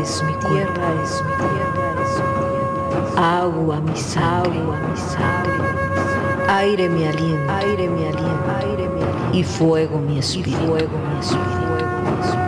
Es mi tierra, es mi tierra, es mi tierra. Agua mi sangre, agua mi sangre. Aire mi aliento, aire mi aliento, aire mi aliento. Y fuego mi espíritu, y fuego mi espíritu.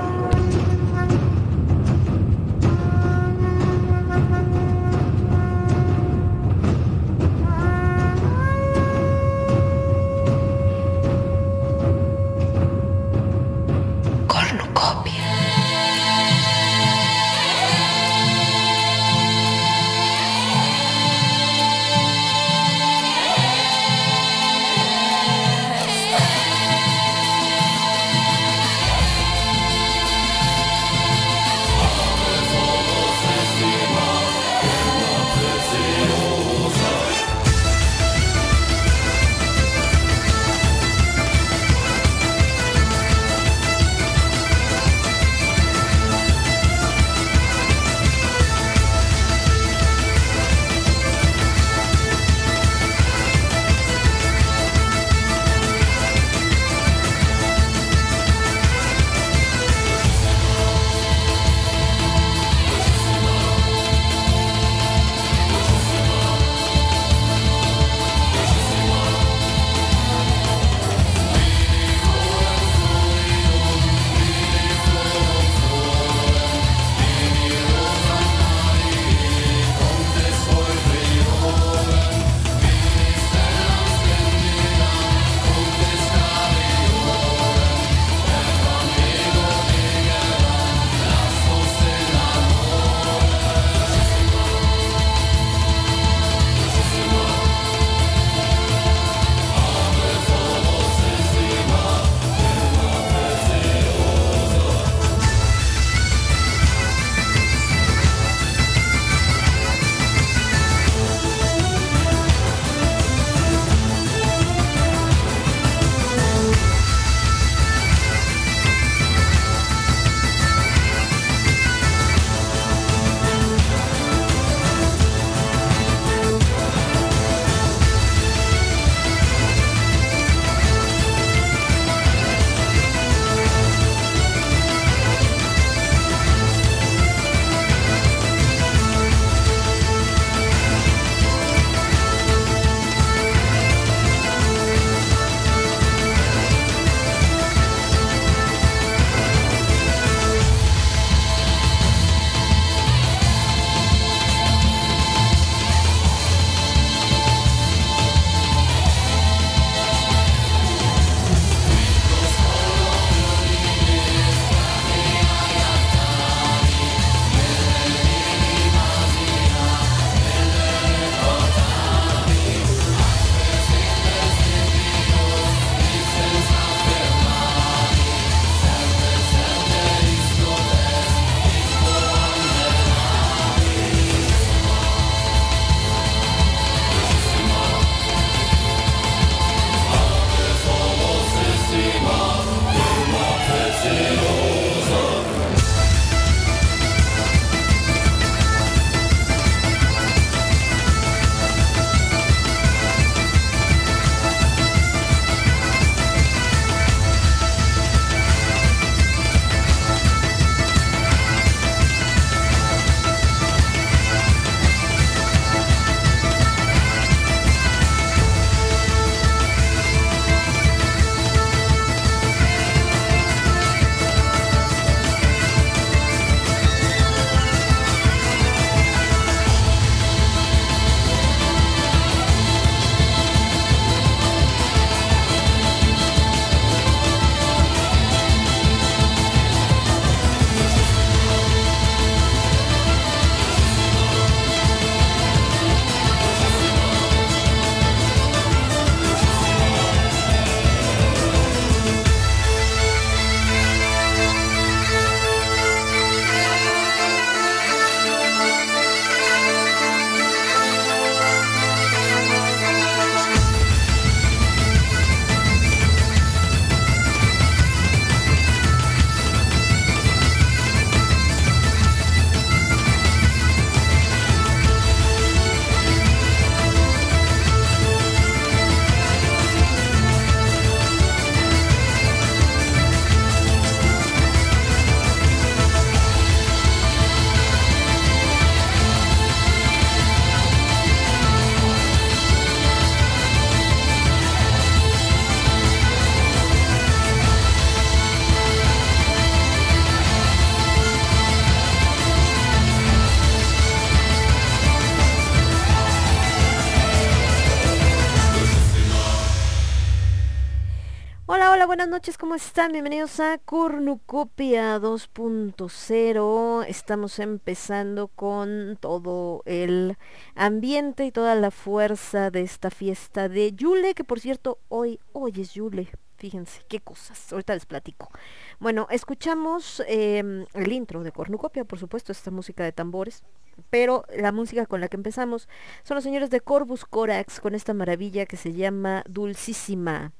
Buenas noches, ¿cómo están? Bienvenidos a Cornucopia 2.0. Estamos empezando con todo el ambiente y toda la fuerza de esta fiesta de Yule, que por cierto, hoy, hoy es Yule. Fíjense qué cosas, ahorita les platico. Bueno, escuchamos em, el intro de Cornucopia, por supuesto, esta música de tambores, pero la música con la que empezamos son los señores de Corvus Corax con esta maravilla que se llama Dulcísima.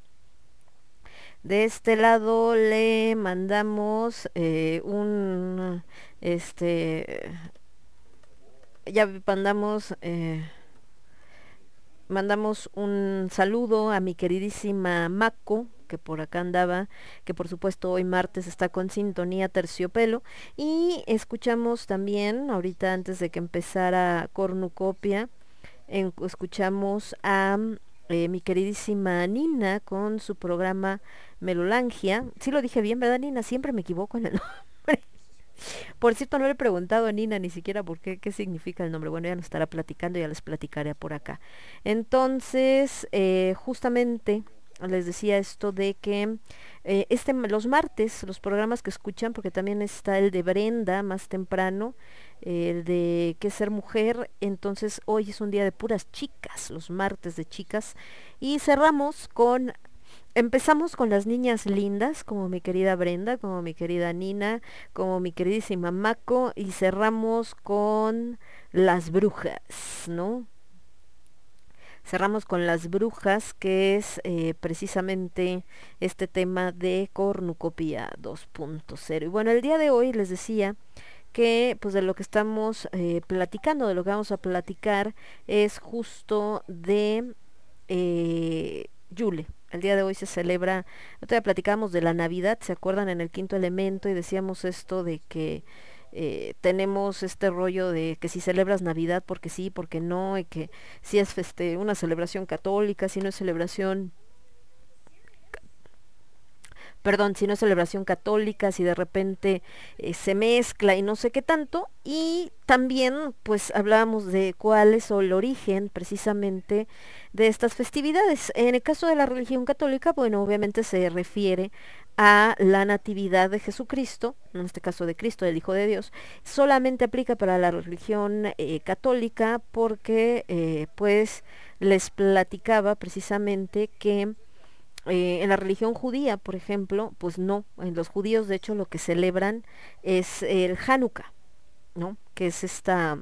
De este lado le mandamos eh, un, este, ya mandamos, eh, mandamos un saludo a mi queridísima Mako, que por acá andaba, que por supuesto hoy martes está con sintonía terciopelo. Y escuchamos también, ahorita antes de que empezara Cornucopia, escuchamos a eh, mi queridísima Nina con su programa Melolangia. Sí lo dije bien, ¿verdad, Nina? Siempre me equivoco en el nombre. Por cierto, no le he preguntado a Nina ni siquiera por qué, qué significa el nombre. Bueno, ya nos estará platicando, ya les platicaré por acá. Entonces, eh, justamente les decía esto de que eh, este, los martes, los programas que escuchan, porque también está el de Brenda más temprano, el de qué ser mujer, entonces hoy es un día de puras chicas, los martes de chicas, y cerramos con Empezamos con las niñas lindas, como mi querida Brenda, como mi querida Nina, como mi queridísima Mako, y cerramos con las brujas, ¿no? Cerramos con las brujas, que es eh, precisamente este tema de cornucopia 2.0. Y bueno, el día de hoy les decía que pues de lo que estamos eh, platicando, de lo que vamos a platicar, es justo de eh, Yule. El día de hoy se celebra, ya platicamos de la Navidad, ¿se acuerdan en el quinto elemento? Y decíamos esto de que eh, tenemos este rollo de que si celebras Navidad porque sí, porque no, y que si es este, una celebración católica, si no es celebración perdón, si no es celebración católica, si de repente eh, se mezcla y no sé qué tanto. Y también pues hablábamos de cuál es el origen precisamente de estas festividades. En el caso de la religión católica, bueno, obviamente se refiere a la natividad de Jesucristo, en este caso de Cristo, el Hijo de Dios, solamente aplica para la religión eh, católica porque eh, pues les platicaba precisamente que eh, en la religión judía, por ejemplo, pues no, en los judíos de hecho lo que celebran es el Hanukkah, ¿no? Que es esta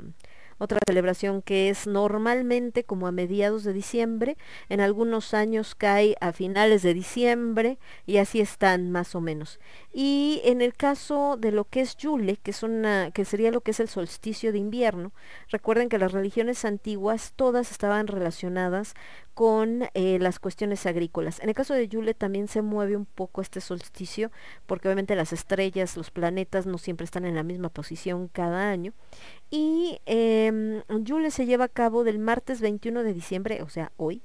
otra celebración que es normalmente como a mediados de diciembre, en algunos años cae a finales de diciembre y así están más o menos. Y en el caso de lo que es Yule, que es una que sería lo que es el solsticio de invierno, recuerden que las religiones antiguas todas estaban relacionadas con eh, las cuestiones agrícolas. En el caso de Yule también se mueve un poco este solsticio, porque obviamente las estrellas, los planetas no siempre están en la misma posición cada año. Y eh, Yule se lleva a cabo del martes 21 de diciembre, o sea, hoy,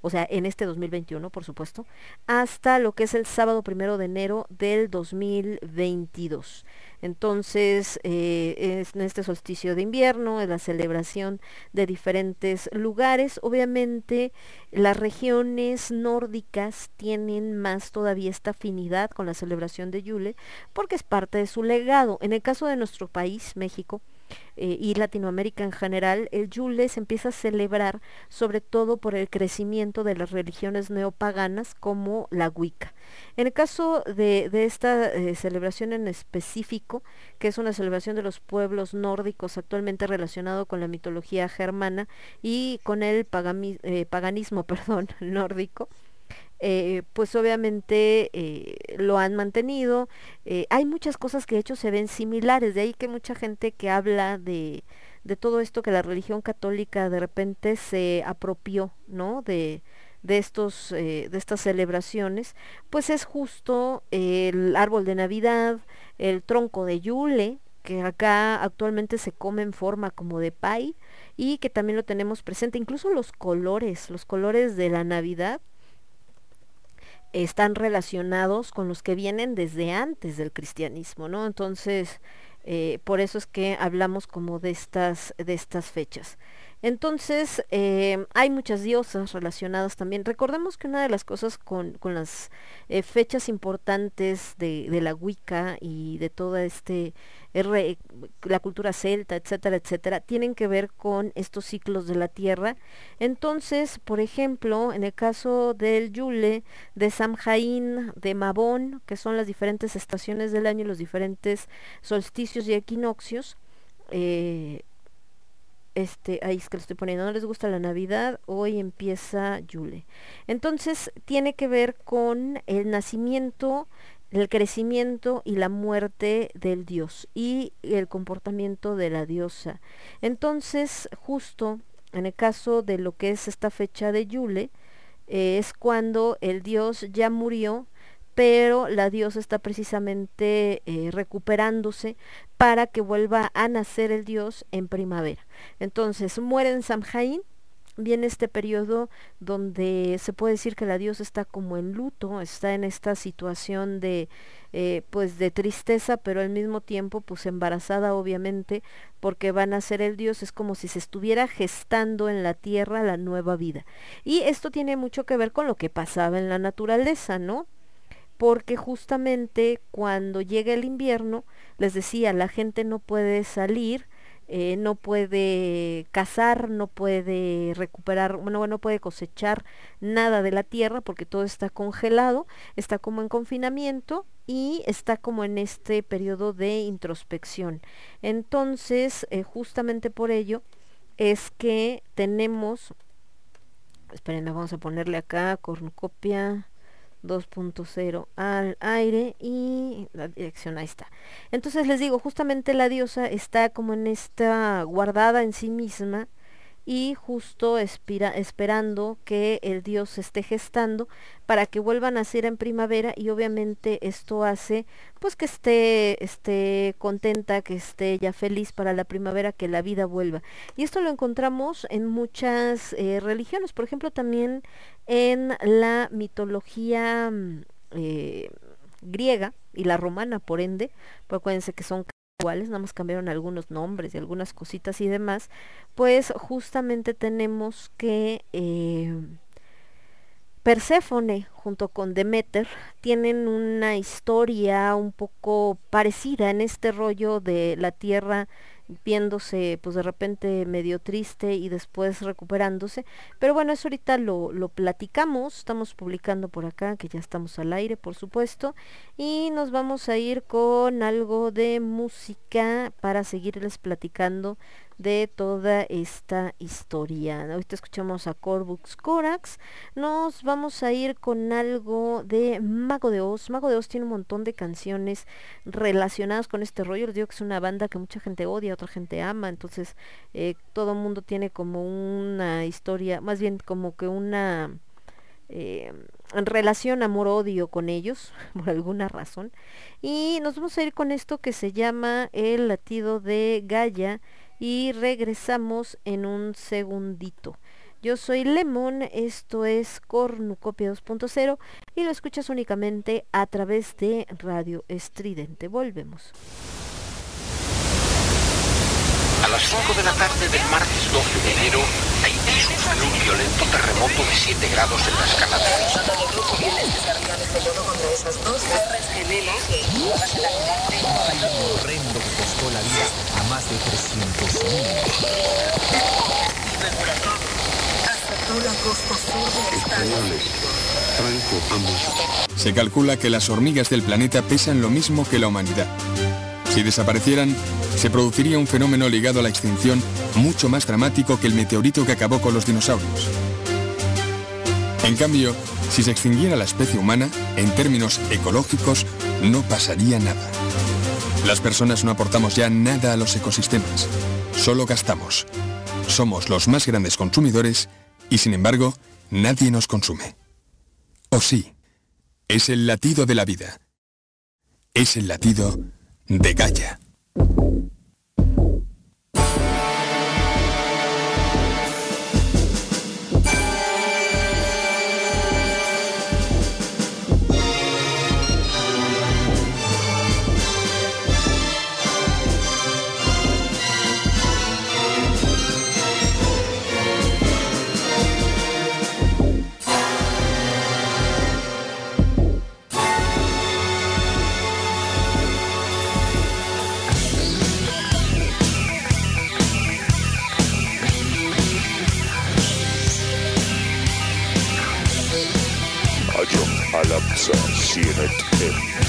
o sea, en este 2021, por supuesto, hasta lo que es el sábado primero de enero del 2022. Entonces, eh, es en este solsticio de invierno, en la celebración de diferentes lugares. Obviamente, las regiones nórdicas tienen más todavía esta afinidad con la celebración de Yule, porque es parte de su legado. En el caso de nuestro país, México, eh, y Latinoamérica en general, el Yule se empieza a celebrar sobre todo por el crecimiento de las religiones neopaganas como la Wicca. En el caso de, esta eh, celebración en específico, que es una celebración de los pueblos nórdicos actualmente relacionado con la mitología germana y con el eh, paganismo perdón, nórdico, eh, pues obviamente lo han mantenido. hay muchas cosas que de hecho se ven similares, de ahí que mucha gente que habla de, de todo esto que la religión católica de repente se apropió, ¿no? De, de, estos, eh, de estas celebraciones, pues es justo el árbol de Navidad, el tronco de Yule, que acá actualmente se come en forma como de pay y que también lo tenemos presente, incluso los colores, los colores de la Navidad están relacionados con los que vienen desde antes del cristianismo, ¿no? Entonces, eh, por eso es que hablamos como de estas, de estas fechas. Entonces, eh, hay muchas diosas relacionadas también. Recordemos que una de las cosas con, con las eh, fechas importantes de, de, la Wicca y de toda este la cultura celta, etcétera, etcétera, tienen que ver con estos ciclos de la Tierra. Entonces, por ejemplo, en el caso del Yule, de Samhain, de Mabón, que son las diferentes estaciones del año, los diferentes solsticios y equinoccios, eh, este, ahí es que lo estoy poniendo, no les gusta la Navidad, hoy empieza Yule. Entonces, tiene que ver con el nacimiento el crecimiento y la muerte del dios y el comportamiento de la diosa. Entonces, justo en el caso de lo que es esta fecha de Yule, eh, es cuando el dios ya murió, pero la diosa está precisamente eh, recuperándose para que vuelva a nacer el dios en primavera. Entonces, muere en Samhain, viene este periodo donde se puede decir que la diosa está como en luto, está en esta situación de eh, pues de tristeza, pero al mismo tiempo pues embarazada obviamente porque van a ser el dios, es como si se estuviera gestando en la tierra la nueva vida. Y esto tiene mucho que ver con lo que pasaba en la naturaleza, ¿no? Porque justamente cuando llega el invierno, les decía, la gente no puede salir, eh, no puede cazar, no puede recuperar, bueno, no puede cosechar nada de la tierra porque todo está congelado, está como en confinamiento y está como en este periodo de introspección. Entonces, eh, justamente por ello es que tenemos, espérenme, vamos a ponerle acá cornucopia 2.0 al aire y la dirección ahí está. Entonces les digo, justamente la diosa está como en esta guardada en sí misma y justo esperando que el dios se esté gestando para que vuelva a nacer en primavera y obviamente esto hace pues que esté, esté contenta, que esté ya feliz para la primavera, que la vida vuelva. Y esto lo encontramos en muchas eh, religiones, por ejemplo también en la mitología mm, eh, griega y la romana por ende, pues acuérdense que son iguales, nada más cambiaron algunos nombres y algunas cositas y demás, pues justamente tenemos que eh, Perséfone junto con Demeter tienen una historia un poco parecida en este rollo de la tierra viéndose pues de repente medio triste y después recuperándose. Pero bueno, eso ahorita lo, lo platicamos, estamos publicando por acá, que ya estamos al aire, por supuesto, y nos vamos a ir con algo de música para seguirles platicando de toda esta historia. Ahorita escuchamos a Corbux Corax. Nos vamos a ir con algo de Mago de Oz. Mago de Oz tiene un montón de canciones relacionadas con este rollo. Les digo que es una banda que mucha gente odia, otra gente ama. Entonces eh, todo mundo tiene como una historia, más bien como que una... Eh, relación amor-odio con ellos, por alguna razón. Y nos vamos a ir con esto que se llama el latido de Gaia y regresamos en un segundito. Yo soy Lemon, esto es Cornucopia 2.0 y lo escuchas únicamente a través de Radio Estridente. Volvemos. A las 5 de la tarde del martes 12 de enero, sufrió un violento terremoto de 7 grados en la escala de Richter. horrendo que costó la vida a más de 300.000. Se calcula que las hormigas del planeta pesan lo mismo que la humanidad. Si desaparecieran, se produciría un fenómeno ligado a la extinción mucho más dramático que el meteorito que acabó con los dinosaurios. En cambio, si se extinguiera la especie humana, en términos ecológicos, no pasaría nada. Las personas no aportamos ya nada a los ecosistemas, solo gastamos. Somos los más grandes consumidores y sin embargo, nadie nos consume. O sí, es el latido de la vida. Es el latido de Gaia. up some shit or.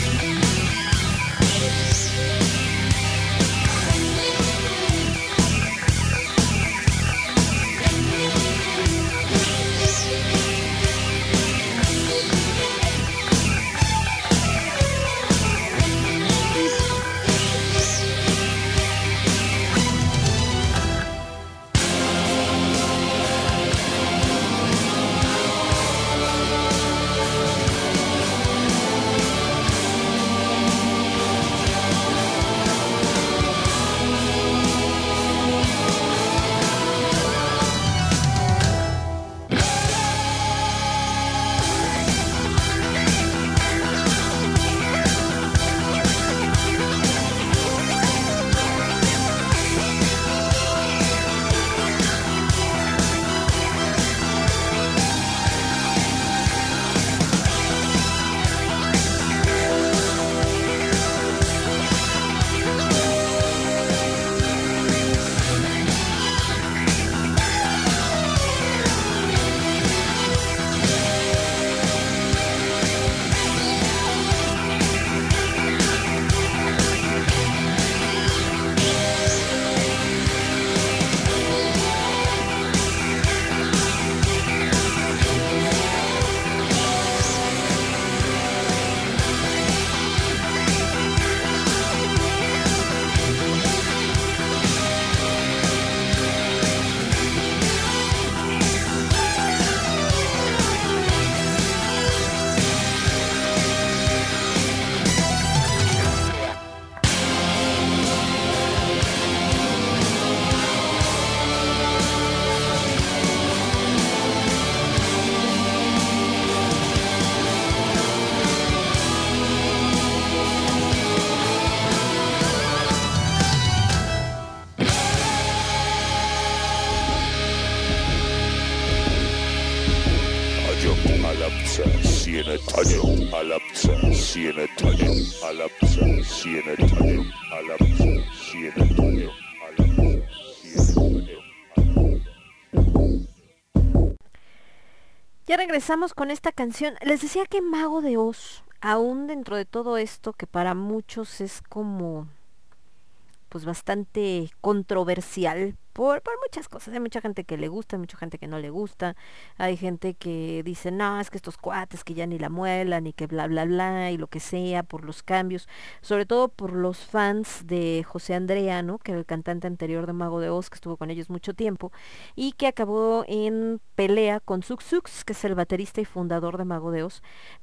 Regresamos con esta canción. Les decía que Mago de Oz, aún dentro de todo esto que para muchos es como pues bastante controversial por, muchas cosas. Hay mucha gente que le gusta, hay mucha gente que no le gusta. Hay gente que dice, no, es que estos cuates que ya ni la muelan y que bla, bla, bla, y lo que sea, por los cambios. Sobre todo por los fans de José Andrea, ¿no? Que era el cantante anterior de Mago de Oz, que estuvo con ellos mucho tiempo, y que acabó en pelea con Sux Sux, que es el baterista y fundador de Mago de Oz.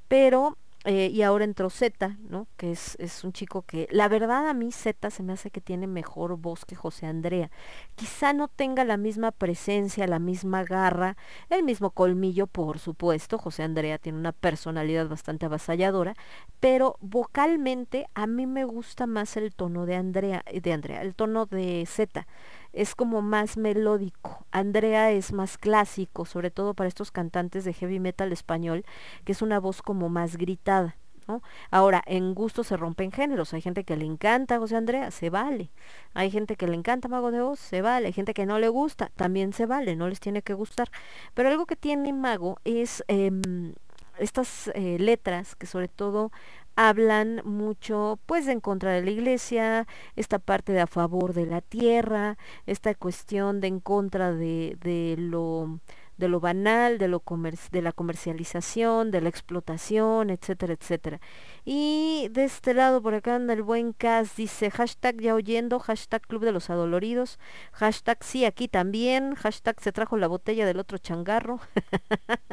Pero eh, y ahora entró Z, ¿no? Que es, es, un chico que, la verdad a mí Z se me hace que tiene mejor voz que José Andrea. Quizá no tenga la misma presencia, la misma garra, el mismo colmillo, por supuesto. José Andrea tiene una personalidad bastante avasalladora, pero vocalmente a mí me gusta más el tono de Andrea, de Andrea, el tono de Z es como más melódico. Andrea es más clásico, sobre todo para estos cantantes de heavy metal español, que es una voz como más gritada. ¿no? Ahora, en gusto se rompen géneros. Hay gente que le encanta José Andrea, se vale. Hay gente que le encanta Mago de Oz, se vale. Hay gente que no le gusta, también se vale, no les tiene que gustar. Pero algo que tiene Mago es em, estas eh, letras que sobre todo hablan mucho pues en contra de la iglesia, esta parte de a favor de la tierra, esta cuestión de en contra de, de lo de lo banal, de, lo de la comercialización, de la explotación, etcétera, etcétera. Y de este lado, por acá anda el buen Cas, dice hashtag ya oyendo, hashtag Club de los Adoloridos, hashtag sí aquí también, hashtag se trajo la botella del otro changarro,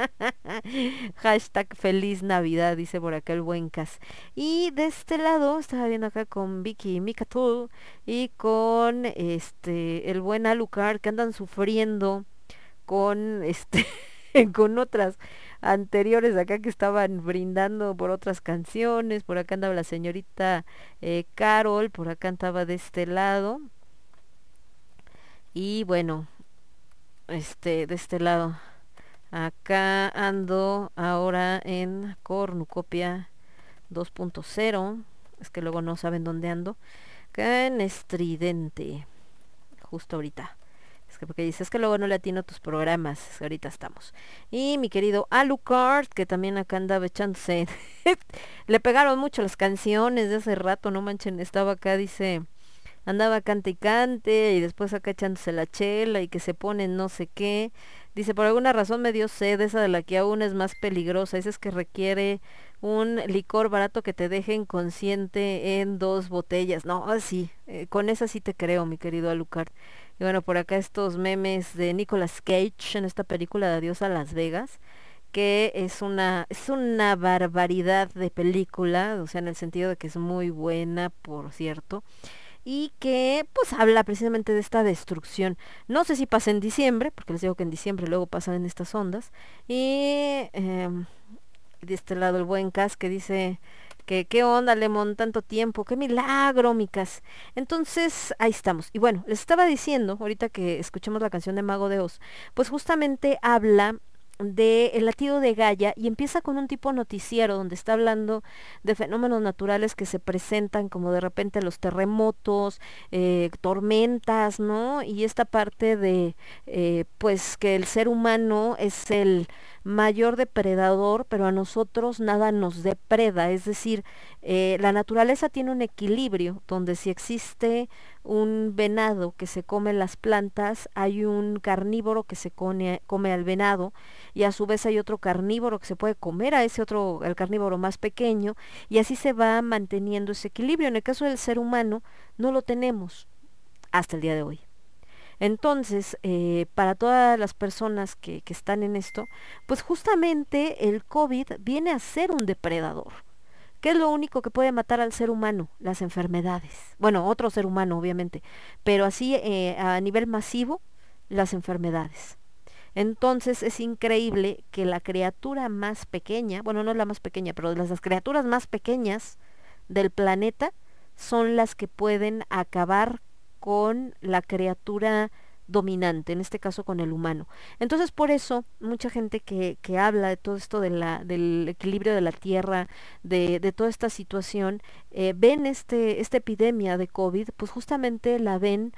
hashtag feliz Navidad, dice por acá el buen Cas. Y de este lado, estaba viendo acá con Vicky Mikatul y con este el buen Alucard que andan sufriendo con este con otras anteriores acá que estaban brindando por otras canciones, por acá andaba la señorita eh, Carol, por acá andaba de este lado. Y bueno, este, de este lado. Acá ando ahora en Cornucopia 2.0. Es que luego no saben dónde ando. Acá en Estridente. Justo ahorita Es que porque dices que luego no le atino tus programas, ahorita estamos. Y mi querido Alucard, que también acá andaba echándose. le pegaron mucho las canciones de hace rato, no manchen, estaba acá, dice, andaba cante y cante, y después acá echándose la chela y que se pone no sé qué. Dice, por alguna razón me dio sed, esa de la que aún es más peligrosa, esa es que requiere un licor barato que te deje inconsciente en dos botellas. No, sí, eh, con esa sí te creo, mi querido Alucard. Y bueno, por acá estos memes de Nicolas Cage en esta película de Adiós a Las Vegas, que es una, es una barbaridad de película, o sea, en el sentido de que es muy buena, por cierto y que pues habla precisamente de esta destrucción. No sé si pasa en diciembre, porque les digo que en diciembre luego pasan en estas ondas. Y em, de este lado el buen Cas que dice que qué onda, Lemon, tanto tiempo, qué milagro, Micas. Entonces, ahí estamos. Y bueno, les estaba diciendo, ahorita que escuchemos la canción de Mago de Oz, pues justamente habla de El latido de Gaia y empieza con un tipo noticiero donde está hablando de fenómenos naturales que se presentan como de repente los terremotos, eh, tormentas, ¿no? Y esta parte de eh, pues que el ser humano es el mayor depredador, pero a nosotros nada nos depreda. Es decir, eh, la naturaleza tiene un equilibrio donde si existe un venado que se come las plantas, hay un carnívoro que se come, come al venado y a su vez hay otro carnívoro que se puede comer a ese otro, el carnívoro más pequeño y así se va manteniendo ese equilibrio. En el caso del ser humano no lo tenemos hasta el día de hoy. Entonces, eh, para todas las personas que, están en esto, pues justamente el COVID viene a ser un depredador. ¿Qué es lo único que puede matar al ser humano? Las enfermedades. Bueno, otro ser humano, obviamente, pero así eh, a nivel masivo, las enfermedades. Entonces es increíble que la criatura más pequeña, bueno, no es la más pequeña, pero las criaturas más pequeñas del planeta son las que pueden acabar con la criatura dominante, en este caso con el humano. Entonces, por eso, mucha gente que, que habla de todo esto de la, del equilibrio de la Tierra, de, de toda esta situación, eh, ven este, esta epidemia de COVID, pues justamente la ven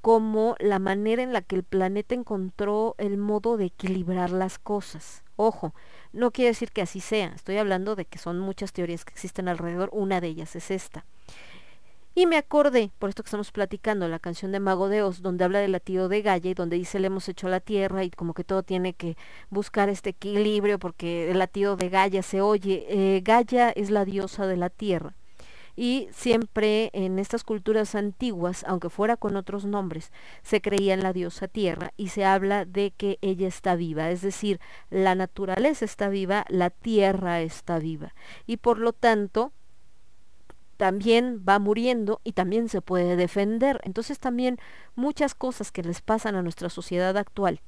como la manera en la que el planeta encontró el modo de equilibrar las cosas. Ojo, no quiere decir que así sea, estoy hablando de que son muchas teorías que existen alrededor, una de ellas es esta. Y me acordé, por esto que estamos platicando, la canción de Mago de Oz, donde habla del latido de Gaia y donde dice le hemos hecho la tierra y como que todo tiene que buscar este equilibrio porque el latido de Gaia se oye. Eh, Gaia es la diosa de la tierra. Y siempre en estas culturas antiguas, aunque fuera con otros nombres, se creía en la diosa tierra y se habla de que ella está viva, es decir, la naturaleza está viva, la tierra está viva. Y por lo tanto, también va muriendo y también se puede defender. Entonces también muchas cosas que les pasan a nuestra sociedad actual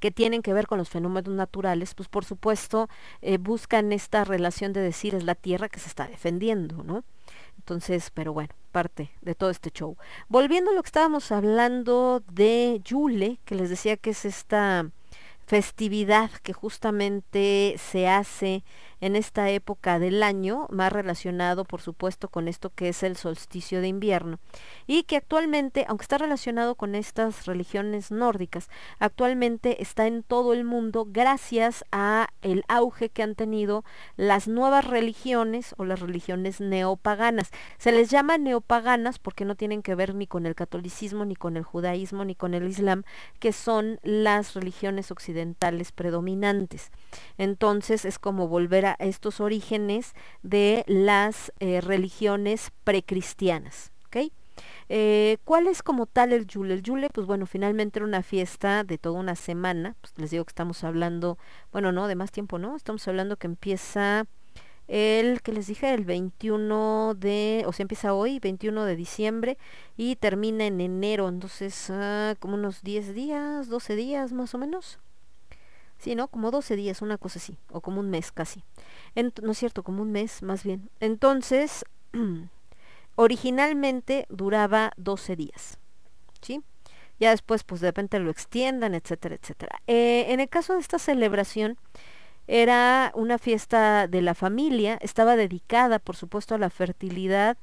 que tienen que ver con los fenómenos naturales, pues por supuesto eh, buscan esta relación de decir es la tierra que se está defendiendo, ¿no? Entonces, pero bueno, parte de todo este show. Volviendo a lo que estábamos hablando de Yule, que les decía que es esta festividad que justamente se hace en esta época del año, más relacionado por supuesto con esto que es el solsticio de invierno, y que actualmente, aunque está relacionado con estas religiones nórdicas, actualmente está en todo el mundo gracias a el auge que han tenido las nuevas religiones o las religiones neopaganas. Se les llama neopaganas porque no tienen que ver ni con el catolicismo, ni con el judaísmo, ni con el islam, que son las religiones occidentales predominantes. Entonces es como volver estos orígenes de las eh, religiones precristianas. Eh, ¿Cuál es como tal el Yule? El Yule, pues bueno, finalmente era una fiesta de toda una semana. Pues les digo que estamos hablando, bueno, no, de más tiempo, ¿no? Estamos hablando que empieza el que les dije el 21 de, o sea, empieza hoy, 21 de diciembre y termina en enero, entonces ah, como unos 10 días, 12 días más o menos. Sí, ¿no? Como 12 días, una cosa así, o como un mes casi. no es cierto, como un mes más bien. Entonces, originalmente duraba 12 días, ¿sí? Ya después, pues de repente lo extiendan, etcétera, etcétera. Eh, en el caso de esta celebración, era una fiesta de la familia, estaba dedicada, por supuesto, a la fertilidad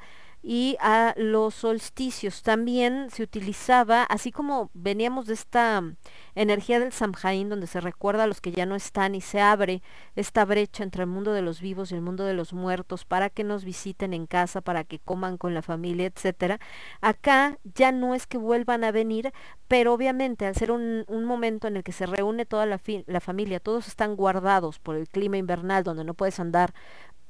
y a los solsticios. También se utilizaba, así como veníamos de esta mm, energía del Samhain, donde se recuerda a los que ya no están y se abre esta brecha entre el mundo de los vivos y el mundo de los muertos para que nos visiten en casa, para que coman con la familia, etcétera. Acá ya no es que vuelvan a venir, pero obviamente al ser un, momento en el que se reúne toda la, la familia, todos están guardados por el clima invernal, donde no puedes andar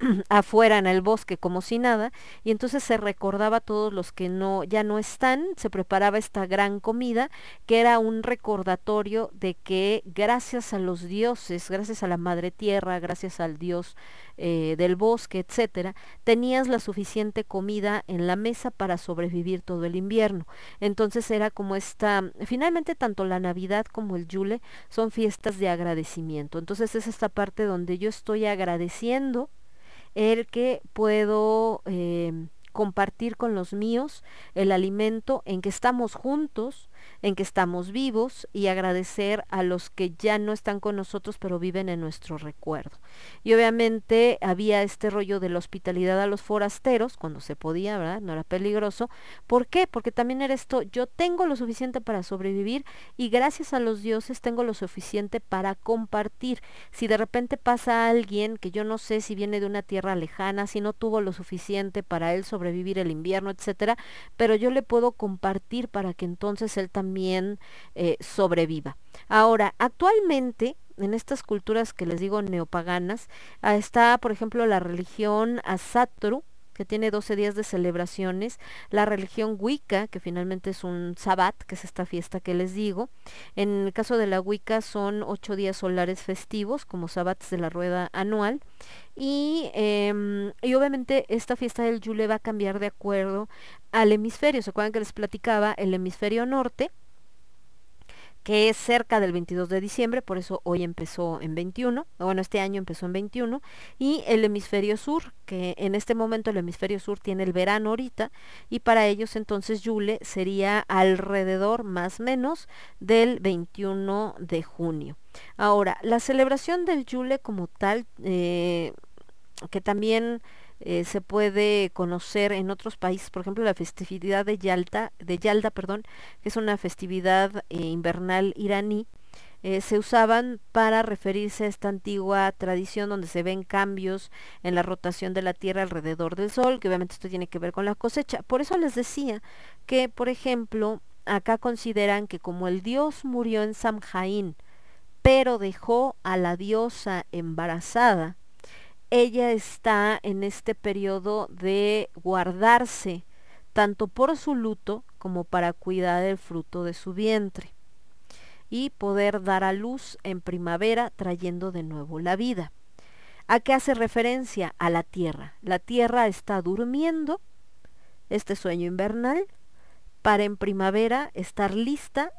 afuera en el bosque como si nada y entonces se recordaba a todos los que no ya no están se preparaba esta gran comida que era un recordatorio de que gracias a los dioses gracias a la madre tierra gracias al dios eh, del bosque etcétera tenías la suficiente comida en la mesa para sobrevivir todo el invierno. Entonces era como esta finalmente tanto la navidad como el yule son fiestas de agradecimiento. Entonces es esta parte donde yo estoy agradeciendo el que puedo eh, compartir con los míos el alimento en que estamos juntos, en que estamos vivos y agradecer a los que ya no están con nosotros pero viven en nuestro recuerdo. Y obviamente había este rollo de la hospitalidad a los forasteros cuando se podía, ¿verdad? No era peligroso. ¿Por qué? Porque también era esto, yo tengo lo suficiente para sobrevivir y gracias a los dioses tengo lo suficiente para compartir. Si de repente pasa alguien que yo no sé si viene de una tierra lejana, si no tuvo lo suficiente para él sobrevivir el invierno, etcétera, pero yo le puedo compartir para que entonces él también eh, sobreviva. Ahora, actualmente en estas culturas que les digo neopaganas, ah, está, por ejemplo, la religión Asatru, que tiene 12 días de celebraciones, la religión Wicca, que finalmente es un Sabbat, que es esta fiesta que les digo. En el caso de la Wicca son ocho días solares festivos, como Sabbats de la rueda anual. Y, em, y obviamente esta fiesta del Yule va a cambiar de acuerdo al hemisferio. ¿Se acuerdan que les platicaba? El hemisferio norte que es cerca del 22 de diciembre, por eso hoy empezó en 21, bueno, este año empezó en 21, y el hemisferio sur, que en este momento el hemisferio sur tiene el verano ahorita, y para ellos entonces Yule sería alrededor más o menos del 21 de junio. Ahora, la celebración del Yule como tal, eh, que también eh, se puede conocer en otros países, por ejemplo, la festividad de Yalta, de Yalda, perdón, que es una festividad eh, invernal iraní, eh, se usaban para referirse a esta antigua tradición donde se ven cambios en la rotación de la Tierra alrededor del Sol, que obviamente esto tiene que ver con la cosecha. Por eso les decía que, por ejemplo, acá consideran que como el dios murió en Samhain, pero dejó a la diosa embarazada, ella está en este periodo de guardarse tanto por su luto como para cuidar el fruto de su vientre y poder dar a luz en primavera trayendo de nuevo la vida. ¿A qué hace referencia? A la tierra. La tierra está durmiendo, este sueño invernal, para en primavera estar lista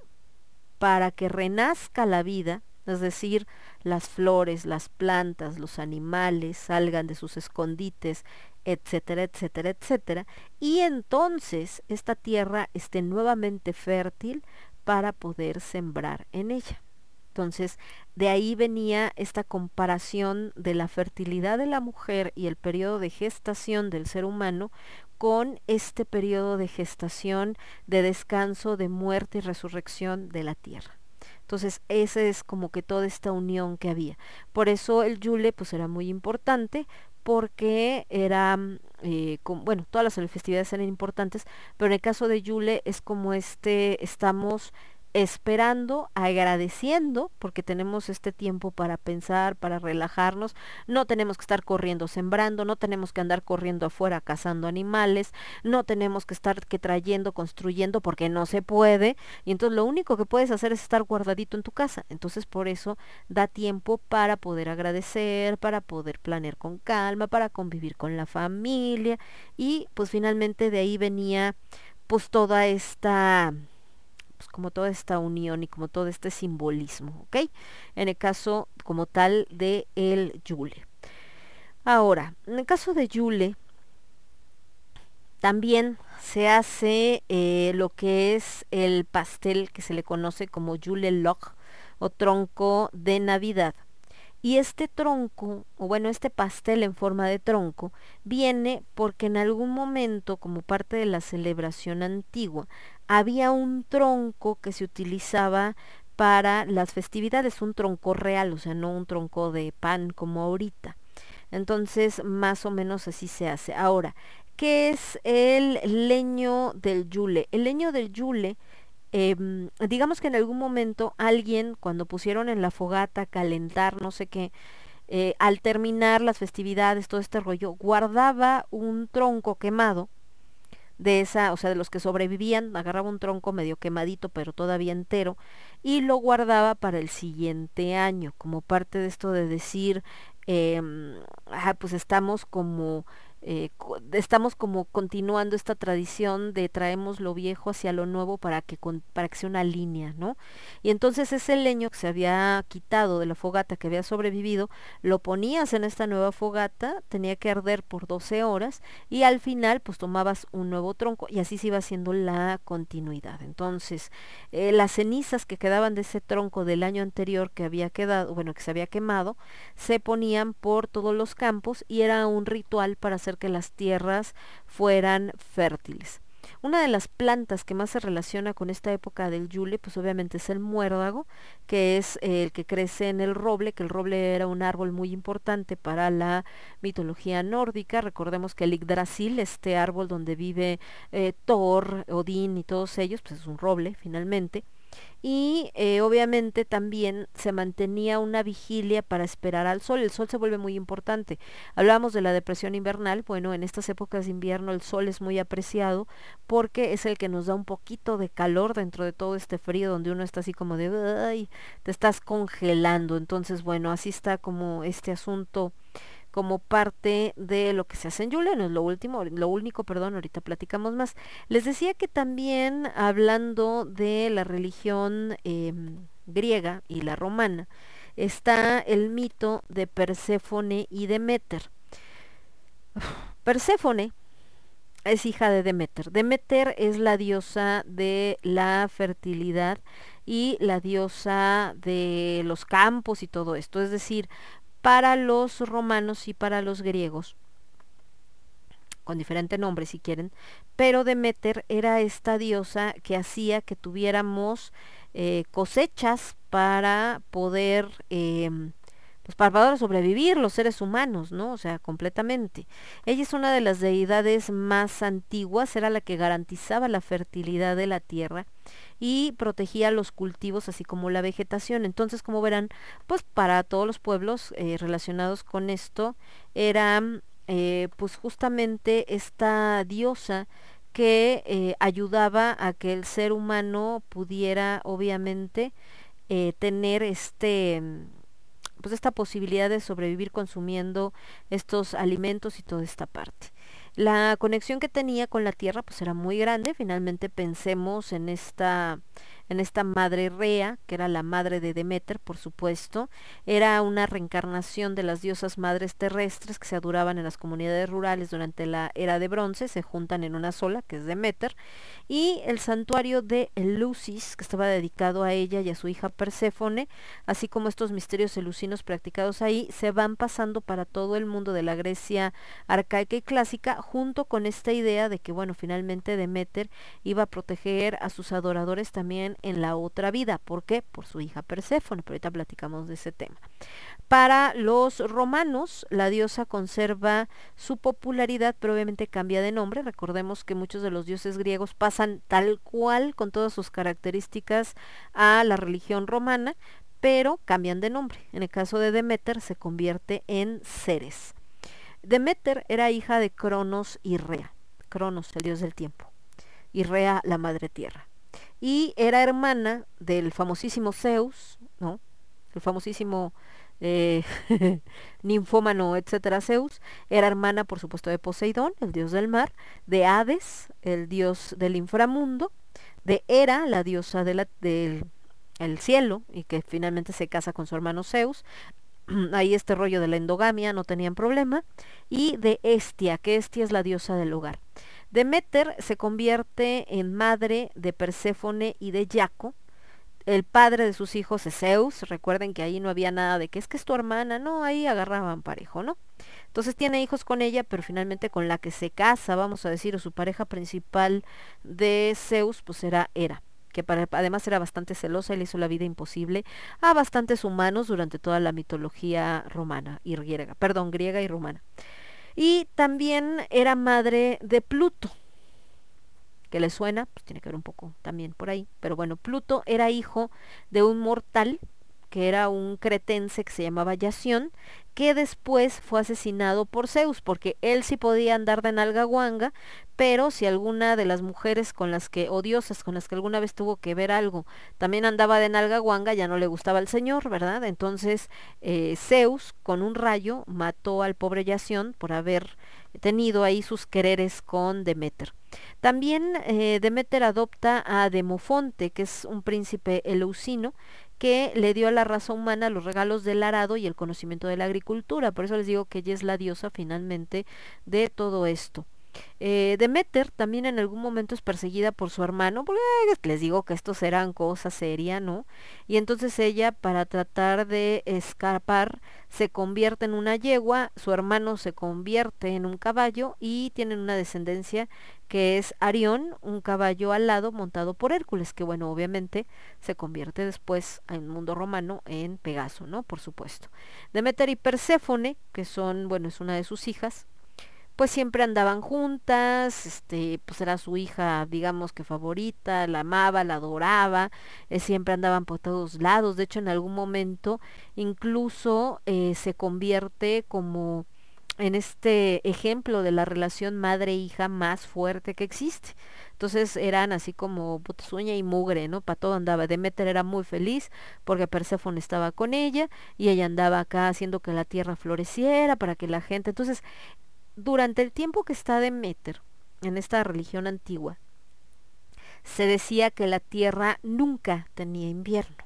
para que renazca la vida es decir, las flores, las plantas, los animales salgan de sus escondites, etcétera, etcétera, etcétera, y entonces esta tierra esté nuevamente fértil para poder sembrar en ella. Entonces, de ahí venía esta comparación de la fertilidad de la mujer y el periodo de gestación del ser humano con este periodo de gestación, de descanso, de muerte y resurrección de la tierra. Entonces, esa es como que toda esta unión que había. Por eso el Yule pues era muy importante porque era, eh, bueno, todas las festividades eran importantes, pero en el caso de Yule es como este, estamos esperando, agradeciendo, porque tenemos este tiempo para pensar, para relajarnos, no tenemos que estar corriendo sembrando, no tenemos que andar corriendo afuera cazando animales, no tenemos que estar que trayendo, construyendo, porque no se puede, y entonces lo único que puedes hacer es estar guardadito en tu casa, entonces por eso da tiempo para poder agradecer, para poder planear con calma, para convivir con la familia, y pues finalmente de ahí venía pues toda esta pues, como toda esta unión y como todo este simbolismo, ¿ok? En el caso como tal de el Yule. Ahora, en el caso de Yule, también se hace eh, lo que es el pastel que se le conoce como Yule Log o tronco de Navidad. Y este tronco, o bueno, este pastel en forma de tronco, viene porque en algún momento, como parte de la celebración antigua, había un tronco que se utilizaba para las festividades, un tronco real, o sea, no un tronco de pan como ahorita. Entonces, más o menos así se hace. Ahora, ¿qué es el leño del yule? El leño del yule, em, digamos que en algún momento alguien, cuando pusieron en la fogata calentar, no sé qué, eh, al terminar las festividades, todo este rollo, guardaba un tronco quemado de esa, o sea, de los que sobrevivían, agarraba un tronco medio quemadito, pero todavía entero, y lo guardaba para el siguiente año, como parte de esto de decir, eh, pues estamos como eh, estamos como continuando esta tradición de traemos lo viejo hacia lo nuevo para que, para que sea una línea, ¿no? Y entonces ese leño que se había quitado de la fogata que había sobrevivido, lo ponías en esta nueva fogata, tenía que arder por 12 horas y al final pues tomabas un nuevo tronco y así se iba haciendo la continuidad. Entonces, eh, las cenizas que quedaban de ese tronco del año anterior que había quedado, bueno, que se había quemado, se ponían por todos los campos y era un ritual para hacer que las tierras fueran fértiles. Una de las plantas que más se relaciona con esta época del Yule, pues obviamente es el muérdago, que es el que crece en el roble, que el roble era un árbol muy importante para la mitología nórdica. Recordemos que el Yggdrasil, este árbol donde vive eh, Thor, Odín y todos ellos, pues es un roble finalmente y eh, obviamente también se mantenía una vigilia para esperar al sol. El sol se vuelve muy importante. Hablábamos de la depresión invernal. Bueno, en estas épocas de invierno el sol es muy apreciado porque es el que nos da un poquito de calor dentro de todo este frío donde uno está así como de, te estás congelando. Entonces, bueno, así está como este asunto como parte de lo que se hace en Yule, no es lo último, lo único, perdón, ahorita platicamos más. Les decía que también hablando de la religión em, griega y la romana, está el mito de Perséfone y Demeter. Perséfone es hija de Demeter. Demeter es la diosa de la fertilidad y la diosa de los campos y todo esto. Es decir, para los romanos y para los griegos, con diferente nombre si quieren, pero Demeter era esta diosa que hacía que tuviéramos eh, cosechas para poder em, pues para sobrevivir los seres humanos, ¿no? O sea, completamente. Ella es una de las deidades más antiguas, era la que garantizaba la fertilidad de la tierra y protegía los cultivos así como la vegetación. Entonces, como verán, pues para todos los pueblos eh, relacionados con esto era eh, pues justamente esta diosa que eh, ayudaba a que el ser humano pudiera obviamente tener este pues esta posibilidad de sobrevivir consumiendo estos alimentos y toda esta parte. La conexión que tenía con la tierra pues era muy grande, finalmente pensemos en esta en esta madre Rea, que era la madre de Demeter, por supuesto, era una reencarnación de las diosas madres terrestres que se adoraban en las comunidades rurales durante la era de bronce, se juntan en una sola, que es Demeter, y el santuario de Eleusis, que estaba dedicado a ella y a su hija Perséfone, así como estos misterios elusinos practicados ahí, se van pasando para todo el mundo de la Grecia arcaica y clásica, junto con esta idea de que, bueno, finalmente Demeter iba a proteger a sus adoradores también en la otra vida. ¿Por qué? Por su hija Perséfone, pero ahorita platicamos de ese tema. Para los romanos, la diosa conserva su popularidad, pero obviamente cambia de nombre. Recordemos que muchos de los dioses griegos pasan tal cual, con todas sus características, a la religión romana, pero cambian de nombre. En el caso de Demeter se convierte en Ceres. Demeter era hija de Cronos y Rea. Cronos, el dios del tiempo, y Rea, la madre tierra y era hermana del famosísimo Zeus, ¿no? El famosísimo eh, ninfómano, etcétera, Zeus, era hermana, por supuesto, de Poseidón, el dios del mar, de Hades, el dios del inframundo, de Hera, la diosa del cielo, y que finalmente se casa con su hermano Zeus. Ahí este rollo de la endogamia no tenían problema. Y de Estia, que Estia es la diosa del hogar. Demeter se convierte en madre de Perséfone y de Yaco. el padre de sus hijos es Zeus, recuerden que ahí no había nada de que es que es tu hermana, no, ahí agarraban parejo, ¿no? Entonces tiene hijos con ella, pero finalmente con la que se casa, vamos a decir, o su pareja principal de Zeus, pues era Hera que para, además era bastante celosa y le hizo la vida imposible a bastantes humanos durante toda la mitología romana y griega, perdón, griega y romana. Y también era madre de Pluto, que le suena, pues tiene que ver un poco también por ahí, pero bueno, Pluto era hijo de un mortal que era un cretense que se llamaba Yación, que después fue asesinado por Zeus, porque él sí podía andar de nalga pero si alguna de las mujeres con las que, odiosas, con las que alguna vez tuvo que ver algo, también andaba de nalga ya no le gustaba al señor, ¿verdad? Entonces eh, Zeus, con un rayo, mató al pobre Yación por haber tenido ahí sus quereres con Demeter. También eh, Demeter adopta a Demofonte, que es un príncipe eleusino, que le dio a la raza humana los regalos del arado y el conocimiento de la agricultura. Por eso les digo que ella es la diosa finalmente de todo esto. Eh, Demeter también en algún momento es perseguida por su hermano, porque les digo que estos eran cosas serias, ¿no? Y entonces ella, para tratar de escapar, se convierte en una yegua, su hermano se convierte en un caballo y tienen una descendencia que es Arión, un caballo alado montado por Hércules, que bueno, obviamente se convierte después en mundo romano en Pegaso, ¿no? Por supuesto. Demeter y Perséfone, que son, bueno, es una de sus hijas, pues siempre andaban juntas, este, pues era su hija, digamos que favorita, la amaba, la adoraba, eh, siempre andaban por todos lados, de hecho en algún momento incluso eh, se convierte como en este ejemplo de la relación madre-hija más fuerte que existe. Entonces eran así como sueña y mugre, ¿no? Para todo andaba. Demeter era muy feliz porque Perséfone estaba con ella y ella andaba acá haciendo que la tierra floreciera para que la gente. Entonces durante el tiempo que está Demeter en esta religión antigua, se decía que la tierra nunca tenía invierno.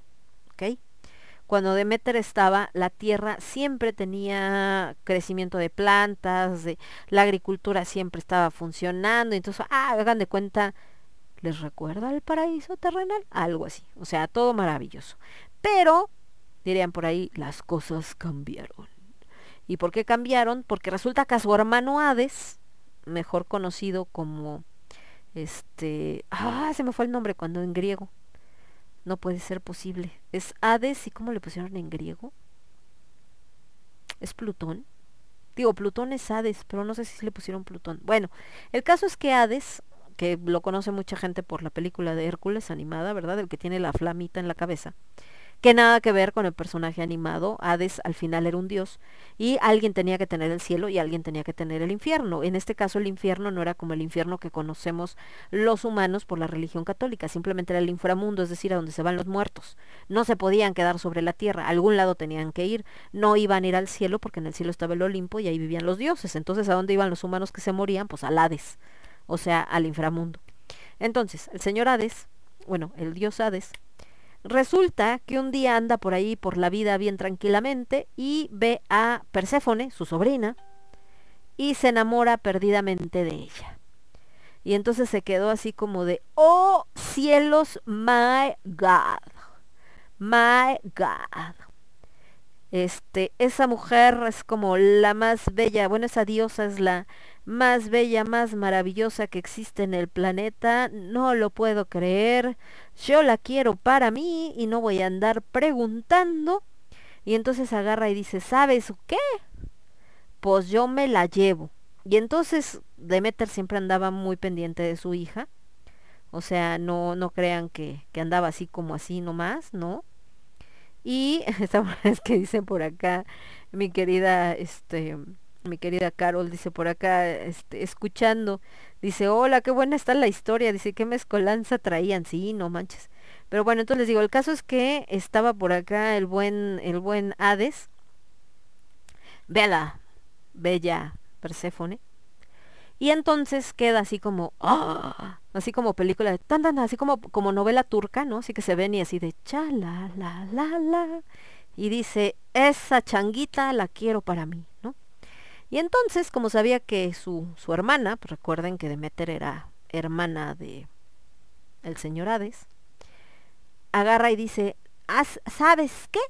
¿ok? Cuando Demeter estaba, la tierra siempre tenía crecimiento de plantas, la agricultura siempre estaba funcionando. Entonces, ah, hagan de cuenta, ¿les recuerda el paraíso terrenal? Algo así. O sea, todo maravilloso. Pero, dirían por ahí, las cosas cambiaron. ¿Y por qué cambiaron? Porque resulta que a su hermano Hades, mejor conocido como este, ah, se me fue el nombre cuando en griego. No puede ser posible. Es Hades y cómo le pusieron en griego? ¿Es Plutón? Digo, Plutón es Hades, pero no sé si le pusieron Plutón. Bueno, el caso es que Hades, que lo conoce mucha gente por la película de Hércules animada, ¿verdad? El que tiene la flamita en la cabeza que nada que ver con el personaje animado. Hades al final era un dios y alguien tenía que tener el cielo y alguien tenía que tener el infierno. En este caso el infierno no era como el infierno que conocemos los humanos por la religión católica, simplemente era el inframundo, es decir, a donde se van los muertos. No se podían quedar sobre la tierra, a algún lado tenían que ir, no iban a ir al cielo porque en el cielo estaba el Olimpo y ahí vivían los dioses. Entonces, ¿a dónde iban los humanos que se morían? Pues al Hades, o sea, al inframundo. Entonces, el señor Hades, bueno, el dios Hades, Resulta que un día anda por ahí por la vida bien tranquilamente y ve a Perséfone, su sobrina, y se enamora perdidamente de ella. Y entonces se quedó así como de, oh cielos, my God, my God. Este, esa mujer es como la más bella, bueno, esa diosa es la más bella, más maravillosa que existe en el planeta. No lo puedo creer. Yo la quiero para mí y no voy a andar preguntando. Y entonces agarra y dice, ¿sabes qué? Pues yo me la llevo. Y entonces Demeter siempre andaba muy pendiente de su hija. O sea, no, no crean que, que andaba así como así nomás, ¿no? Y esta es que dicen por acá, mi querida, este, mi querida Carol dice por acá, este, escuchando, dice, hola, qué buena está la historia, dice, qué mezcolanza traían, sí, no manches. Pero bueno, entonces les digo, el caso es que estaba por acá el buen, el buen Hades, véala, bella Perséfone, y entonces queda así como, ¡ah! así como película de tan, tan, así como, como novela turca, ¿no? Así que se ven y así de cha, la, la, la, la. Y dice, esa changuita la quiero para mí. Y entonces, como sabía que su, su hermana, pues recuerden que Demeter era hermana de el señor Hades, agarra y dice, ¿sabes qué?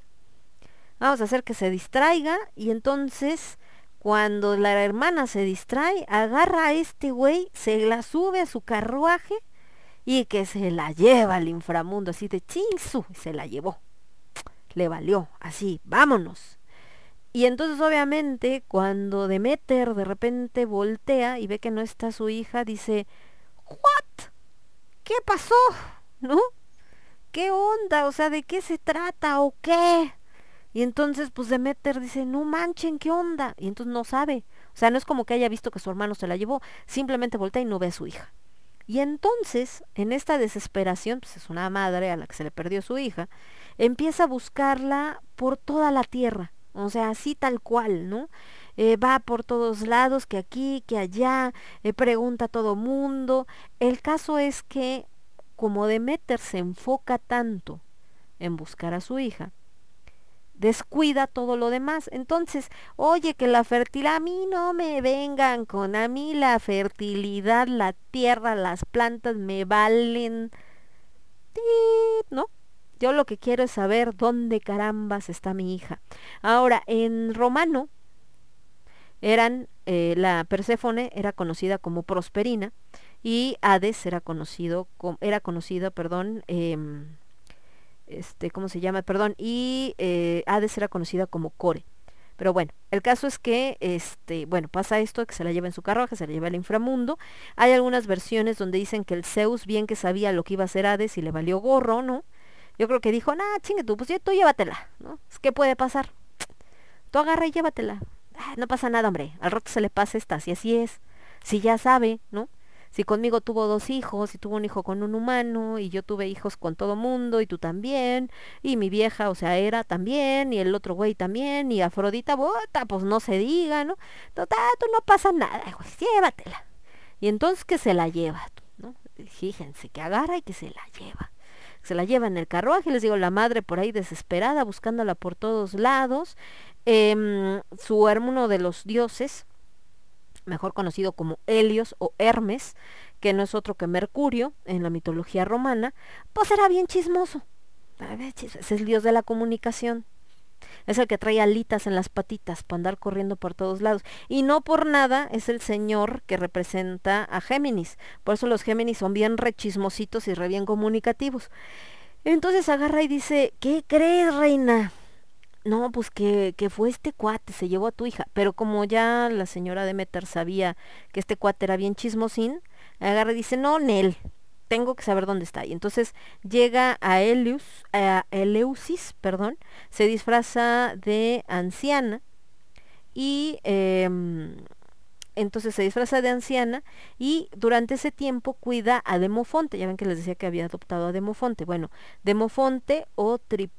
Vamos a hacer que se distraiga y entonces cuando la hermana se distrae, agarra a este güey, se la sube a su carruaje y que se la lleva al inframundo, así de chinsu, se la llevó. Le valió, así, vámonos. Y entonces obviamente cuando Demeter de repente voltea y ve que no está su hija, dice, ¿What? ¿Qué pasó? ¿No? ¿Qué onda? O sea, ¿de qué se trata o qué? Y entonces, pues Demeter dice, no manchen, ¿qué onda? Y entonces no sabe. O sea, no es como que haya visto que su hermano se la llevó, simplemente voltea y no ve a su hija. Y entonces, en esta desesperación, pues es una madre a la que se le perdió su hija, empieza a buscarla por toda la tierra. O sea, así tal cual, ¿no? Eh, va por todos lados, que aquí, que allá, eh, pregunta a todo mundo. El caso es que, como Demeter se enfoca tanto en buscar a su hija, descuida todo lo demás. Entonces, oye, que la fertilidad, a mí no me vengan con, a mí la fertilidad, la tierra, las plantas me valen. ¿No? Yo lo que quiero es saber dónde carambas está mi hija. Ahora, en romano, eran, eh, la Perséfone era conocida como Prosperina y Hades era conocido, era conocido, perdón, eh, este, ¿cómo se llama? Perdón, y eh, Hades era conocida como Core. Pero bueno, el caso es que, este, bueno, pasa esto, que se la lleva en su carruaje, se la lleva al inframundo. Hay algunas versiones donde dicen que el Zeus bien que sabía lo que iba a hacer Hades y le valió gorro, ¿no? Yo creo que dijo, nah, chingue tú, pues tú llévatela, ¿no? ¿Qué puede pasar? Tú agarra y llévatela. Ah, no pasa nada, hombre. Al rato se le pasa esta, si así es. Si ya sabe, ¿no? si conmigo tuvo dos hijos y tuvo un hijo con un humano y yo tuve hijos con todo mundo y tú también y mi vieja, o sea, era también y el otro güey también y Afrodita, bota, pues no se diga, ¿no? Total, tú no pasa nada, güey, llévatela. Y entonces que se la lleva, ¿no? Fíjense, que agarra y que se la lleva. Se la lleva en el carruaje, les digo, la madre por ahí desesperada, buscándola por todos lados. Em, su hermano de los dioses, mejor conocido como Helios o Hermes, que no es otro que Mercurio en la mitología romana, pues era bien chismoso. Es el dios de la comunicación. Es el que trae alitas en las patitas para andar corriendo por todos lados. Y no por nada es el señor que representa a Géminis. Por eso los Géminis son bien rechismositos y re bien comunicativos. Entonces agarra y dice, ¿qué crees, reina? no, pues que, que fue este cuate, se llevó a tu hija. Pero como ya la señora Demeter sabía que este cuate era bien chismosín, agarra y dice, no, Nel, tengo que saber dónde está. Y entonces llega a Eleus, a Eleusis, perdón, se disfraza de anciana y em, entonces se disfraza de anciana y durante ese tiempo cuida a Demofonte. Ya ven que les decía que había adoptado a Demofonte. Bueno, Demofonte o Trip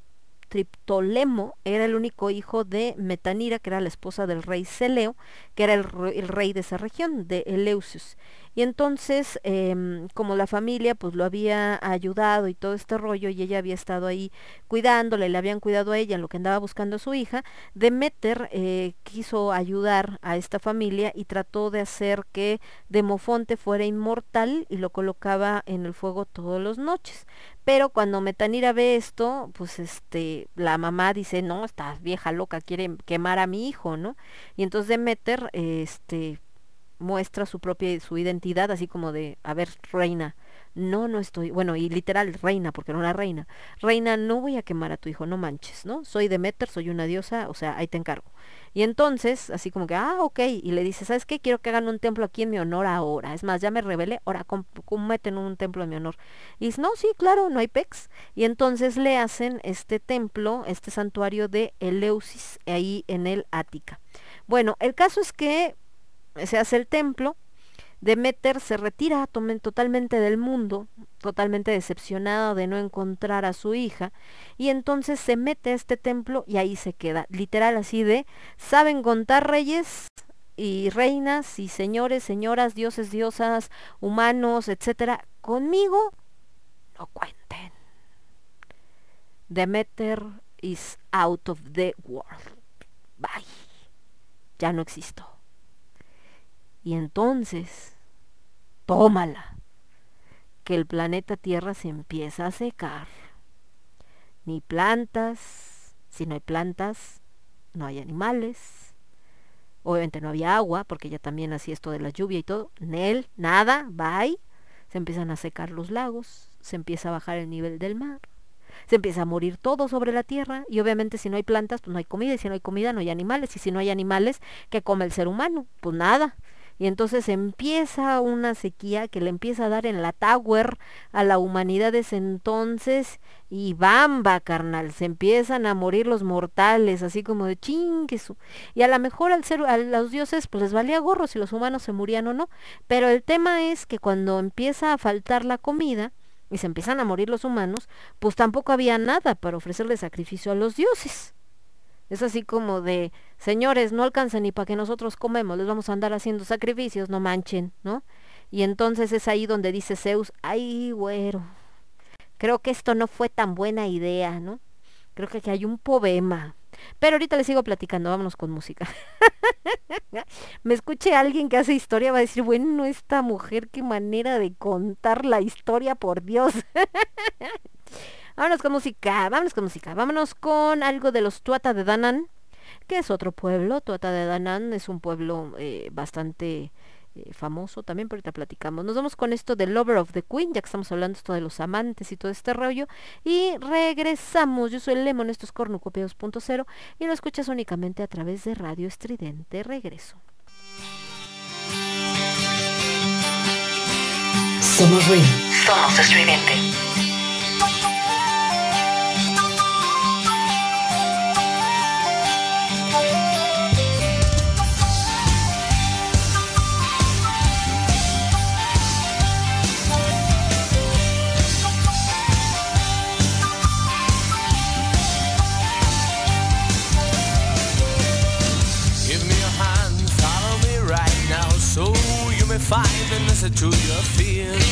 Triptolemo era el único hijo de Metanira, que era la esposa del rey Celeo, que era el, rey de esa región, de Eleusis. Y entonces, em, como la familia pues lo había ayudado y todo este rollo, y ella había estado ahí cuidándole, le habían cuidado a ella en lo que andaba buscando a su hija, Demeter eh, quiso ayudar a esta familia y trató de hacer que Demofonte fuera inmortal y lo colocaba en el fuego todas las noches. Pero cuando Metanira ve esto, pues este, la mamá dice, no, esta vieja loca quiere quemar a mi hijo, ¿no? Y entonces Demeter, este, muestra su propia su identidad así como de a ver reina no no estoy bueno y literal reina porque no la reina reina no voy a quemar a tu hijo no manches no soy Demeter soy una diosa o sea ahí te encargo y entonces así como que ah ok y le dice sabes qué quiero que hagan un templo aquí en mi honor ahora es más ya me rebelé ahora cometen un templo en mi honor. Y dice no sí claro no hay pex y entonces le hacen este templo este santuario de Eleusis ahí en el Ática. Bueno el caso es que se hace el templo, Demeter se retira totalmente del mundo, totalmente decepcionado de no encontrar a su hija, y entonces se mete a este templo y ahí se queda, literal así de, saben contar reyes y reinas y señores, señoras, dioses, diosas, humanos, etcétera, conmigo no cuenten. Demeter is out of the world. Bye. Ya no existo. Y entonces, tómala, que el planeta Tierra se empieza a secar. ni plantas. Si no hay plantas, no hay animales. Obviamente no había agua, porque ya también hacía esto de la lluvia y todo. Nel, nada, bye. Se empiezan a secar los lagos, se empieza a bajar el nivel del mar, se empieza a morir todo sobre la tierra y obviamente si no hay plantas, pues no hay comida y si no hay comida no hay animales y si no hay animales, ¿qué come el ser humano? Pues nada. Y entonces empieza una sequía que le empieza a dar en la Tower a la humanidad ese entonces y bamba, carnal, se empiezan a morir los mortales, así como de chinguesu. Y a lo mejor al ser a los dioses pues les valía gorro si los humanos se morían o no, pero el tema es que cuando empieza a faltar la comida y se empiezan a morir los humanos, pues tampoco había nada para ofrecerle sacrificio a los dioses. Es así como de, señores, no alcanza ni para que nosotros comemos, les vamos a andar haciendo sacrificios, no manchen, ¿no? Y entonces es ahí donde dice Zeus, ay, güero, creo que esto no fue tan buena idea, ¿no? Creo que aquí hay un poema. Pero ahorita les sigo platicando, vámonos con música. Me escuche alguien que hace historia, va a decir, bueno, esta mujer, qué manera de contar la historia, por Dios. Vámonos con música, vámonos con música, vámonos con algo de los Tuata de Danán, que es otro pueblo. Tuata de Danán es un pueblo eh, bastante eh, famoso también, pero ahorita platicamos. Nos vamos con esto de Lover of the Queen, ya que estamos hablando esto de los amantes y todo este rollo. Y regresamos. Yo soy Lemon, esto es Cornucopia 2.0 y lo escuchas únicamente a través de Radio Estridente. Regreso. Somos ruido. Somos estridente. Find the answer to your fears.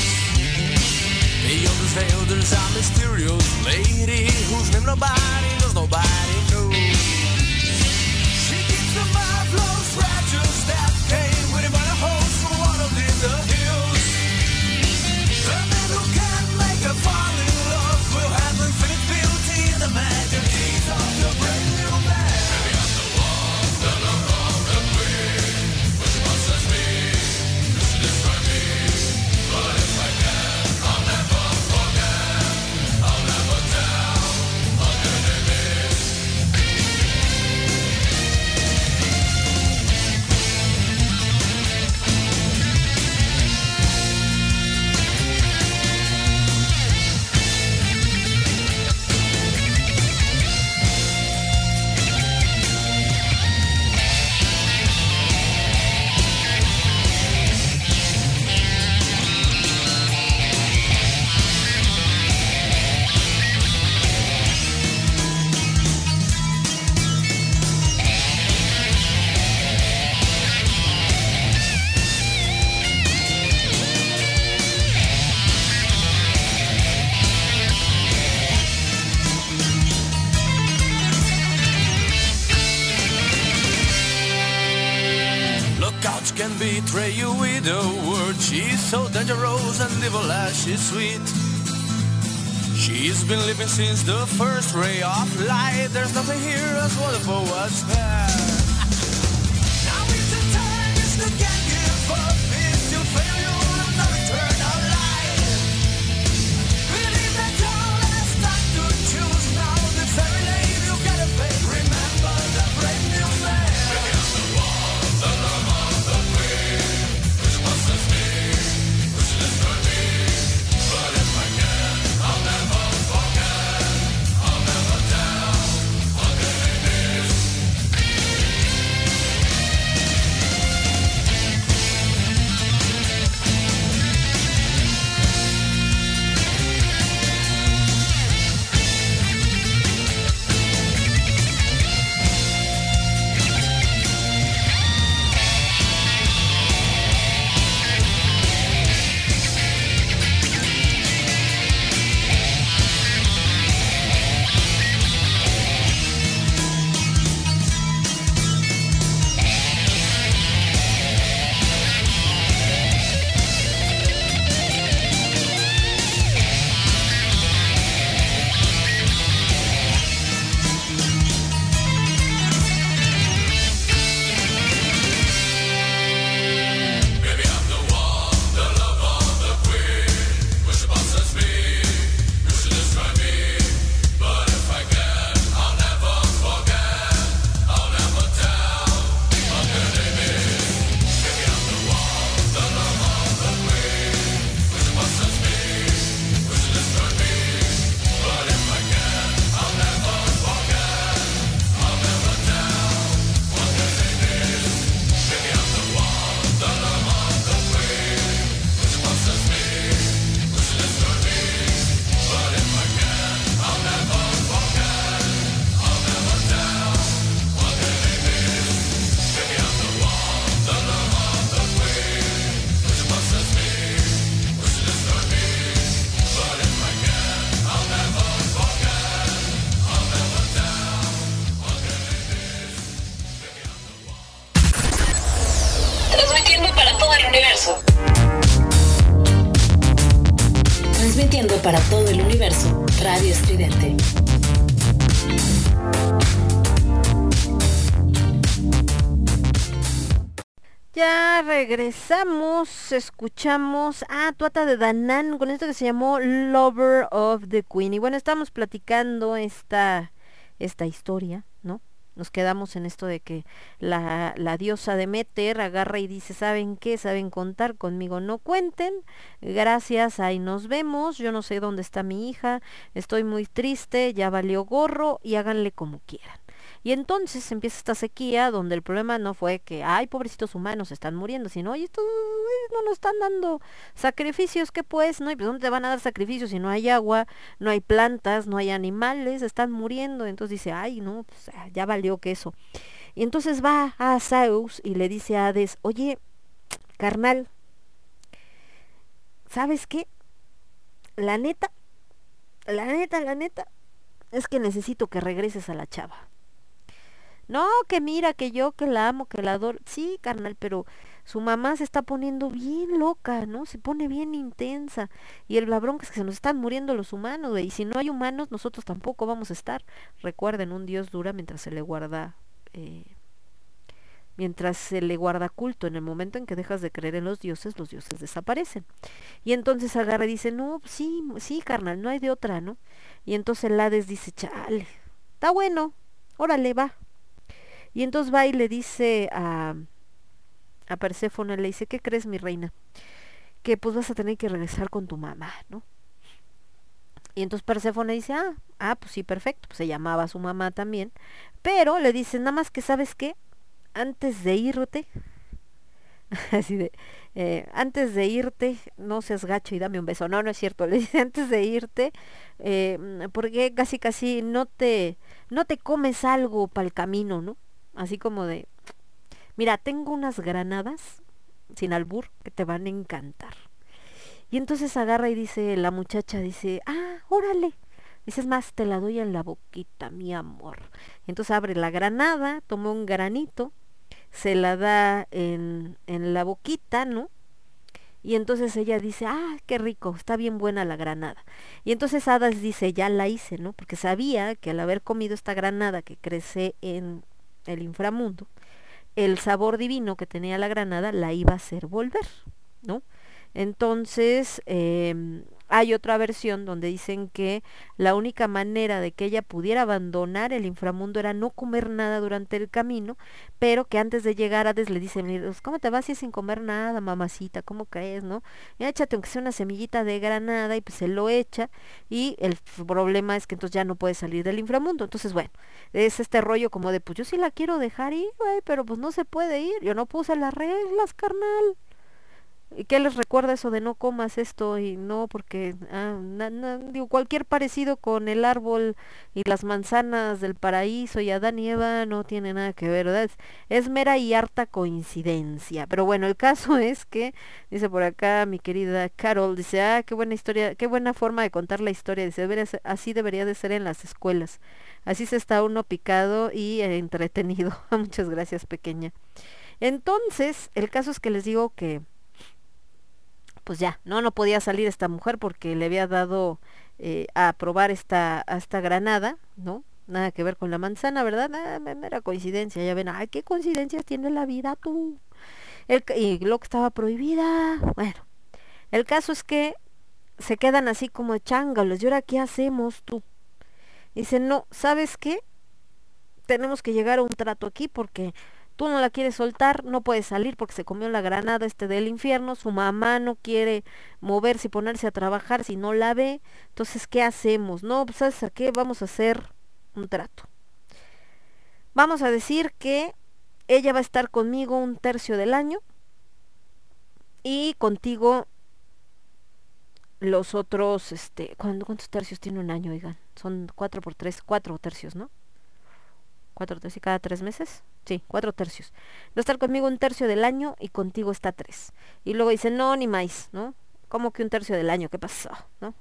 Beyond this veil, there's a mysterious lady whose name nobody knows, nobody She's Rose and as she's sweet. She's been living since the first ray of light. There's nothing here as wonderful as her. Now is the time, is the can't give up. It's to failure and no return of light. Believe that all has time to choose now. The fairy lady regresamos, escuchamos a Tuata de Danán con esto que se llamó Lover of the Queen. Y bueno, estamos platicando esta, esta historia, ¿no? Nos quedamos en esto de que la, la diosa Demeter agarra y dice, ¿saben qué? ¿Saben contar? Conmigo no cuenten. Gracias, ahí nos vemos. Yo no sé dónde está mi hija. Estoy muy triste, ya valió gorro y háganle como quieran. Y entonces empieza esta sequía donde el problema no fue que, ay, pobrecitos humanos están muriendo, sino, oye, estos güeyes no nos están dando sacrificios, ¿qué pues? ¿No? ¿Y pues dónde te van a dar sacrificios si no hay agua, no hay plantas, no hay animales, están muriendo? Entonces dice, ay, no, pues ah, ya valió que eso. Y entonces va a Zeus y le dice a Hades, oye, carnal, ¿sabes qué? La neta, la neta, la neta, es que necesito que regreses a la chava. No, que mira, que yo que la amo, que la adoro. Sí, carnal, pero su mamá se está poniendo bien loca, ¿no? Se pone bien intensa. Y el la bronca es que se nos están muriendo los humanos, güey. Y si no hay humanos, nosotros tampoco vamos a estar. Recuerden, un dios dura mientras se le guarda... Eh, mientras se le guarda culto. En el momento en que dejas de creer en los dioses, los dioses desaparecen. Y entonces agarra y dice, no, sí, sí, carnal, no hay de otra, ¿no? Y entonces el Hades dice, chale, está bueno, órale, va, y entonces va y le dice a, a Perséfone, le dice, ¿qué crees mi reina? Que pues vas a tener que regresar con tu mamá, ¿no? Y entonces Perséfone dice, ah, ah, pues sí, perfecto, pues se llamaba a su mamá también. Pero le dice, nada más que sabes qué, antes de irte, así de, eh, antes de irte, no seas gacho y dame un beso. No, no es cierto. Le dice antes de irte, eh, porque casi casi no te, no te comes algo para el camino, ¿no? Así como de, mira, tengo unas granadas, sin albur, que te van a encantar. Y entonces agarra y dice, la muchacha dice, ah, órale. Dices más, te la doy en la boquita, mi amor. entonces abre la granada, toma un granito, se la da en, en la boquita, ¿no? Y entonces ella dice, ah, qué rico, está bien buena la granada. Y entonces Hadas dice, ya la hice, ¿no? Porque sabía que al haber comido esta granada que crece en el inframundo, el sabor divino que tenía la granada la iba a hacer volver, ¿no? Entonces, eh, hay otra versión donde dicen que la única manera de que ella pudiera abandonar el inframundo era no comer nada durante el camino, pero que antes de llegar Hades le dice, pues, ¿cómo te vas si sin comer nada, mamacita? ¿Cómo crees, no? Y échate aunque sea una semillita de granada y pues se lo echa y el problema es que entonces ya no puede salir del inframundo. Entonces, bueno, es este rollo como de, pues yo sí la quiero dejar ir, güey, pero pues no se puede ir, yo no puse las reglas, carnal. ¿Y qué les recuerda eso de no comas esto y no porque ah, digo cualquier parecido con el árbol y las manzanas del paraíso y Adán y Eva no tiene nada que ver, ¿verdad? Es, mera y harta coincidencia. Pero bueno, el caso es que dice por acá mi querida Carol dice, "Ah, qué buena historia, qué buena forma de contar la historia." Dice, así debería de ser en las escuelas. Así se está uno picado y entretenido. Muchas gracias, pequeña. Entonces, el caso es que les digo que pues ya, no, no podía salir esta mujer porque le había dado eh, a probar esta, esta granada, ¿no? Nada que ver con la manzana, ¿verdad? Nada, mera coincidencia, ya ven, ay, qué coincidencias tiene la vida tú. El, y lo que estaba prohibida, bueno, el caso es que se quedan así como chángalos, ¿y ahora qué hacemos tú? Dice, no, ¿sabes qué? Tenemos que llegar a un trato aquí porque tú no la quieres soltar, no puede salir porque se comió la granada este del infierno, su mamá no quiere moverse y ponerse a trabajar si no la ve, entonces ¿qué hacemos? No, pues ¿sabes a qué? Vamos a hacer un trato. Vamos a decir que ella va a estar conmigo un tercio del año y contigo los otros, este, ¿cuántos tercios tiene un año, oigan? Son cuatro por tres, cuatro tercios, ¿no? Cuatro tercios cada tres meses. Sí, cuatro tercios. Va a estar conmigo un tercio del año y contigo está tres. Y luego dice, no, ni más, ¿no? ¿Cómo que un tercio del año? ¿Qué pasó? ¿No?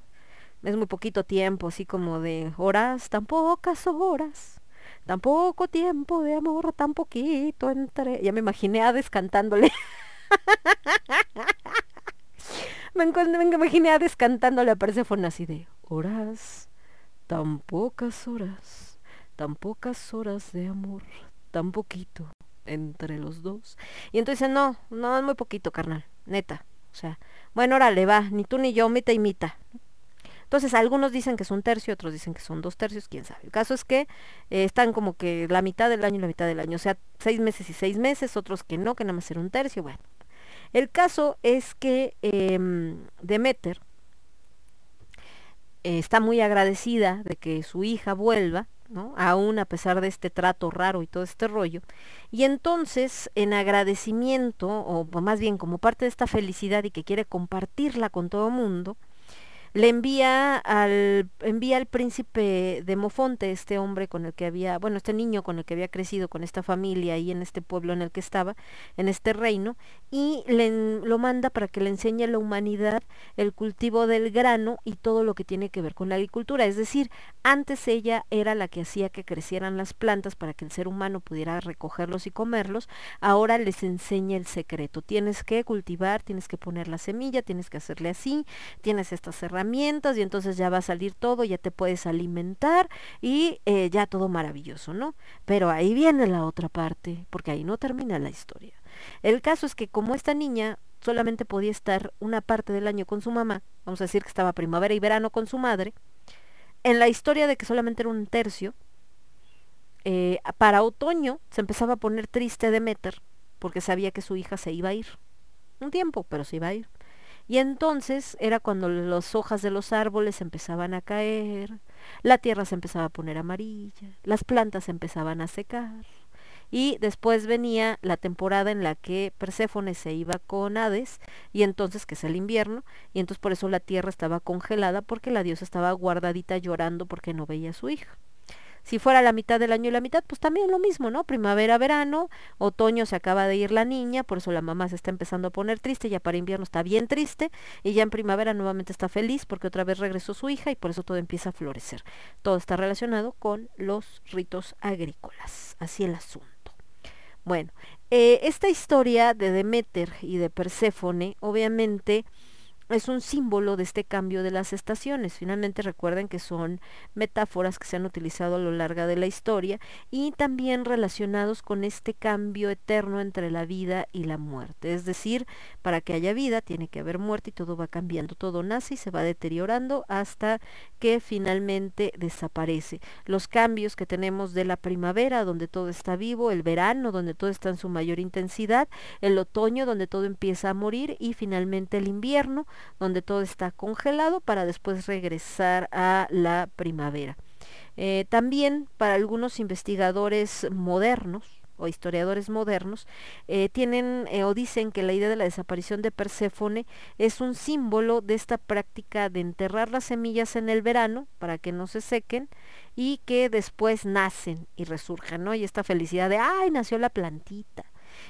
Es muy poquito tiempo, así como de horas, tan pocas horas. Tan poco tiempo de amor, tan poquito entre... Ya me imaginé a descantándole. me, imaginé a descantándole a Perséfone así de horas, tan pocas horas, tan pocas horas de amor, tan poquito entre los dos. Y entonces no, no es muy poquito, carnal, neta. O sea, bueno, órale, va, ni tú ni yo, mitad y mitad. Entonces, algunos dicen que es un tercio, otros dicen que son dos tercios, quién sabe. El caso es que eh, están como que la mitad del año y la mitad del año, o sea, seis meses y seis meses, otros que no, que nada más era un tercio, bueno. El caso es que em, Demeter eh, está muy agradecida de que su hija vuelva, Aún a pesar de este trato raro y todo este rollo. Y entonces, en agradecimiento, o más bien como parte de esta felicidad y que quiere compartirla con todo mundo, le envía al envía al príncipe de Mofonte, este hombre con el que había, bueno, este niño con el que había crecido con esta familia ahí en este pueblo en el que estaba, en este reino, y le, lo manda para que le enseñe a la humanidad el cultivo del grano y todo lo que tiene que ver con la agricultura. Es decir, antes ella era la que hacía que crecieran las plantas para que el ser humano pudiera recogerlos y comerlos, ahora les enseña el secreto. Tienes que cultivar, tienes que poner la semilla, tienes que hacerle así, tienes estas y entonces ya va a salir todo, ya te puedes alimentar y eh, ya todo maravilloso, ¿no? Pero ahí viene la otra parte, porque ahí no termina la historia. El caso es que como esta niña solamente podía estar una parte del año con su mamá, vamos a decir que estaba primavera y verano con su madre, en la historia de que solamente era un tercio, eh, para otoño se empezaba a poner triste Demeter porque sabía que su hija se iba a ir. Un tiempo, pero se iba a ir. Y entonces era cuando las hojas de los árboles empezaban a caer, la tierra se empezaba a poner amarilla, las plantas empezaban a secar. Y después venía la temporada en la que Perséfone se iba con Hades, y entonces que es el invierno, y entonces por eso la tierra estaba congelada porque la diosa estaba guardadita llorando porque no veía a su hija. Si fuera la mitad del año y la mitad, pues también lo mismo, ¿no? Primavera, verano, otoño se acaba de ir la niña, por eso la mamá se está empezando a poner triste, ya para invierno está bien triste, y ya en primavera nuevamente está feliz porque otra vez regresó su hija y por eso todo empieza a florecer. Todo está relacionado con los ritos agrícolas, así el asunto. Bueno, eh, esta historia de Demeter y de Perséfone, obviamente, es un símbolo de este cambio de las estaciones. Finalmente recuerden que son metáforas que se han utilizado a lo largo de la historia y también relacionados con este cambio eterno entre la vida y la muerte. Es decir, para que haya vida tiene que haber muerte y todo va cambiando, todo nace y se va deteriorando hasta que finalmente desaparece. Los cambios que tenemos de la primavera, donde todo está vivo, el verano, donde todo está en su mayor intensidad, el otoño, donde todo empieza a morir y finalmente el invierno, donde todo está congelado para después regresar a la primavera. Eh, también para algunos investigadores modernos o historiadores modernos eh, tienen eh, o dicen que la idea de la desaparición de Perséfone es un símbolo de esta práctica de enterrar las semillas en el verano para que no se sequen y que después nacen y resurjan, ¿no? Y esta felicidad de, ay, nació la plantita.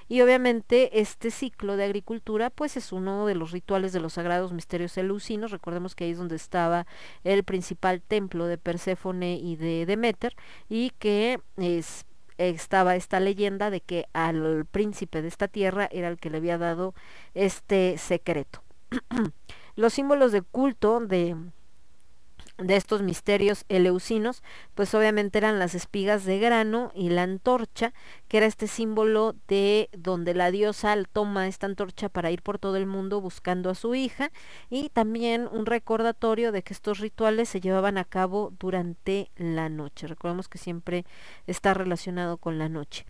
Y obviamente este ciclo de agricultura pues es uno de los rituales de los sagrados misterios eleusinos. Recordemos que ahí es donde estaba el principal templo de Perséfone y de Demeter y que es, estaba esta leyenda de que al príncipe de esta tierra era el que le había dado este secreto. los símbolos de culto de de estos misterios eleusinos, pues obviamente eran las espigas de grano y la antorcha, que era este símbolo de donde la diosa toma esta antorcha para ir por todo el mundo buscando a su hija, y también un recordatorio de que estos rituales se llevaban a cabo durante la noche. Recordemos que siempre está relacionado con la noche.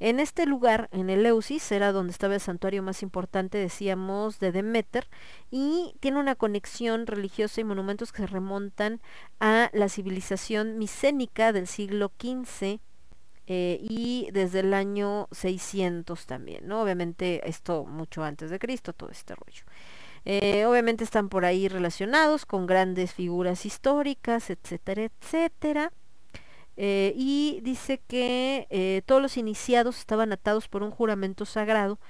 En este lugar, en el Eleusis, era donde estaba el santuario más importante, decíamos, de Demeter, y tiene una conexión religiosa y monumentos que se remontan a la civilización micénica del siglo XV eh, y desde el año 600 también, ¿no? Obviamente esto mucho antes de Cristo, todo este rollo. Eh, obviamente están por ahí relacionados con grandes figuras históricas, etcétera, etcétera. Eh, y dice que eh, todos los iniciados estaban atados por un juramento sagrado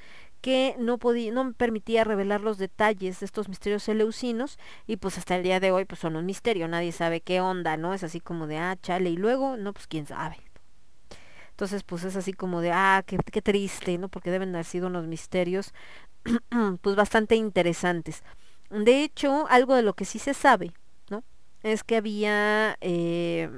que no podía, no permitía revelar los detalles de estos misterios eleusinos y pues hasta el día de hoy pues son un misterio, nadie sabe qué onda, ¿no? Es así como de, ah, chale, y luego, no, pues quién sabe. Entonces pues es así como de, ah, qué, qué triste, ¿no? Porque deben haber sido unos misterios pues bastante interesantes. De hecho, algo de lo que sí se sabe, ¿no? Es que había eh,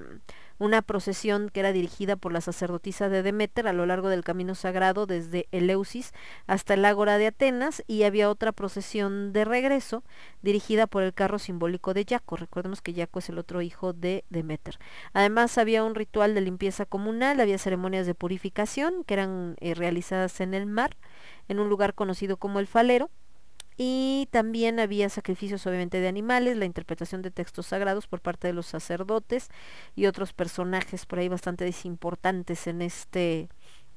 una procesión que era dirigida por la sacerdotisa de Demeter a lo largo del camino sagrado desde Eleusis hasta el ágora de Atenas y había otra procesión de regreso dirigida por el carro simbólico de Yaco. Recordemos que Yaco es el otro hijo de Demeter. Además había un ritual de limpieza comunal, había ceremonias de purificación que eran eh, realizadas en el mar, en un lugar conocido como el Falero y también había sacrificios obviamente de animales, la interpretación de textos sagrados por parte de los sacerdotes y otros personajes por ahí bastante importantes en este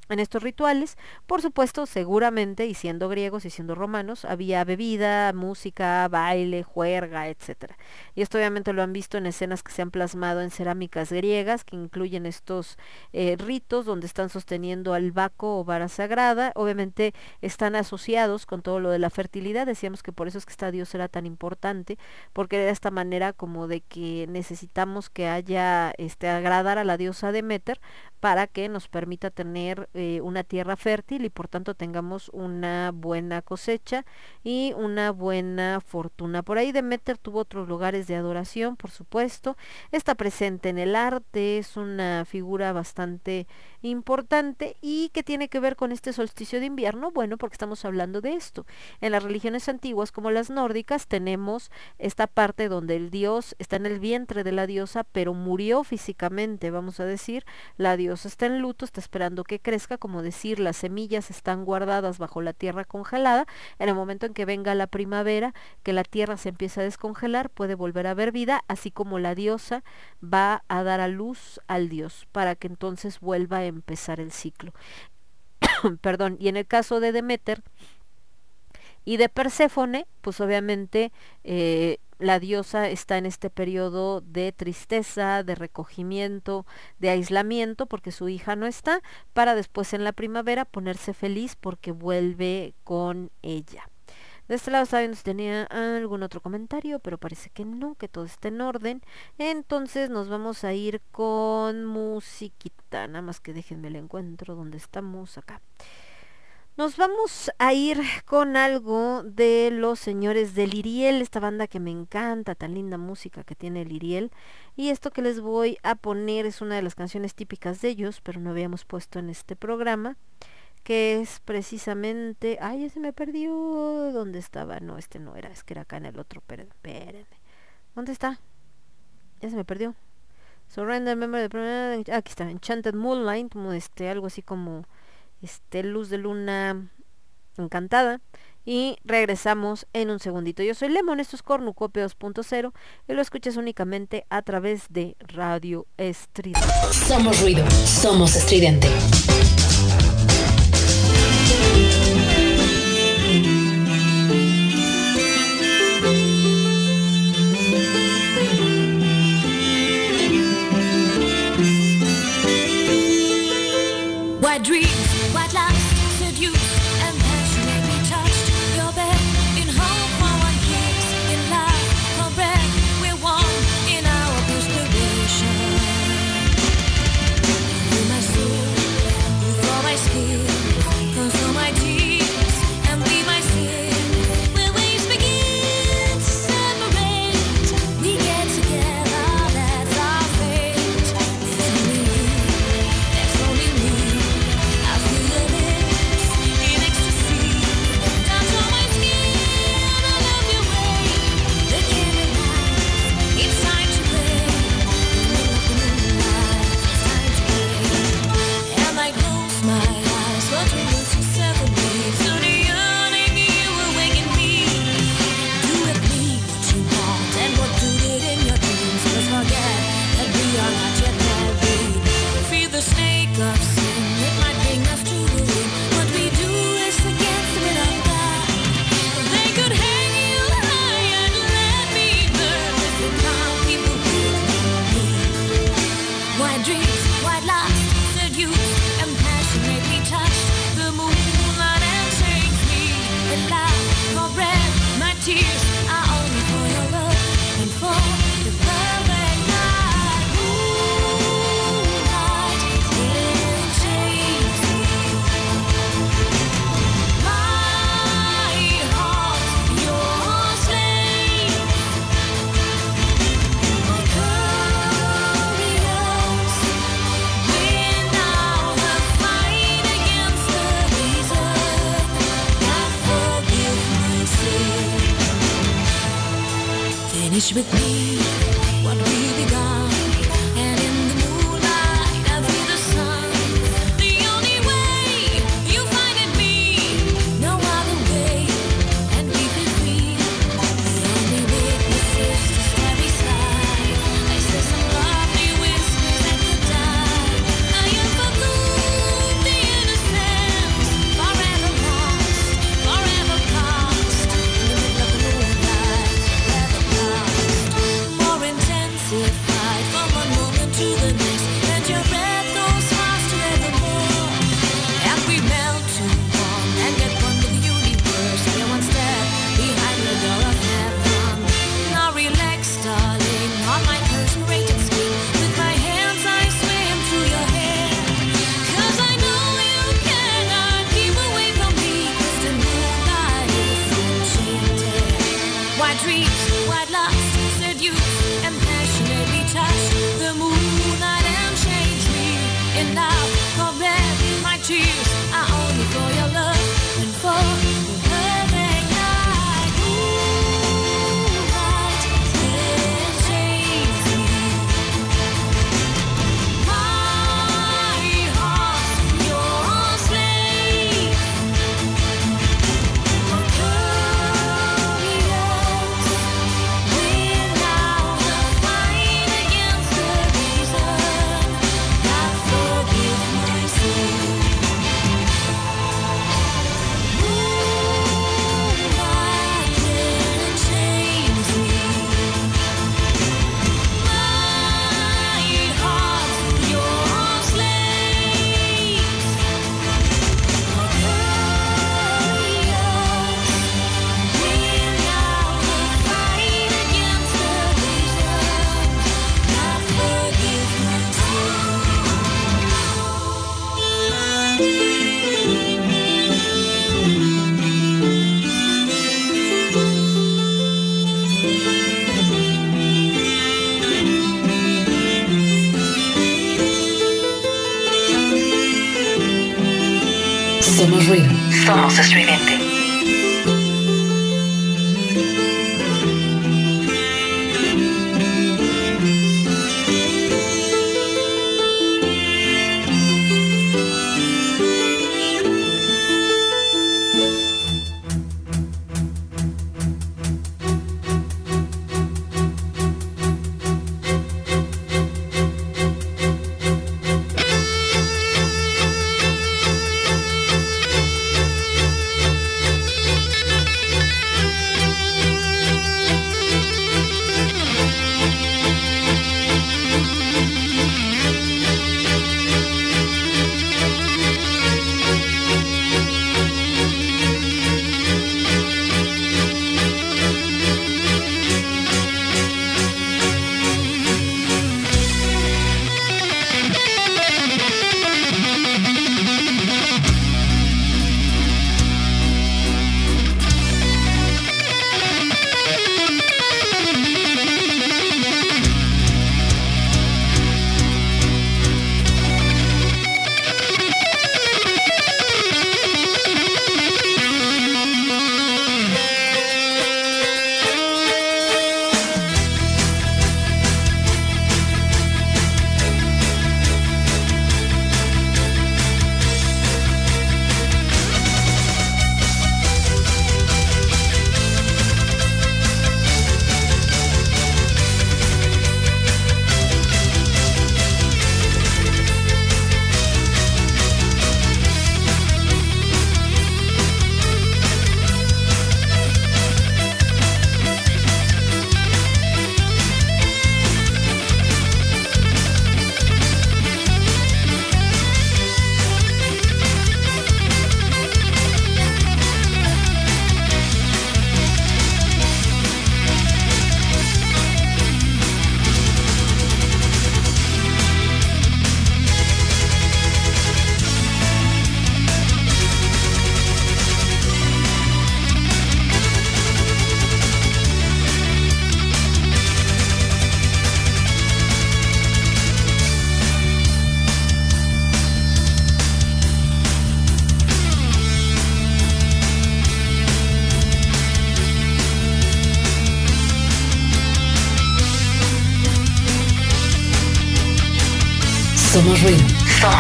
en estos rituales. Por supuesto, seguramente, y siendo griegos y siendo romanos, había bebida, música, baile, juerga, etc. Y esto obviamente lo han visto en escenas que se han plasmado en cerámicas griegas, que incluyen estos eh, ritos donde están sosteniendo al baco o vara sagrada. Obviamente están asociados con todo lo de la fertilidad. Decíamos que por eso es que esta diosa era tan importante, porque era esta manera como de que necesitamos que haya, este, agradar a la diosa Demeter para que nos permita tener eh, una tierra fértil y por tanto tengamos una buena cosecha y una buena fortuna. Por ahí Demeter tuvo otros lugares de adoración, por supuesto. Está presente en el arte, es una figura bastante importante y que tiene que ver con este solsticio de invierno. Bueno, porque estamos hablando de esto. En las religiones antiguas como las nórdicas tenemos esta parte donde el dios está en el vientre de la diosa, pero murió físicamente, vamos a decir. La diosa está en luto, está esperando que crezca como decir, las semillas están guardadas bajo la tierra congelada, en el momento en que venga la primavera, que la tierra se empieza a descongelar, puede volver a haber vida, así como la diosa va a dar a luz al dios, para que entonces vuelva a empezar el ciclo. Perdón, y en el caso de Demeter, y de Perséfone, pues obviamente eh, la diosa está en este periodo de tristeza, de recogimiento, de aislamiento, porque su hija no está, para después en la primavera ponerse feliz porque vuelve con ella. De este lado viendo si tenía algún otro comentario, pero parece que no, que todo está en orden. Entonces nos vamos a ir con musiquita, nada más que déjenme el encuentro donde estamos acá. Nos vamos a ir con algo de los señores de Liriel, esta banda que me encanta, tan linda música que tiene Liriel. Y esto que les voy a poner es una de las canciones típicas de ellos, pero no habíamos puesto en este programa, que es precisamente... Ay, ya se me perdió. ¿Dónde estaba? No, este no era, es que era acá en el otro. Espérenme. ¿Dónde está? Ya se me perdió. Surrender Member de... Aquí está, Enchanted Moonlight, como este, algo así como este, Luz de Luna Encantada. Y regresamos en un segundito. Yo soy Lemon, esto es Cornucopia 2.0 y lo escuchas únicamente a través de Radio Estridente. Somos ruido, somos estridente. White with me.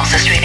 Somos estridente.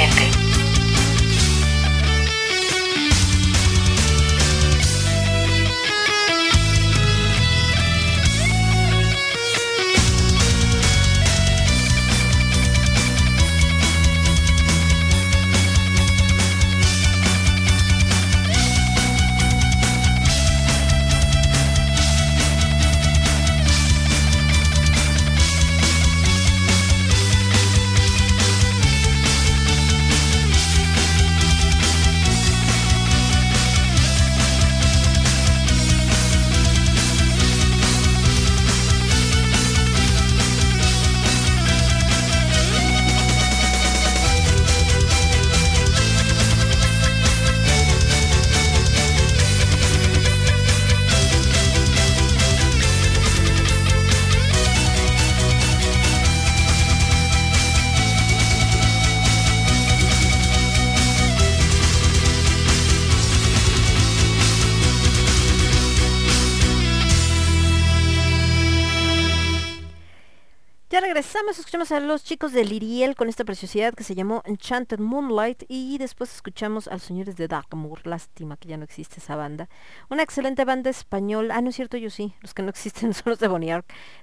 A los chicos de Liriel con esta preciosidad que se llamó Enchanted Moonlight y después escuchamos a los señores de Darkmoor, lástima que ya no existe esa banda. Una excelente banda española, ah, no es cierto, yo sí, los que no existen son los de Bonnie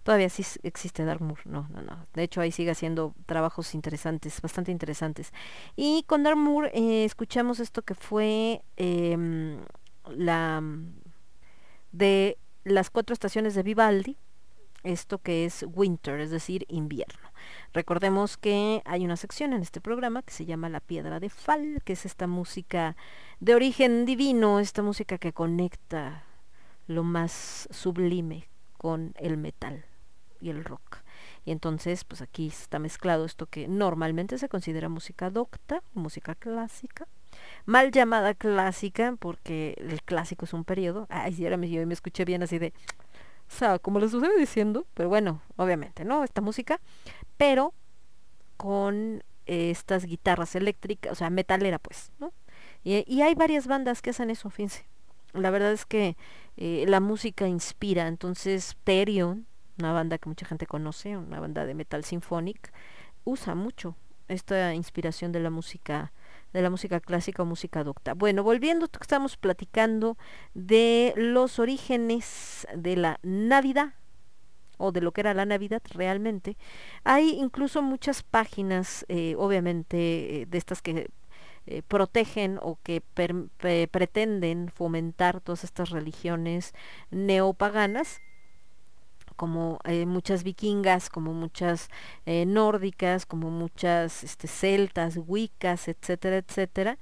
todavía sí existe Darkmoor, no, no, no, de hecho ahí sigue haciendo trabajos interesantes, bastante interesantes. Y con Darkmoor eh, escuchamos esto que fue em, la de las cuatro estaciones de Vivaldi, esto que es winter, es decir, invierno. Recordemos que hay una sección en este programa que se llama La Piedra de Fal, que es esta música de origen divino, esta música que conecta lo más sublime con el metal y el rock. Y entonces, pues aquí está mezclado esto que normalmente se considera música docta, música clásica, mal llamada clásica, porque el clásico es un periodo. Ay, si ahora me, yo me escuché bien así de, o sea, como les estoy diciendo, pero bueno, obviamente, ¿no? Esta música, pero con estas guitarras eléctricas, o sea, metalera, pues, ¿no? Y, hay varias bandas que hacen eso, fíjense. La verdad es que eh, la música inspira, entonces Therion, una banda que mucha gente conoce, una banda de metal sinfónico, usa mucho esta inspiración de la música de la música clásica o música docta. Bueno, volviendo, estamos platicando de los orígenes de la Navidad o de lo que era la Navidad realmente. Hay incluso muchas páginas, eh, obviamente, eh, de estas que eh, protegen o que pretenden fomentar todas estas religiones neopaganas como eh, muchas vikingas, como muchas eh, nórdicas, como muchas este, celtas, wiccas, etcétera, etcétera,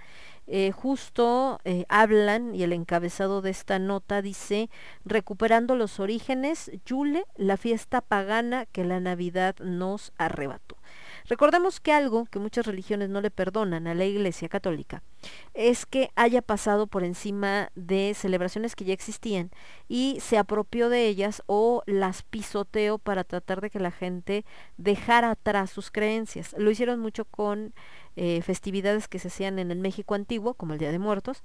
eh, justo hablan y el encabezado de esta nota dice, recuperando los orígenes, Yule, la fiesta pagana que la Navidad nos arrebató. Recordemos que algo que muchas religiones no le perdonan a la Iglesia Católica es que haya pasado por encima de celebraciones que ya existían y se apropió de ellas o las pisoteó para tratar de que la gente dejara atrás sus creencias. Lo hicieron mucho con eh, festividades que se hacían en el México antiguo, como el Día de Muertos,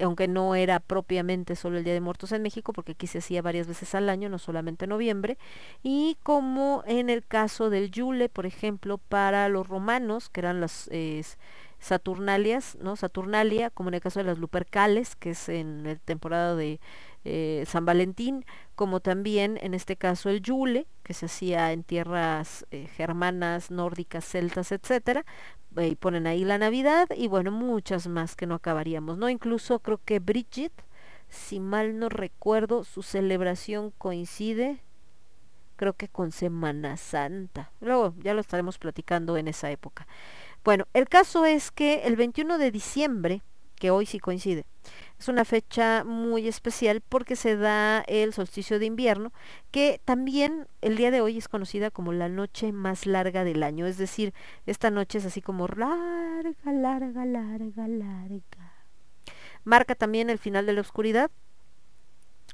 aunque no era propiamente solo el Día de Muertos en México, porque aquí se hacía varias veces al año, no solamente en noviembre, y como en el caso del Yule, por ejemplo, para los romanos, que eran las Saturnalias, ¿no? Saturnalia, como en el caso de las Lupercales, que es en la temporada de eh, San Valentín, como también en este caso el Yule, que se hacía en tierras eh, germanas, nórdicas, celtas, etcétera, y ponen ahí la Navidad y bueno, muchas más que no acabaríamos, ¿no? Incluso creo que Bridget, si mal no recuerdo, su celebración coincide creo que con Semana Santa. Luego ya lo estaremos platicando en esa época. Bueno, el caso es que el 21 de diciembre, que hoy sí coincide, es una fecha muy especial porque se da el solsticio de invierno, que también el día de hoy es conocida como la noche más larga del año. Es decir, esta noche es así como larga, larga, larga, larga. Marca también el final de la oscuridad,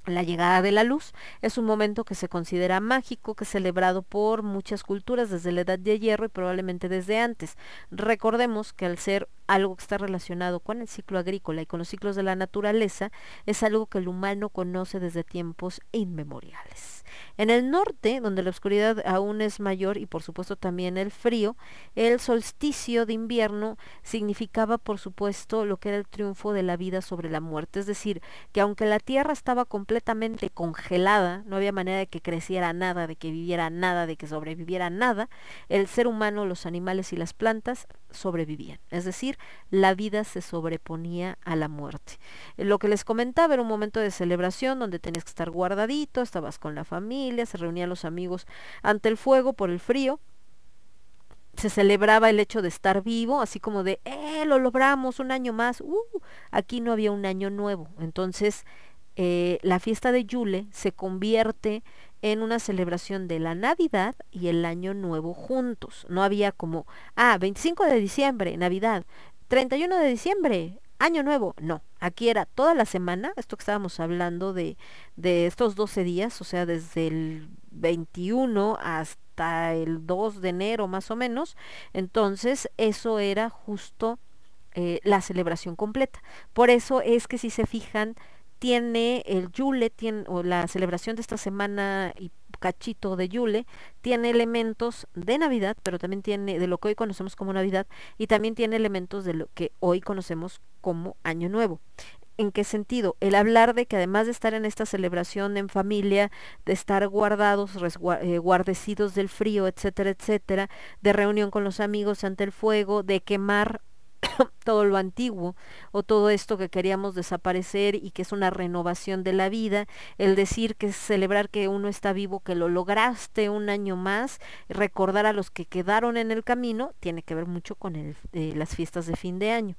la llegada de la luz es un momento que se considera mágico, que es celebrado por muchas culturas desde la edad de hierro y probablemente desde antes. Recordemos que al ser algo que está relacionado con el ciclo agrícola y con los ciclos de la naturaleza, es algo que el humano conoce desde tiempos inmemoriales. En el norte, donde la oscuridad aún es mayor y por supuesto también el frío, el solsticio de invierno significaba por supuesto lo que era el triunfo de la vida sobre la muerte. Es decir, que aunque la tierra estaba completamente congelada, no había manera de que creciera nada, de que viviera nada, de que sobreviviera nada, el ser humano, los animales y las plantas sobrevivían. Es decir, la vida se sobreponía a la muerte. Lo que les comentaba era un momento de celebración donde tenías que estar guardadito, estabas con la familia, se reunían los amigos ante el fuego por el frío. Se celebraba el hecho de estar vivo, así como de, ¡eh, lo logramos un año más! ¡Uh! Aquí no había un año nuevo. Entonces, eh, la fiesta de Yule se convierte en una celebración de la Navidad y el Año Nuevo juntos. No había como, ah, 25 de diciembre, Navidad, 31 de diciembre, Año Nuevo. No, aquí era toda la semana, esto que estábamos hablando de, de estos 12 días, o sea, desde el 21 hasta el 2 de enero más o menos. Entonces, eso era justo eh, la celebración completa. Por eso es que si se fijan, tiene el Yule, tiene, o la celebración de esta semana y cachito de Yule, tiene elementos de Navidad, pero también tiene de lo que hoy conocemos como Navidad y también tiene elementos de lo que hoy conocemos como Año Nuevo. ¿En qué sentido? El hablar de que además de estar en esta celebración en familia, de estar guardados, eh, guardecidos del frío, etcétera, etcétera, de reunión con los amigos ante el fuego, de quemar todo lo antiguo o todo esto que queríamos desaparecer y que es una renovación de la vida, el decir que celebrar que uno está vivo, que lo lograste un año más, recordar a los que quedaron en el camino, tiene que ver mucho con eh, las fiestas de fin de año.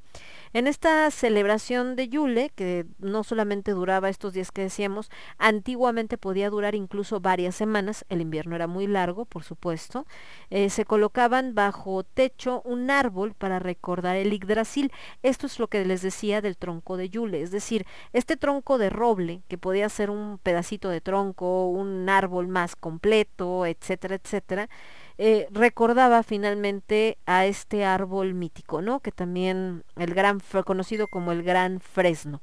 En esta celebración de Yule, que no solamente duraba estos días que decíamos, antiguamente podía durar incluso varias semanas, el invierno era muy largo, por supuesto, eh, se colocaban bajo techo un árbol para recordar el Yggdrasil. Esto es lo que les decía del tronco de Yule, es decir, este tronco de roble, que podía ser un pedacito de tronco, un árbol más completo, etcétera, etcétera, eh, recordaba finalmente a este árbol mítico, ¿no? Que también el gran, conocido como el gran fresno.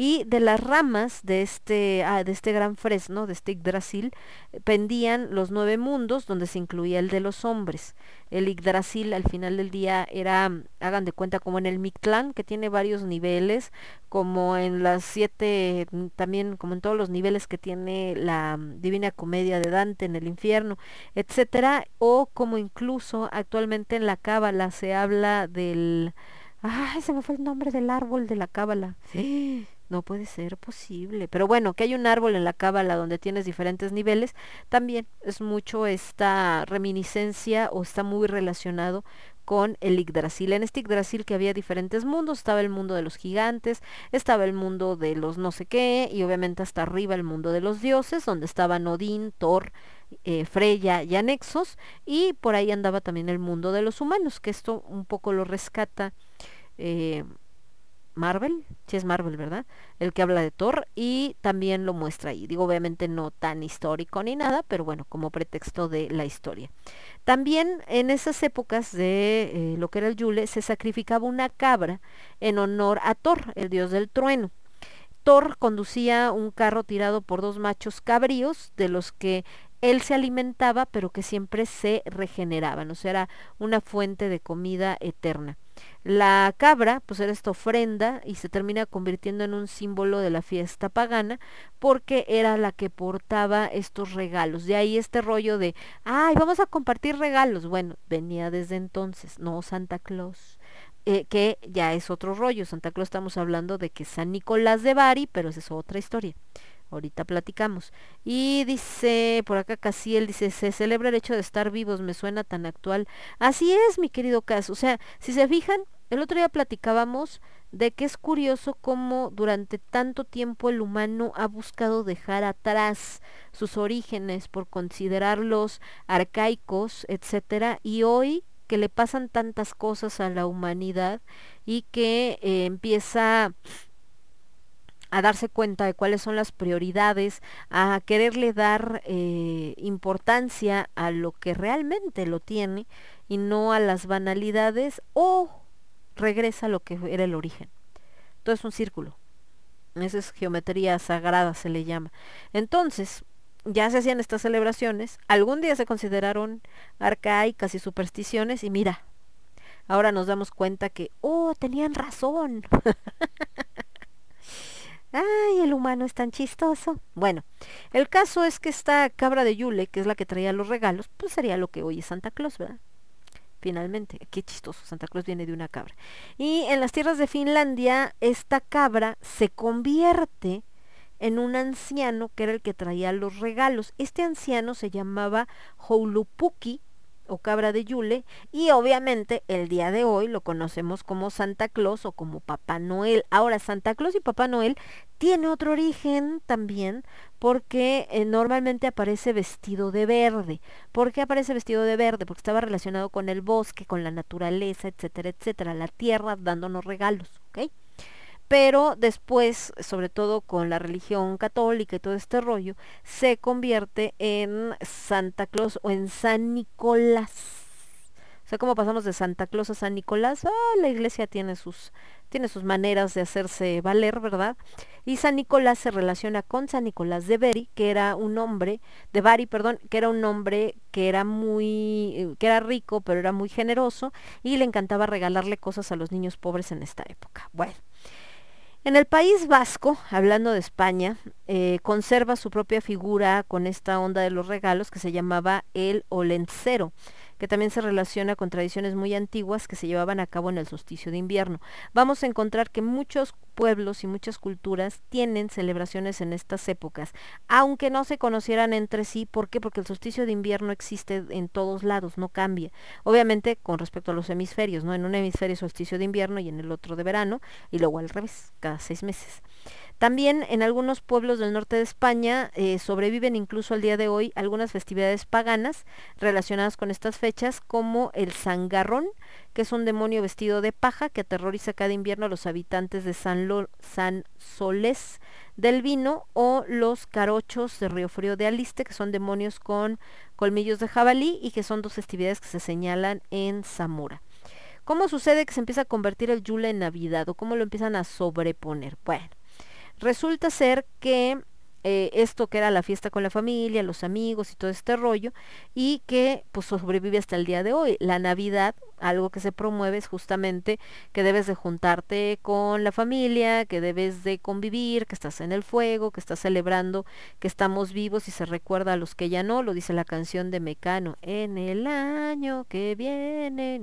Y de las ramas de este, ah, de este gran fresno, de este Yggdrasil, eh, pendían los nueve mundos, donde se incluía el de los hombres. El Yggdrasil al final del día era, mm, hagan de cuenta, como en el Mictlán, que tiene varios niveles, como en las siete, mm, también como en todos los niveles que tiene la mm, Divina Comedia de Dante en el infierno, etcétera, o como incluso actualmente en la Cábala se habla del Ay, se me fue el nombre del árbol de la cábala. No puede ser posible. Pero bueno, que hay un árbol en la cábala donde tienes diferentes niveles, también es mucho esta reminiscencia o está muy relacionado con el Yggdrasil. En este Yggdrasil que había diferentes mundos, estaba el mundo de los gigantes, estaba el mundo de los no sé qué, y obviamente hasta arriba el mundo de los dioses, donde estaban Odín, Thor, eh, Freya y anexos, y por ahí andaba también el mundo de los humanos, que esto un poco lo rescata eh, Marvel, si es Marvel, ¿verdad? El que habla de Thor y también lo muestra ahí. Digo, obviamente no tan histórico ni nada, pero bueno, como pretexto de la historia. También en esas épocas de eh, lo que era el Yule se sacrificaba una cabra en honor a Thor, el dios del trueno. Thor conducía un carro tirado por dos machos cabríos, de los que él se alimentaba, pero que siempre se regeneraban, o sea, era una fuente de comida eterna. La cabra, pues era esta ofrenda y se termina convirtiendo en un símbolo de la fiesta pagana porque era la que portaba estos regalos. De ahí este rollo de, ay, vamos a compartir regalos. Bueno, venía desde entonces, no Santa Claus. Eh, que ya es otro rollo. Santa Claus estamos hablando de que San Nicolás de Bari, pero esa es otra historia. Ahorita platicamos. Y dice, por acá Casiel dice, se celebra el hecho de estar vivos, me suena tan actual. Así es, mi querido Cas. O sea, si se fijan, el otro día platicábamos de que es curioso cómo durante tanto tiempo el humano ha buscado dejar atrás sus orígenes por considerarlos arcaicos, etcétera, y hoy que le pasan tantas cosas a la humanidad y que eh, empieza a darse cuenta de cuáles son las prioridades, a quererle dar eh, importancia a lo que realmente lo tiene y no a las banalidades o regresa a lo que era el origen. Todo es un círculo. Esa es geometría sagrada, se le llama. Entonces, ya se hacían estas celebraciones, algún día se consideraron arcaicas y supersticiones y mira, ahora nos damos cuenta que, oh, tenían razón. Ay, el humano es tan chistoso. Bueno, el caso es que esta cabra de Yule, que es la que traía los regalos, pues sería lo que hoy es Santa Claus, ¿verdad? Finalmente, qué chistoso, Santa Claus viene de una cabra. Y en las tierras de Finlandia, esta cabra se convierte en un anciano que era el que traía los regalos. Este anciano se llamaba Houlupuki o cabra de Yule y obviamente el día de hoy lo conocemos como Santa Claus o como Papá Noel. Ahora Santa Claus y Papá Noel tiene otro origen también porque eh, normalmente aparece vestido de verde. ¿Por qué aparece vestido de verde? Porque estaba relacionado con el bosque, con la naturaleza, etcétera, etcétera, la tierra dándonos regalos. Pero después, sobre todo con la religión católica y todo este rollo, se convierte en Santa Claus o en San Nicolás. O sea, cómo pasamos de Santa Claus a San Nicolás. Ah, la iglesia tiene sus, tiene sus maneras de hacerse valer, ¿verdad? Y San Nicolás se relaciona con San Nicolás de Bari, que era un hombre, de Bari, perdón, que era un hombre que era muy, eh, que era rico, pero era muy generoso y le encantaba regalarle cosas a los niños pobres en esta época. Bueno. En el País Vasco, hablando de España, eh, conserva su propia figura con esta onda de los regalos que se llamaba el olencero que también se relaciona con tradiciones muy antiguas que se llevaban a cabo en el solsticio de invierno. Vamos a encontrar que muchos pueblos y muchas culturas tienen celebraciones en estas épocas, aunque no se conocieran entre sí. ¿Por qué? Porque el solsticio de invierno existe en todos lados, no cambia. Obviamente con respecto a los hemisferios, ¿no? En un hemisferio solsticio de invierno y en el otro de verano, y luego al revés, cada seis meses. También en algunos pueblos del norte de España eh, sobreviven incluso al día de hoy algunas festividades paganas relacionadas con estas fechas, como el Sangarrón, que es un demonio vestido de paja que aterroriza cada invierno a los habitantes de San, San Solés del Vino, o los carochos de Río Frío de Aliste, que son demonios con colmillos de jabalí y que son dos festividades que se señalan en Zamora. ¿Cómo sucede que se empieza a convertir el Yule en Navidad o cómo lo empiezan a sobreponer? Bueno, Resulta ser que eh, esto que era la fiesta con la familia, los amigos y todo este rollo, y que pues sobrevive hasta el día de hoy. La Navidad, algo que se promueve es justamente que debes de juntarte con la familia, que debes de convivir, que estás en el fuego, que estás celebrando que estamos vivos y se recuerda a los que ya no, lo dice la canción de Mecano, en el año que viene,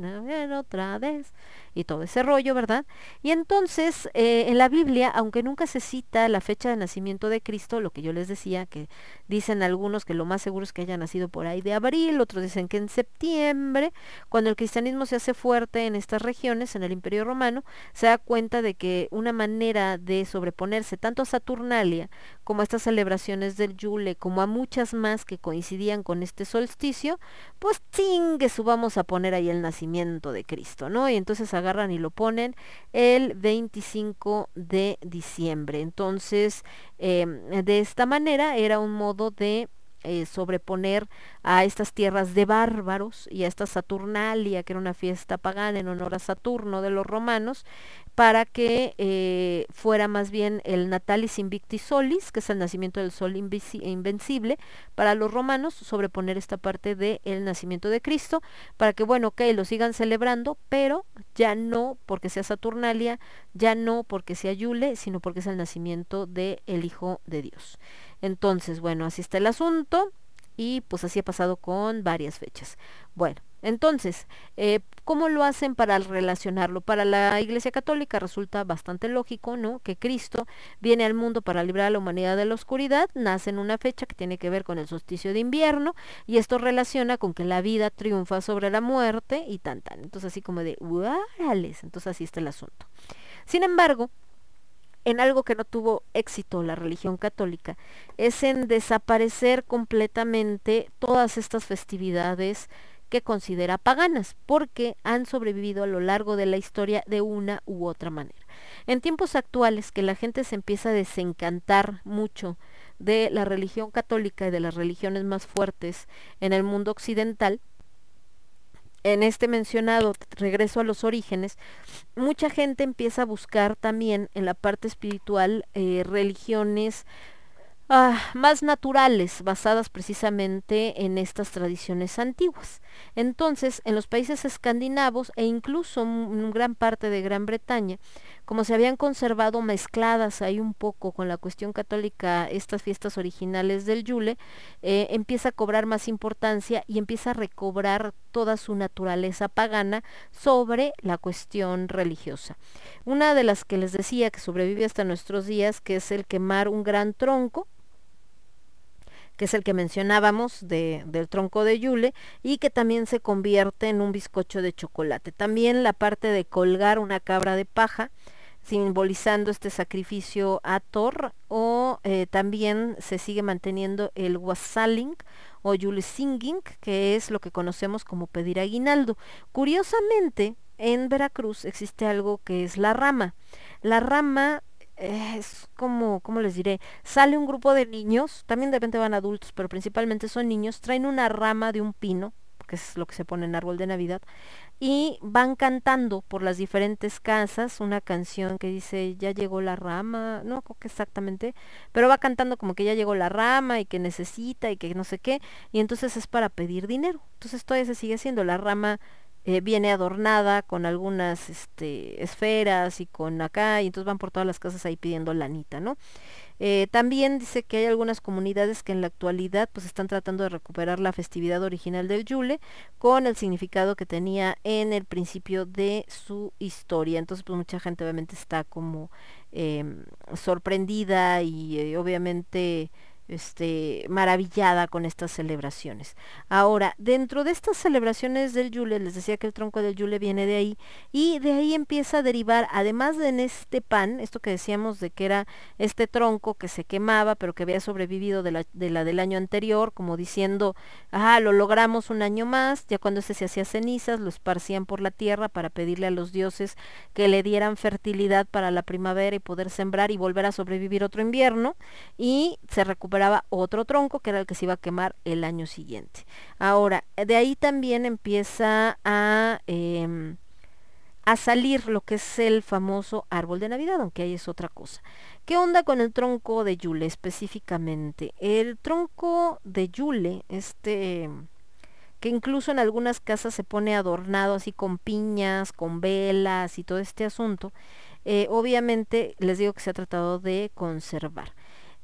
otra vez y todo ese rollo, ¿verdad? Y entonces, eh, en la Biblia, aunque nunca se cita la fecha de nacimiento de Cristo, lo que yo les decía, que dicen algunos que lo más seguro es que haya nacido por ahí de abril, otros dicen que en septiembre, cuando el cristianismo se hace fuerte en estas regiones, en el Imperio Romano, se da cuenta de que una manera de sobreponerse tanto a Saturnalia como a estas celebraciones del Yule, como a muchas más que coincidían con este solsticio, pues chingue subamos a poner ahí el nacimiento de Cristo, ¿no? Y entonces agarran y lo ponen el 25 de diciembre. Entonces, eh, de esta manera era un modo de eh, sobreponer a estas tierras de bárbaros y a esta Saturnalia, que era una fiesta pagana en honor a Saturno de los romanos, para que eh, fuera más bien el Natalis Invicti Solis, que es el nacimiento del sol invencible, para los romanos, sobreponer esta parte del nacimiento de Cristo, para que, bueno, ok, lo sigan celebrando, pero ya no porque sea Saturnalia, ya no porque sea Yule, sino porque es el nacimiento del Hijo de Dios. Entonces, bueno, así está el asunto y pues así ha pasado con varias fechas. Bueno, entonces, eh, ¿cómo lo hacen para relacionarlo? Para la Iglesia Católica resulta bastante lógico, ¿no? Que Cristo viene al mundo para librar a la humanidad de la oscuridad, nace en una fecha que tiene que ver con el solsticio de invierno y esto relaciona con que la vida triunfa sobre la muerte y tan tan. Entonces así como de, ¡Uárales! Entonces así está el asunto. Sin embargo, en algo que no tuvo éxito la religión católica, es en desaparecer completamente todas estas festividades que considera paganas, porque han sobrevivido a lo largo de la historia de una u otra manera. En tiempos actuales que la gente se empieza a desencantar mucho de la religión católica y de las religiones más fuertes en el mundo occidental, en este mencionado regreso a los orígenes, mucha gente empieza a buscar también en la parte espiritual eh, religiones ah, más naturales, basadas precisamente en estas tradiciones antiguas. Entonces, en los países escandinavos e incluso en gran parte de Gran Bretaña, como se habían conservado mezcladas ahí un poco con la cuestión católica estas fiestas originales del Yule, eh, empieza a cobrar más importancia y empieza a recobrar toda su naturaleza pagana sobre la cuestión religiosa. Una de las que les decía que sobrevive hasta nuestros días, que es el quemar un gran tronco, que es el que mencionábamos de, del tronco de Yule, y que también se convierte en un bizcocho de chocolate. También la parte de colgar una cabra de paja, simbolizando este sacrificio a Thor, o eh, también se sigue manteniendo el wasaling o Yule singing, que es lo que conocemos como pedir aguinaldo. Curiosamente, en Veracruz existe algo que es la rama. La rama es como, ¿cómo les diré? Sale un grupo de niños, también de repente van adultos, pero principalmente son niños, traen una rama de un pino, porque es lo que se pone en árbol de Navidad, y van cantando por las diferentes casas una canción que dice ya llegó la rama, no creo que exactamente, pero va cantando como que ya llegó la rama y que necesita y que no sé qué, y entonces es para pedir dinero. Entonces todavía se sigue haciendo, la rama eh, viene adornada con algunas este, esferas y con acá, y entonces van por todas las casas ahí pidiendo lanita, ¿no? Eh, también dice que hay algunas comunidades que en la actualidad pues están tratando de recuperar la festividad original del Yule con el significado que tenía en el principio de su historia. Entonces pues mucha gente obviamente está como em, sorprendida y eh, obviamente este, maravillada con estas celebraciones. Ahora, dentro de estas celebraciones del Yule, les decía que el tronco del Yule viene de ahí, y de ahí empieza a derivar, además de en este pan, esto que decíamos de que era este tronco que se quemaba, pero que había sobrevivido de la, de la del año anterior, como diciendo, ah, lo logramos un año más, ya cuando este se hacía cenizas, lo esparcían por la tierra para pedirle a los dioses que le dieran fertilidad para la primavera y poder sembrar y volver a sobrevivir otro invierno, y se otro tronco que era el que se iba a quemar el año siguiente. Ahora, de ahí también empieza a, em, a salir lo que es el famoso árbol de Navidad, aunque ahí es otra cosa. ¿Qué onda con el tronco de Yule específicamente? El tronco de Yule, este que incluso en algunas casas se pone adornado así con piñas, con velas y todo este asunto, eh, obviamente les digo que se ha tratado de conservar.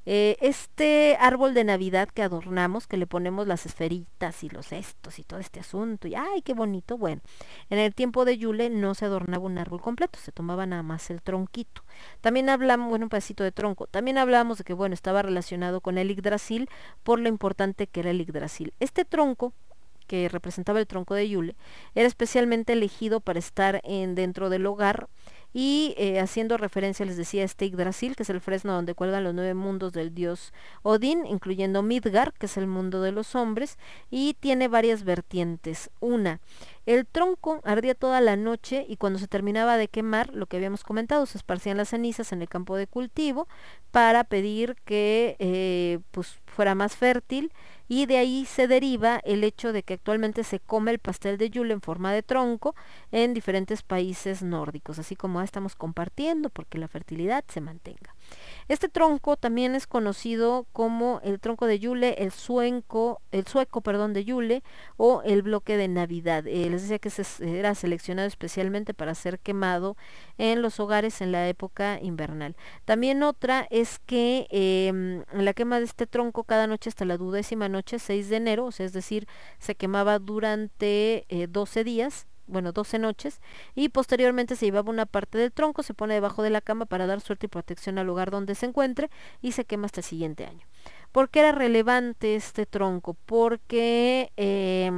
Eh, este árbol de Navidad que adornamos, que le ponemos las esferitas y los cestos y todo este asunto, y ay, qué bonito, bueno, en el tiempo de Yule no se adornaba un árbol completo, se tomaba nada más el tronquito. También hablamos, bueno, un pedacito de tronco, también hablábamos de que, bueno, estaba relacionado con el Yggdrasil por lo importante que era el Yggdrasil. Este tronco que representaba el tronco de Yule, era especialmente elegido para estar en, dentro del hogar y eh, haciendo referencia, les decía, este Yggdrasil, que es el fresno donde cuelgan los nueve mundos del dios Odín, incluyendo Midgar, que es el mundo de los hombres, y tiene varias vertientes. Una, el tronco ardía toda la noche y cuando se terminaba de quemar, lo que habíamos comentado, se esparcían las cenizas en el campo de cultivo para pedir que eh, pues fuera más fértil y de ahí se deriva el hecho de que actualmente se come el pastel de Yule en forma de tronco en diferentes países nórdicos, así como estamos compartiendo porque la fertilidad se mantenga. Este tronco también es conocido como el tronco de Yule, el sueco, el sueco, perdón, de Yule o el bloque de Navidad. Eh, les decía que se, era seleccionado especialmente para ser quemado en los hogares en la época invernal. También otra es que em, en la quema de este tronco cada noche hasta la duodécima noche, 6 de enero, es decir, se quemaba durante 12 eh, días bueno, 12 noches, y posteriormente se llevaba una parte del tronco, se pone debajo de la cama para dar suerte y protección al lugar donde se encuentre y se quema hasta el siguiente año. ¿Por qué era relevante este tronco? Porque eh,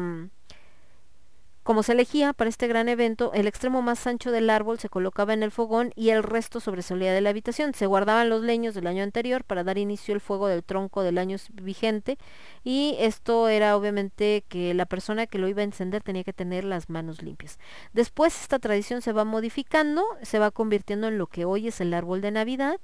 como se elegía para este gran evento, el extremo más ancho del árbol se colocaba en el fogón y el resto sobresalía de la habitación. Se guardaban los leños del año anterior para dar inicio al fuego del tronco del año vigente y esto era obviamente que la persona que lo iba a encender tenía que tener las manos limpias. Después esta tradición se va modificando, se va convirtiendo en lo que hoy es el árbol de Navidad,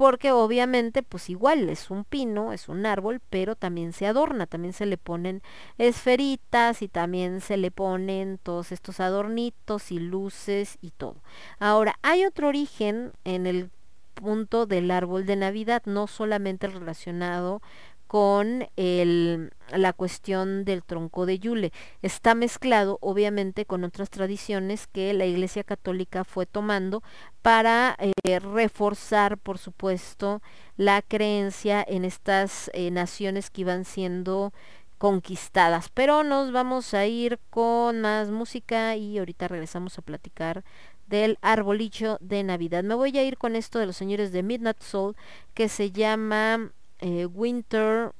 porque obviamente pues igual es un pino, es un árbol, pero también se adorna, también se le ponen esferitas y también se le pone todos estos adornitos y luces y todo. Ahora, hay otro origen en el punto del árbol de Navidad, no solamente relacionado con el, la cuestión del tronco de Yule. Está mezclado obviamente con otras tradiciones que la Iglesia Católica fue tomando para eh, reforzar, por supuesto, la creencia en estas eh, naciones que iban siendo conquistadas. Pero nos vamos a ir con más música y ahorita regresamos a platicar del arbolillo de Navidad. Me voy a ir con esto de los señores de Midnight Soul que se llama eh, Winter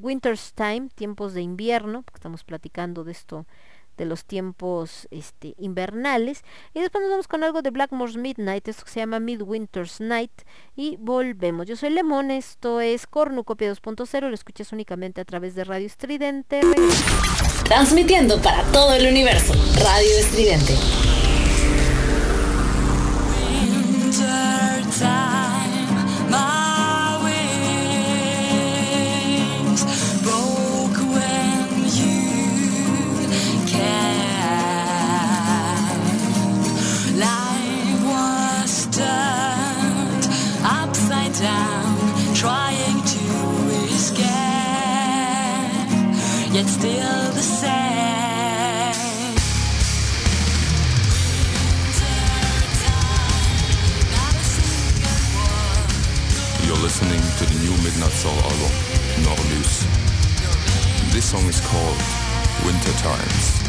Winter's Time, tiempos de invierno, porque estamos platicando de esto de los tiempos este, invernales. Y después nos vamos con algo de Blackmore's Midnight, esto que se llama Midwinter's Night. Y volvemos. Yo soy Lemón, esto es Cornucopia 2.0, lo escuchas únicamente a través de Radio Estridente. Transmitiendo para todo el universo, Radio Estridente. Listening to the new Midnight Soul album, Norlus. This song is called Winter Times.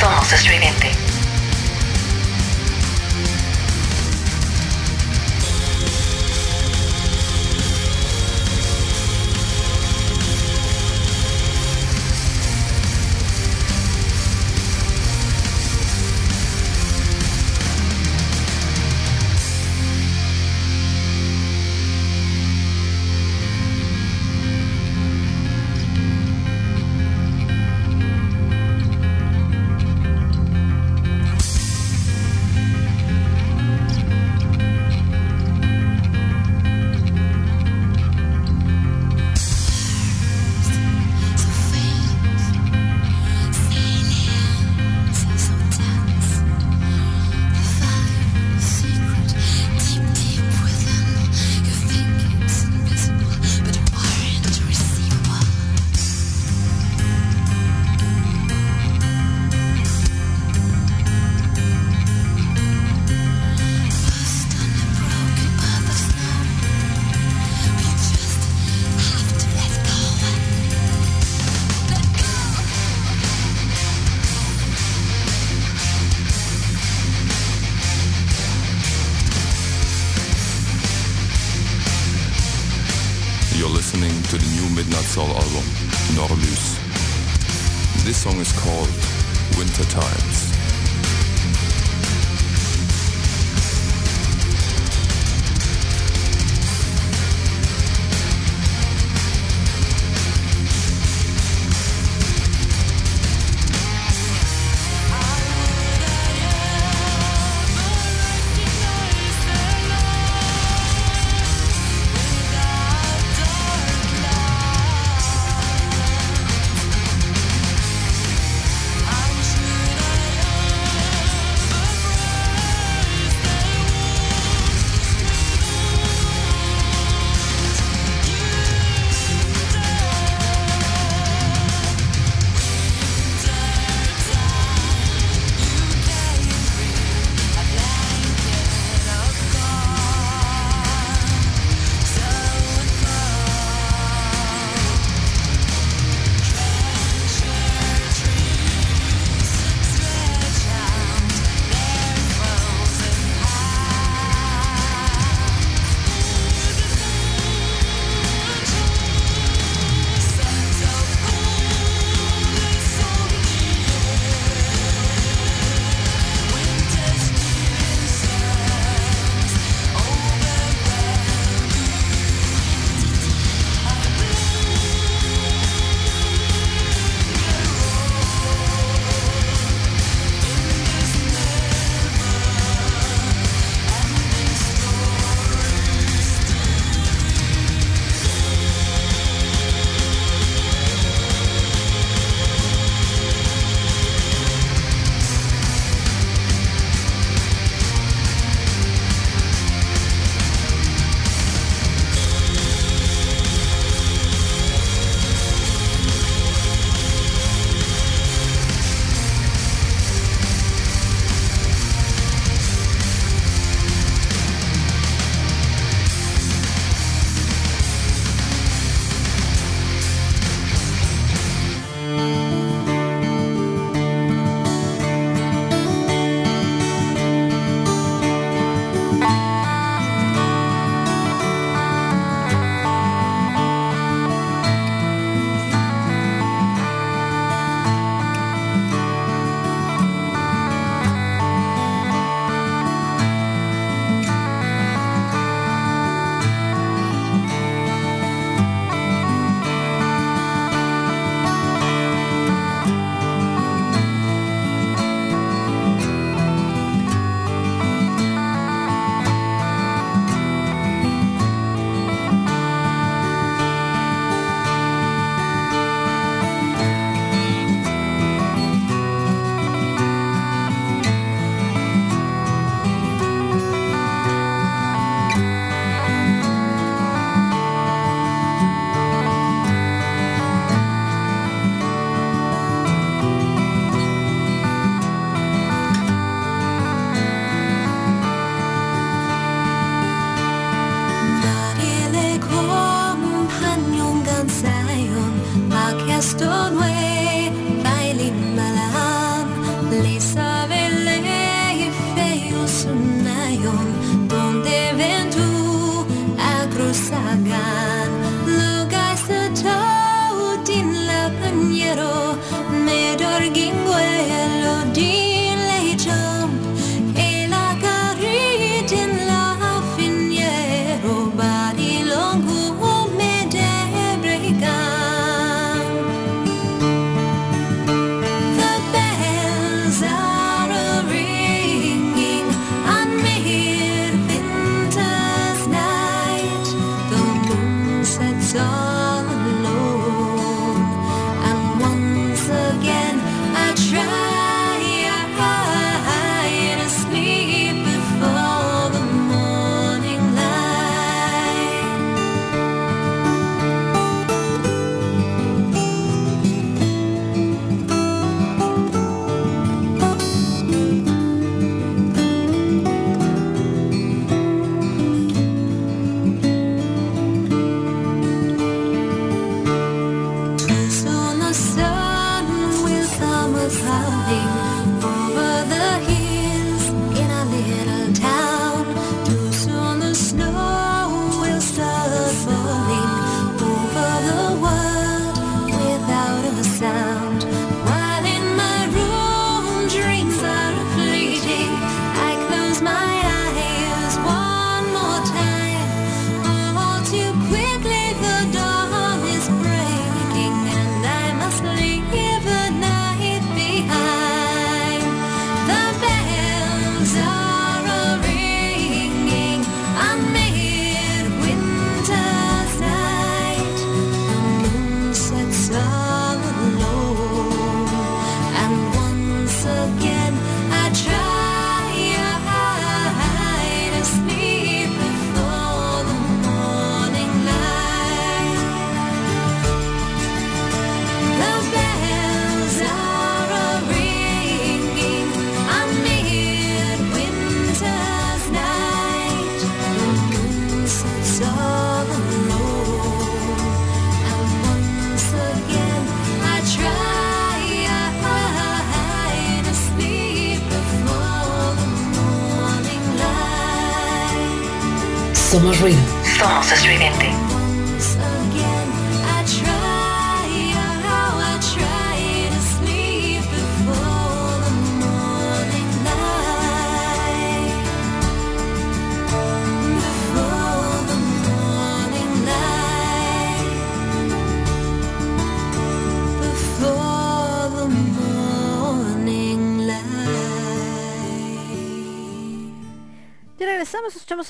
Somos estridente.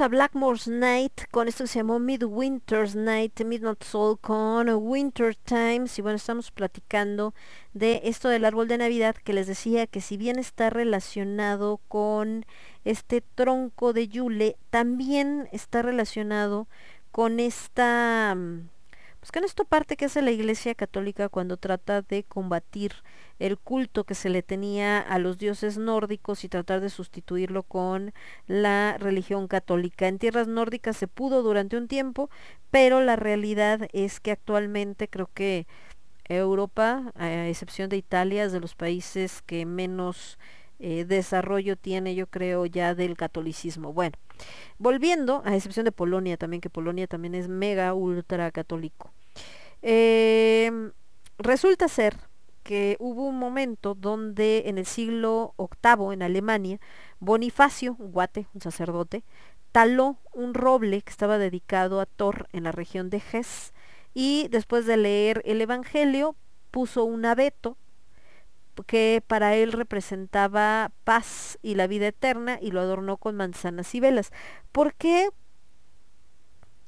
A Blackmore's Night con esto que se llamó Midwinter's Night, Midnight Soul con Winter Times. Y bueno, estamos platicando de esto del árbol de Navidad que les decía que si bien está relacionado con este tronco de Yule, también está relacionado con esta mm, pues con esta parte que hace la Iglesia Católica cuando trata de combatir el culto que se le tenía a los dioses nórdicos y tratar de sustituirlo con la religión católica. En tierras nórdicas se pudo durante un tiempo, pero la realidad es que actualmente creo que Europa, a excepción de Italia, es de los países que menos eh, desarrollo tiene, yo creo, ya del catolicismo. Bueno, volviendo, a excepción de Polonia también, que Polonia también es mega ultra católico. Eh, resulta ser que hubo un momento donde en el siglo VIII en Alemania, Bonifacio, un guate, un sacerdote, taló un roble que estaba dedicado a Thor en la región de Hesse y después de leer el Evangelio puso un abeto que para él representaba paz y la vida eterna y lo adornó con manzanas y velas. ¿Por qué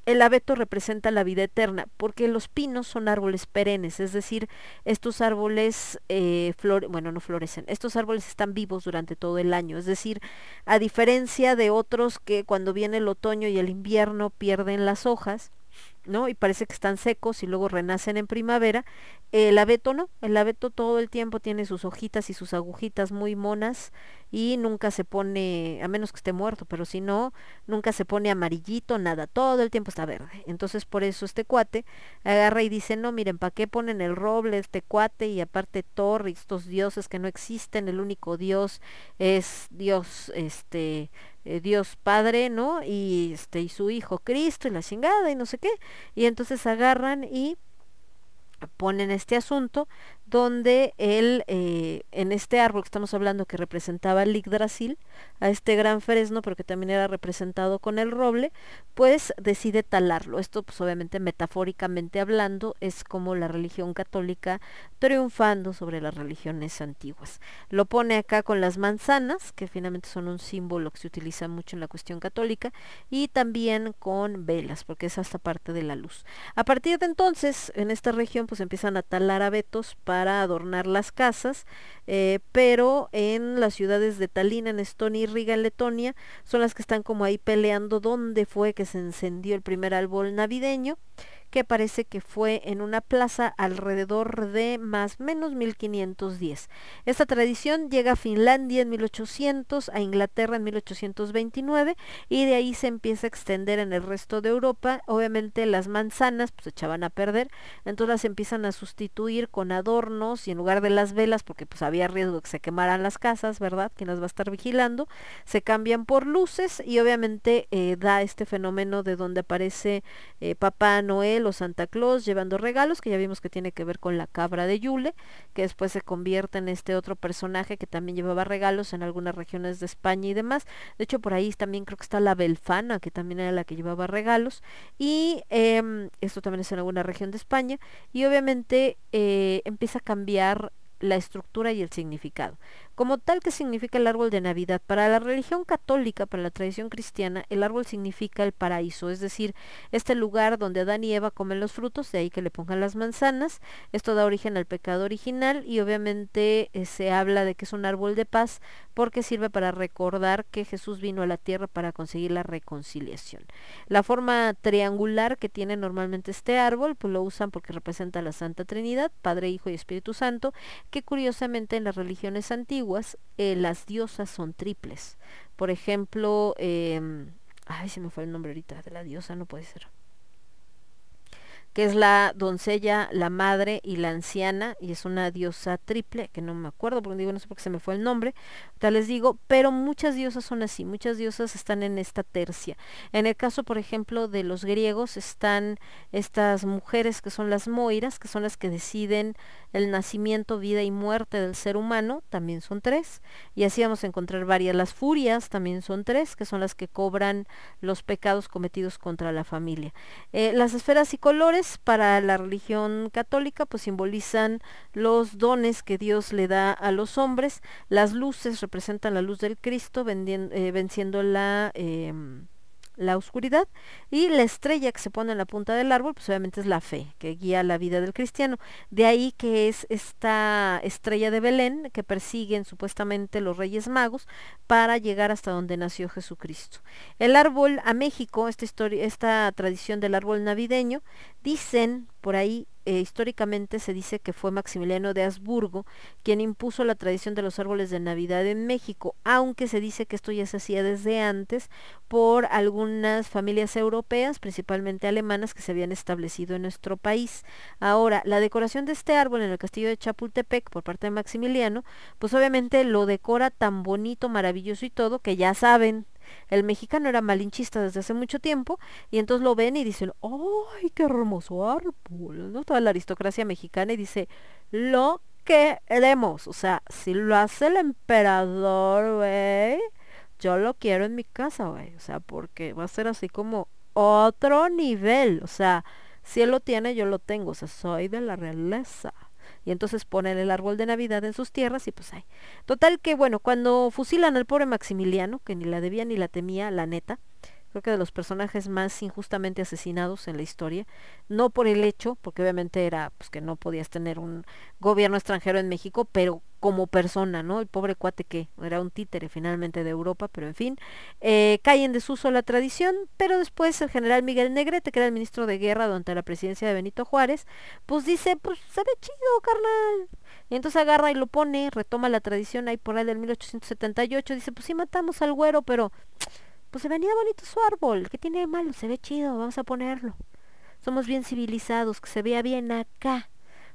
el abeto representa la vida eterna? Porque los pinos son árboles perennes, es decir, estos árboles, eh, flore bueno, no florecen, estos árboles están vivos durante todo el año, es decir, a diferencia de otros que cuando viene el otoño y el invierno pierden las hojas, ¿no? Y parece que están secos y luego renacen en primavera. El abeto no, el abeto todo el tiempo tiene sus hojitas y sus agujitas muy monas y nunca se pone, a menos que esté muerto, pero si no, nunca se pone amarillito, nada, todo el tiempo está verde. Entonces por eso este cuate agarra y dice, no, miren, ¿para qué ponen el roble, este cuate y aparte Thor y estos dioses que no existen? El único dios es Dios, este, eh, Dios Padre, ¿no? Y este y su hijo Cristo y la chingada y no sé qué. Y entonces agarran y ponen este asunto donde él, eh, en este árbol que estamos hablando que representaba el Yggdrasil, a este gran fresno, pero que también era representado con el roble, pues decide talarlo. Esto, pues obviamente metafóricamente hablando, es como la religión católica triunfando sobre las religiones antiguas. Lo pone acá con las manzanas, que finalmente son un símbolo que se utiliza mucho en la cuestión católica, y también con velas, porque es hasta parte de la luz. A partir de entonces, en esta región, pues empiezan a talar abetos para para adornar las casas, eh, pero en las ciudades de Tallinn en Estonia y Riga en Letonia son las que están como ahí peleando dónde fue que se encendió el primer árbol navideño que parece que fue en una plaza alrededor de más menos 1510. Esta tradición llega a Finlandia en 1800, a Inglaterra en 1829 y de ahí se empieza a extender en el resto de Europa. Obviamente las manzanas pues se echaban a perder, entonces las empiezan a sustituir con adornos y en lugar de las velas, porque pues había riesgo de que se quemaran las casas, ¿verdad? ¿Quién las va a estar vigilando? Se cambian por luces y obviamente eh, da este fenómeno de donde aparece eh, Papá Noel o Santa Claus llevando regalos, que ya vimos que tiene que ver con la cabra de Yule, que después se convierte en este otro personaje que también llevaba regalos en algunas regiones de España y demás. De hecho, por ahí también creo que está la Belfana, que también era la que llevaba regalos. Y eh, esto también es en alguna región de España. Y obviamente eh, empieza a cambiar la estructura y el significado. Como tal que significa el árbol de Navidad, para la religión católica, para la tradición cristiana, el árbol significa el paraíso, es decir, este lugar donde Adán y Eva comen los frutos, de ahí que le pongan las manzanas. Esto da origen al pecado original y obviamente eh, se habla de que es un árbol de paz porque sirve para recordar que Jesús vino a la tierra para conseguir la reconciliación. La forma triangular que tiene normalmente este árbol, pues lo usan porque representa la Santa Trinidad, Padre, Hijo y Espíritu Santo, que curiosamente en las religiones antiguas eh, las diosas son triples. Por ejemplo, eh, ay, se me fue el nombre ahorita de la diosa, no puede ser que es la doncella, la madre y la anciana, y es una diosa triple, que no me acuerdo, porque digo, no sé por qué se me fue el nombre, tal les digo, pero muchas diosas son así, muchas diosas están en esta tercia. En el caso, por ejemplo, de los griegos están estas mujeres que son las moiras, que son las que deciden el nacimiento, vida y muerte del ser humano, también son tres, y así vamos a encontrar varias. Las furias también son tres, que son las que cobran los pecados cometidos contra la familia. Eh, las esferas y colores, para la religión católica pues simbolizan los dones que Dios le da a los hombres. Las luces representan la luz del Cristo eh, venciendo la... Em, la oscuridad y la estrella que se pone en la punta del árbol, pues obviamente es la fe que guía la vida del cristiano. De ahí que es esta estrella de Belén que persiguen supuestamente los Reyes Magos para llegar hasta donde nació Jesucristo. El árbol a México, esta historia, esta tradición del árbol navideño, dicen por ahí eh, históricamente se dice que fue Maximiliano de Habsburgo quien impuso la tradición de los árboles de Navidad en México, aunque se dice que esto ya se hacía desde antes por algunas familias europeas, principalmente alemanas, que se habían establecido en nuestro país. Ahora, la decoración de este árbol en el castillo de Chapultepec por parte de Maximiliano, pues obviamente lo decora tan bonito, maravilloso y todo, que ya saben, el mexicano era malinchista desde hace mucho tiempo y entonces lo ven y dicen, ¡ay, qué hermoso árbol! ¿no? Toda la aristocracia mexicana y dice, lo queremos. O sea, si lo hace el emperador, güey, yo lo quiero en mi casa, güey. O sea, porque va a ser así como otro nivel. O sea, si él lo tiene, yo lo tengo. O sea, soy de la realeza y entonces ponen el árbol de Navidad en sus tierras y pues hay. Total que bueno, cuando fusilan al pobre Maximiliano, que ni la debía ni la temía, la neta, creo que de los personajes más injustamente asesinados en la historia, no por el hecho, porque obviamente era pues que no podías tener un gobierno extranjero en México, pero como persona, ¿no? El pobre cuate que era un títere finalmente de Europa, pero en fin, eh, cae en desuso la tradición, pero después el general Miguel Negrete, que era el ministro de guerra durante la presidencia de Benito Juárez, pues dice, pues se ve chido, carnal. Y entonces agarra y lo pone, retoma la tradición ahí por ahí del 1878, dice, pues sí matamos al güero, pero pues se venía bonito su árbol, ¿qué tiene de malo? Se ve chido, vamos a ponerlo. Somos bien civilizados, que se vea bien acá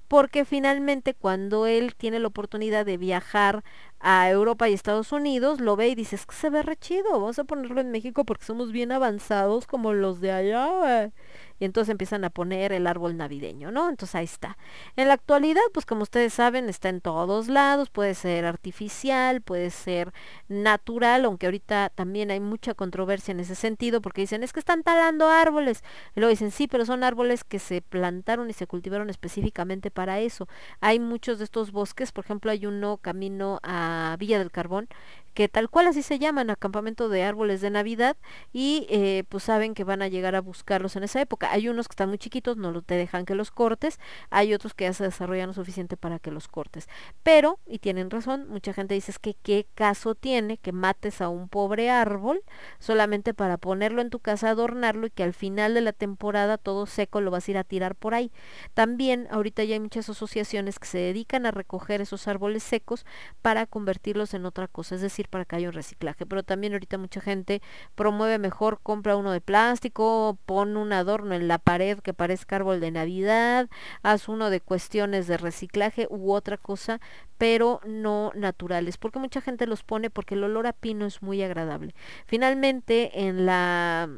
porque finalmente cuando él tiene la oportunidad de viajar a Europa y Estados Unidos, lo ve y dice, es que se ve re chido, vamos a ponerlo en México porque somos bien avanzados como los de allá. Y entonces empiezan a poner el árbol navideño, ¿no? Entonces ahí está. En la actualidad, pues como ustedes saben, está en todos lados, puede ser artificial, puede ser natural, aunque ahorita también hay mucha controversia en ese sentido, porque dicen, es que están talando árboles. Y luego dicen, sí, pero son árboles que se plantaron y se cultivaron específicamente para eso. Hay muchos de estos bosques, por ejemplo, hay uno camino a Villa del Carbón, que tal cual así se llaman, acampamento de árboles de Navidad, y eh, pues saben que van a llegar a buscarlos en esa época. Hay unos que están muy chiquitos, no te dejan que los cortes, hay otros que ya se desarrollan lo suficiente para que los cortes. Pero, y tienen razón, mucha gente dice es que qué caso tiene que mates a un pobre árbol solamente para ponerlo en tu casa, adornarlo y que al final de la temporada todo seco lo vas a ir a tirar por ahí. También ahorita ya hay muchas asociaciones que se dedican a recoger esos árboles secos para convertirlos en otra cosa, es decir, para que haya un reciclaje. Pero también ahorita mucha gente promueve mejor, compra uno de plástico, pon un adorno en la pared que parezca árbol de Navidad, haz uno de cuestiones de reciclaje u otra cosa, pero no naturales, porque mucha gente los pone porque el olor a pino es muy agradable. Finalmente, en la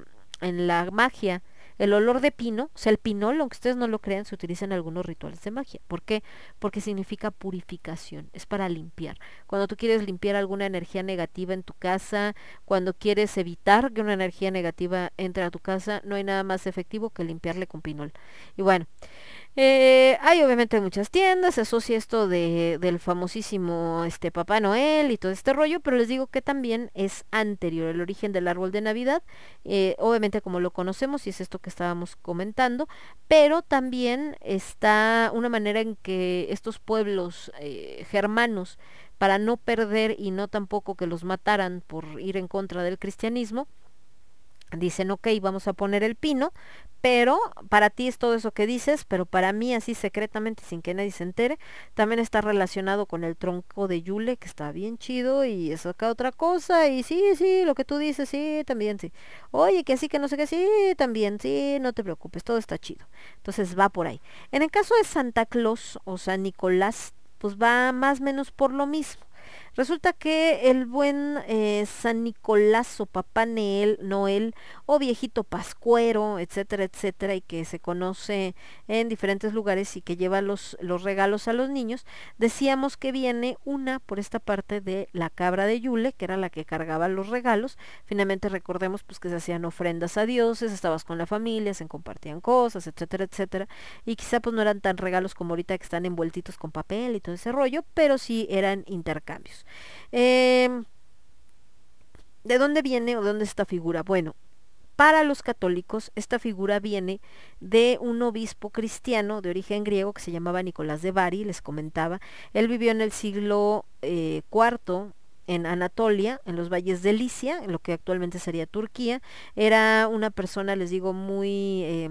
en la magia el olor de pino, o sea, el pinol, aunque ustedes no lo crean, se utiliza en algunos rituales de magia. ¿Por qué? Porque significa purificación, es para limpiar. Cuando tú quieres limpiar alguna energía negativa en tu casa, cuando quieres evitar que una energía negativa entre a tu casa, no hay nada más efectivo que limpiarle con pinol. Y bueno, eh, hay obviamente muchas tiendas, se asocia esto de, del famosísimo este Papá Noel y todo este rollo, pero les digo que también es anterior el origen del árbol de Navidad, eh, obviamente como lo conocemos y es esto que estábamos comentando, pero también está una manera en que estos pueblos eh, germanos, para no perder y no tampoco que los mataran por ir en contra del cristianismo, dicen, ok, vamos a poner el pino, pero para ti es todo eso que dices, pero para mí así secretamente sin que nadie se entere, también está relacionado con el tronco de Yule, que está bien chido y es acá otra cosa, y sí, sí, lo que tú dices, sí, también, sí. Oye, que sí, que no sé qué, sí, también, sí, no te preocupes, todo está chido. Entonces va por ahí. En el caso de Santa Claus o San Nicolás, pues va más o menos por lo mismo. Resulta que el buen eh, San Nicolás o Papá Noel, o viejito pascuero, etcétera, etcétera, y que se conoce en diferentes lugares y que lleva los, los regalos a los niños, decíamos que viene una por esta parte de la cabra de Yule, que era la que cargaba los regalos. Finalmente recordemos pues que se hacían ofrendas a dioses, estabas con la familia, se compartían cosas, etcétera, etcétera, y quizá pues no eran tan regalos como ahorita que están envueltitos con papel y todo ese rollo, pero sí eran intercambios. Eh, ¿De dónde viene o dónde esta figura? Bueno, para los católicos esta figura viene de un obispo cristiano de origen griego que se llamaba Nicolás de Bari, les comentaba. Él vivió en el siglo eh, IV en Anatolia, en los valles de Licia, en lo que actualmente sería Turquía. Era una persona, les digo, muy, eh,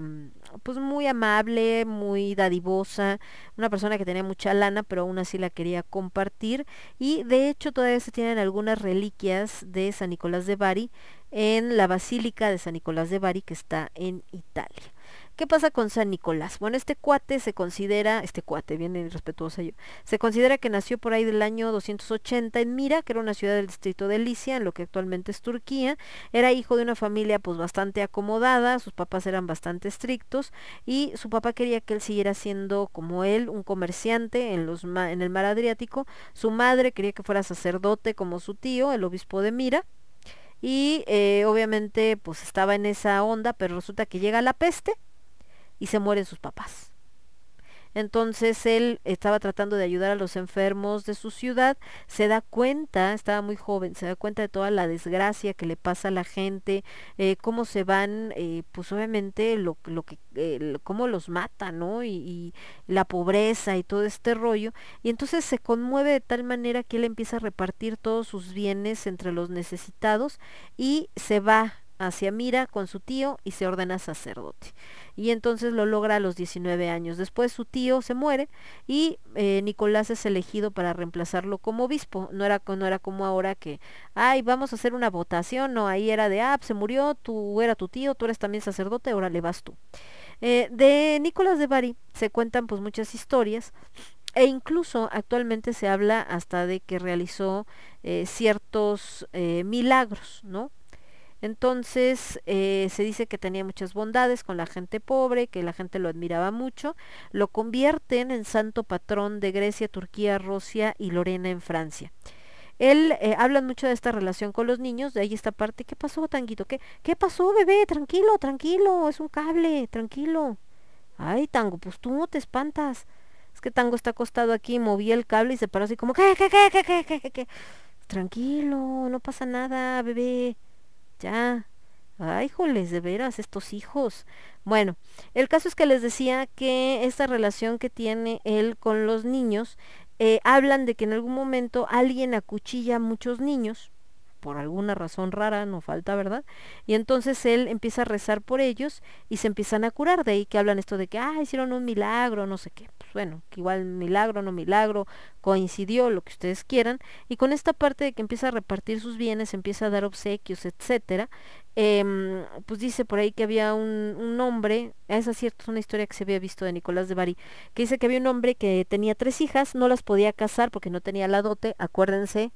pues muy amable, muy dadivosa, una persona que tenía mucha lana, pero aún así la quería compartir. Y de hecho todavía se tienen algunas reliquias de San Nicolás de Bari en la Basílica de San Nicolás de Bari que está en Italia. ¿Qué pasa con San Nicolás? Bueno, este cuate se considera, este cuate, bien irrespetuosa yo, se considera que nació por ahí del año 280 en Mira, que era una ciudad del distrito de Licia, en lo que actualmente es Turquía. Era hijo de una familia pues bastante acomodada, sus papás eran bastante estrictos y su papá quería que él siguiera siendo como él, un comerciante en, los en el mar Adriático. Su madre quería que fuera sacerdote como su tío, el obispo de Mira y eh, obviamente pues estaba en esa onda, pero resulta que llega la peste y se mueren sus papás. Entonces él estaba tratando de ayudar a los enfermos de su ciudad, se da cuenta, estaba muy joven, se da cuenta de toda la desgracia que le pasa a la gente, eh, cómo se van, eh, pues obviamente lo, lo que, eh, cómo los mata, ¿no? Y, y, la pobreza y todo este rollo. Y entonces se conmueve de tal manera que él empieza a repartir todos sus bienes entre los necesitados y se va hacia Mira con su tío y se ordena sacerdote. Y entonces lo logra a los 19 años. Después su tío se muere y eh, Nicolás es elegido para reemplazarlo como obispo. No era, no era como ahora que, ay, vamos a hacer una votación. No, ahí era de, ah, se murió, tú era tu tío, tú eres también sacerdote, ahora le vas tú. Eh, de Nicolás de Bari se cuentan pues muchas historias e incluso actualmente se habla hasta de que realizó eh, ciertos milagros, ¿no? Entonces eh, se dice que tenía muchas bondades con la gente pobre, que la gente lo admiraba mucho, lo convierten en santo patrón de Grecia, Turquía, Rusia y Lorena en Francia. Él eh, habla mucho de esta relación con los niños, de ahí esta parte, ¿qué pasó, Tanguito? ¿Qué, ¿Qué pasó, bebé? Tranquilo, tranquilo, es un cable, tranquilo. Ay, Tango, pues tú no te espantas. Es que Tango está acostado aquí, moví el cable y se paró así como, ¿qué, qué, qué, qué, qué, qué, qué? qué? Tranquilo, no pasa nada, bebé. Ya. Ay, joles, de veras, estos hijos. Bueno, el caso es que les decía que esta relación que tiene él con los niños, eh, hablan de que en algún momento alguien acuchilla a muchos niños, por alguna razón rara, no falta, ¿verdad? Y entonces él empieza a rezar por ellos y se empiezan a curar, de ahí que hablan esto de que, ah, hicieron un milagro, no sé qué. Bueno, que igual milagro, no milagro, coincidió, lo que ustedes quieran, y con esta parte de que empieza a repartir sus bienes, empieza a dar obsequios, etcétera, eh, pues dice por ahí que había un, un hombre, esa es cierto, es una historia que se había visto de Nicolás de Bari, que dice que había un hombre que tenía tres hijas, no las podía casar porque no tenía la dote, acuérdense.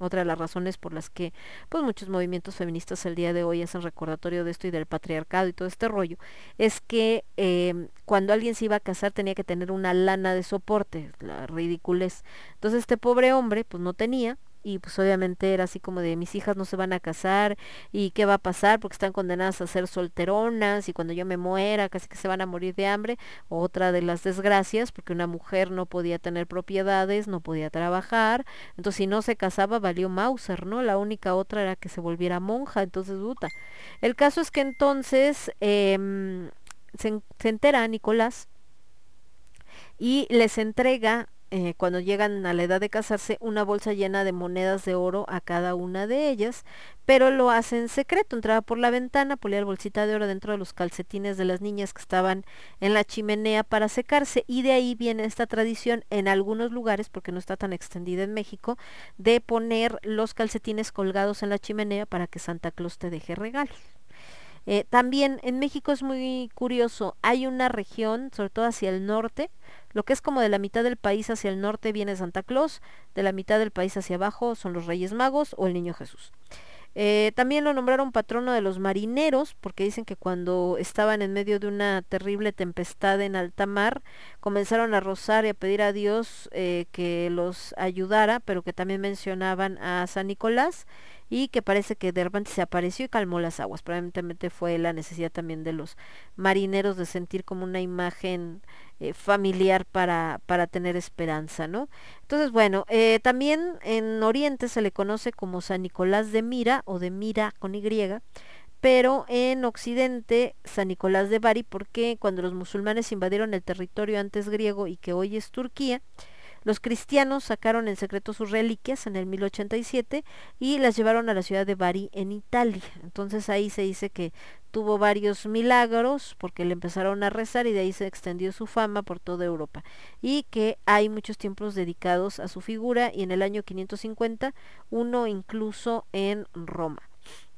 Otra de las razones por las que pues muchos movimientos feministas el día de hoy hacen recordatorio de esto y del patriarcado y todo este rollo, es que eh, cuando alguien se iba a casar tenía que tener una lana de soporte, la ridiculez. Entonces este pobre hombre pues no tenía, y pues obviamente era así como de mis hijas no se van a casar y qué va a pasar porque están condenadas a ser solteronas y cuando yo me muera casi que se van a morir de hambre otra de las desgracias porque una mujer no podía tener propiedades no podía trabajar entonces si no se casaba valió Mauser no la única otra era que se volviera monja entonces puta. El caso es que entonces eh, se, se entera Nicolás y les entrega eh, cuando llegan a la edad de casarse, una bolsa llena de monedas de oro a cada una de ellas, pero lo hace en secreto, entraba por la ventana, ponía la bolsita de oro dentro de los calcetines de las niñas que estaban en la chimenea para secarse, y de ahí viene esta tradición en algunos lugares, porque no está tan extendida en México, de poner los calcetines colgados en la chimenea para que Santa Claus te deje regalos. Eh, también en México es muy curioso, hay una región, sobre todo hacia el norte, lo que es como de la mitad del país hacia el norte viene Santa Claus, de la mitad del país hacia abajo son los Reyes Magos o el Niño Jesús. Eh, también lo nombraron patrono de los marineros, porque dicen que cuando estaban en medio de una terrible tempestad en alta mar, comenzaron a rozar y a pedir a Dios eh, que los ayudara, pero que también mencionaban a San Nicolás y que parece que de se apareció y calmó las aguas. Probablemente fue la necesidad también de los marineros de sentir como una imagen eh, familiar para, para tener esperanza, ¿no? Entonces, bueno, eh, también en Oriente se le conoce como San Nicolás de Mira o de Mira con Y, pero en Occidente San Nicolás de Bari, porque cuando los musulmanes invadieron el territorio antes griego y que hoy es Turquía, los cristianos sacaron en secreto sus reliquias en el 1087 y las llevaron a la ciudad de Bari en Italia. Entonces ahí se dice que tuvo varios milagros porque le empezaron a rezar y de ahí se extendió su fama por toda Europa. Y que hay muchos templos dedicados a su figura y en el año 550 uno incluso en Roma.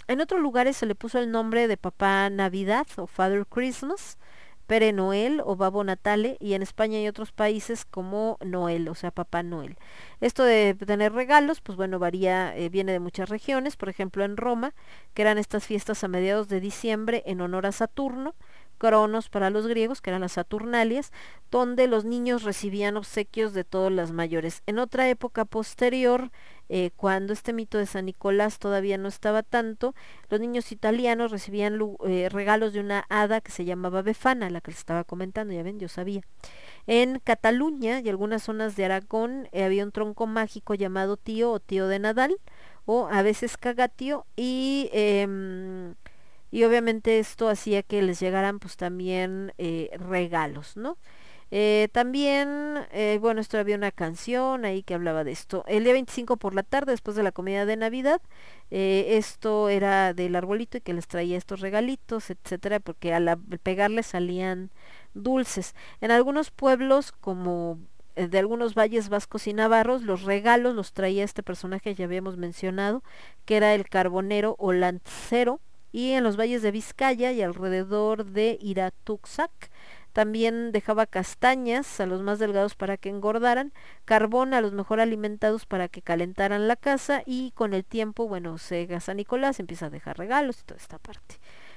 En otros lugares se le puso el nombre de Papá Navidad o Father Christmas Pere Noel o Babo Natale y en España y otros países como Noel, o sea, Papá Noel. Esto de tener regalos, pues bueno, varía, eh, viene de muchas regiones, por ejemplo en Roma, que eran estas fiestas a mediados de diciembre en honor a Saturno, Cronos para los griegos, que eran las Saturnalias, donde los niños recibían obsequios de todas las mayores. En otra época posterior, eh, cuando este mito de San Nicolás todavía no estaba tanto, los niños italianos recibían eh, regalos de una hada que se llamaba Befana, la que les estaba comentando, ya ven, yo sabía. En Cataluña y algunas zonas de Aragón eh, había un tronco mágico llamado tío o tío de Nadal, o a veces cagatio, y, em, y obviamente esto hacía que les llegaran pues también regalos, ¿no? Eh, también, eh, bueno, esto había una canción ahí que hablaba de esto. El día 25 por la tarde, después de la comida de Navidad, eh, esto era del arbolito y que les traía estos regalitos, etcétera, porque al, pegarle salían dulces. En algunos pueblos, como de algunos valles vascos y navarros, los regalos los traía este personaje que ya habíamos mencionado, que era el carbonero o lancero, y en los valles de Vizcaya y alrededor de Iratuxac también dejaba castañas a los más delgados para que engordaran, carbón a los mejor alimentados para que calentaran la casa y con el tiempo, bueno, se San Nicolás empieza a dejar regalos y toda esta parte.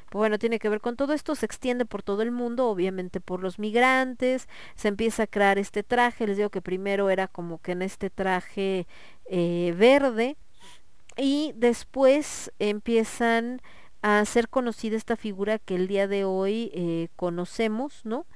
Pues bueno, tiene que ver con todo esto, se extiende por todo el mundo, obviamente por los migrantes, se empieza a crear este traje, les digo que primero era como que en este traje eh, verde y después empiezan a ser conocida esta figura que el día de hoy eh, conocemos, ¿no?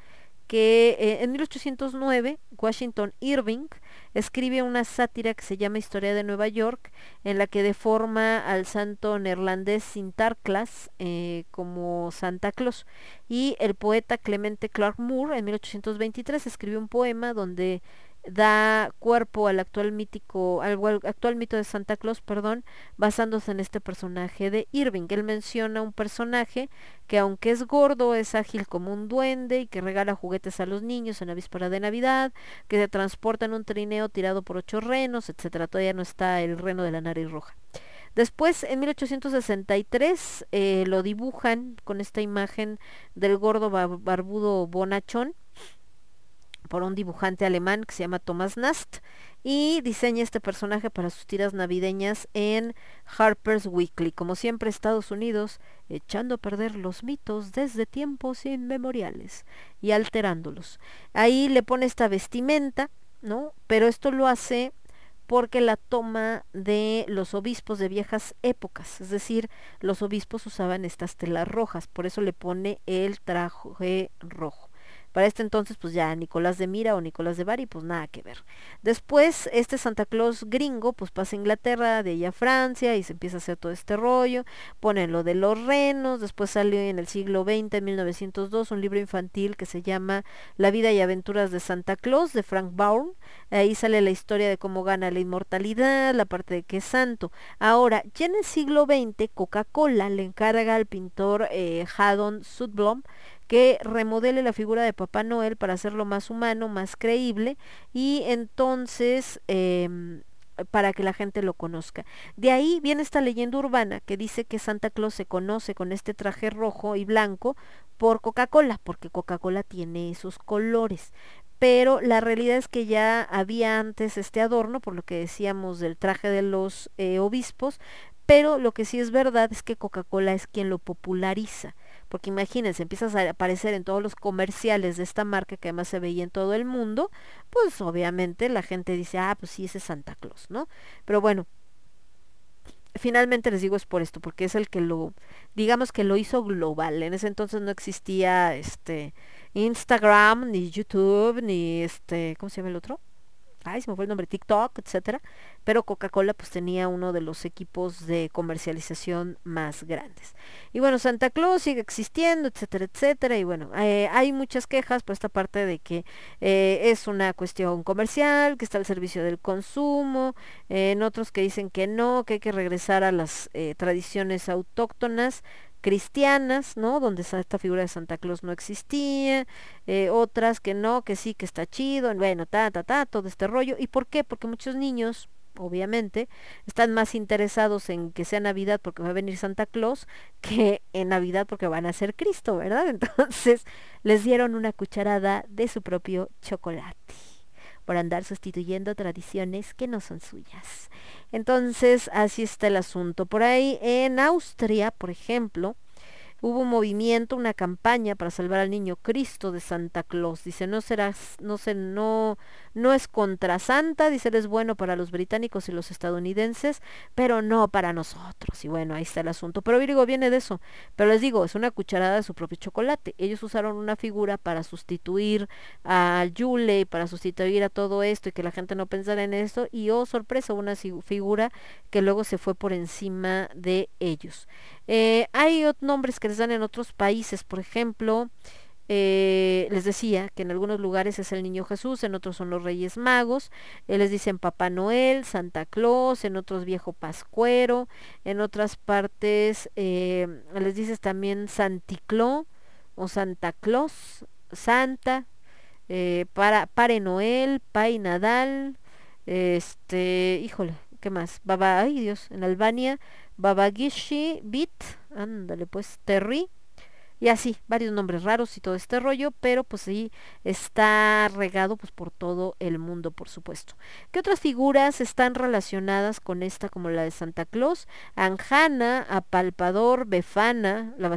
que eh, en 1809 Washington Irving escribe una sátira que se llama Historia de Nueva York, en la que deforma al santo neerlandés Sinterklaas eh, como Santa Claus. Y el poeta Clemente Clark Moore en 1823 escribió un poema donde da cuerpo al actual mítico, al al actual mito de Santa Claus, perdón, basándose en este personaje de Irving. Él menciona un personaje que aunque es gordo, es ágil como un duende y que regala juguetes a los niños en la víspera de Navidad, que se transporta en un trineo tirado por ocho renos, etcétera. Todavía no está el reno de la nariz roja. Después, en 1863, eh, lo dibujan con esta imagen del gordo bar- barbudo bonachón por un dibujante alemán que se llama Thomas Nast y diseña este personaje para sus tiras navideñas en Harper's Weekly. Como siempre, Estados Unidos echando a perder los mitos desde tiempos inmemoriales y alterándolos. Ahí le pone esta vestimenta, ¿no? Pero esto lo hace porque la toma de los obispos de viejas épocas, es decir, los obispos usaban estas telas rojas, por eso le pone el traje rojo. Para este entonces, pues ya Nicolás de Mira o Nicolás de Bari, pues nada que ver. Después, este Santa Claus gringo, pues pasa a Inglaterra, de ella a Francia, y se empieza a hacer todo este rollo. Ponen lo de los renos, después salió en el siglo XX, en 1902, un libro infantil que se llama La vida y aventuras de Santa Claus, de Frank Baum. Ahí sale la historia de cómo gana la inmortalidad, la parte de que es santo. Ahora, ya en el siglo XX, Coca-Cola le encarga al pintor eh, Haddon Sudblom que remodele la figura de Papá Noel para hacerlo más humano, más creíble y entonces em, para que la gente lo conozca. De ahí viene esta leyenda urbana que dice que Santa Claus se conoce con este traje rojo y blanco por Coca-Cola, porque Coca-Cola tiene esos colores. Pero la realidad es que ya había antes este adorno, por lo que decíamos del traje de los eh, obispos, pero lo que sí es verdad es que Coca-Cola es quien lo populariza porque imagínense, empiezas a aparecer en todos los comerciales de esta marca que además se veía en todo el mundo, pues obviamente la gente dice, ah, pues sí, ese es Santa Claus, ¿no? Pero bueno, finalmente les digo es por esto, porque es el que lo, digamos que lo hizo global. En ese entonces no existía este Instagram, ni YouTube, ni este, ¿cómo se llama el otro? Ay, se me fue el nombre, TikTok, etcétera, pero Coca-Cola pues tenía uno de los equipos de comercialización más grandes. Y bueno, Santa Claus sigue existiendo, etcétera, etcétera, y bueno, eh, hay muchas quejas por esta parte de que eh, es una cuestión comercial, que está al servicio del consumo, en otros que dicen que no, que hay que regresar a las eh, tradiciones autóctonas, cristianas, ¿no? Donde esta figura de Santa Claus no existía, eh, otras que no, que sí, que está chido, bueno, ta, ta, ta, todo este rollo. ¿Y por qué? Porque muchos niños, obviamente, están más interesados en que sea Navidad porque va a venir Santa Claus que en Navidad porque van a ser Cristo, ¿verdad? Entonces les dieron una cucharada de su propio chocolate por andar sustituyendo tradiciones que no son suyas. Entonces, así está el asunto. Por ahí en Austria, por ejemplo, hubo un movimiento, una campaña para salvar al niño Cristo de Santa Claus. Dice, no serás, no se, no, no es contra Santa, dice es bueno para los británicos y los estadounidenses, pero no para nosotros. Y bueno, ahí está el asunto. Pero Virgo viene de eso. Pero les digo, es una cucharada de su propio chocolate. Ellos usaron una figura para sustituir a Yule, para sustituir a todo esto y que la gente no pensara en esto. Y oh, sorpresa, una figura que luego se fue por encima de ellos. Eh, hay nombres que les dan en otros países, por ejemplo, eh, les decía que en algunos lugares es el niño Jesús, en otros son los Reyes Magos, eh, les dicen Papá Noel, Santa Claus, en otros Viejo Pascuero, en otras partes les dices también Santicló o Santa Claus, Santa, para, Pare Noel, Pai Nadal, este, híjole, ¿qué más? Baba, ay Dios, en Albania, Babagishi Bit, ándale pues, Terry, y así, varios nombres raros y todo este rollo, pero pues sí está regado pues por todo el mundo, por supuesto. ¿Qué otras figuras están relacionadas con esta como la de Santa Claus? Anjana, Apalpador, Befana, la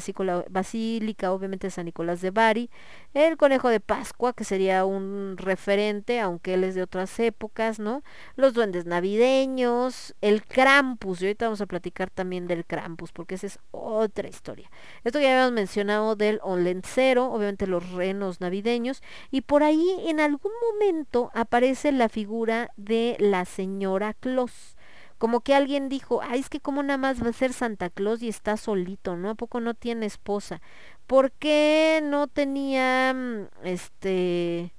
basílica obviamente de San Nicolás de Bari, el conejo de Pascua, que sería un referente, aunque él es de otras épocas, ¿no? Los duendes navideños, el Krampus, y ahorita vamos a platicar también del Krampus, porque esa es otra historia. Esto ya habíamos mencionado del Onlencero, obviamente los renos navideños, y por ahí en algún momento aparece la figura de la señora Claus como que alguien dijo, ay, es que como nada más va a ser Santa Claus y está solito, ¿no? ¿A poco no tiene esposa? ¿Por qué no tenía, mm, este,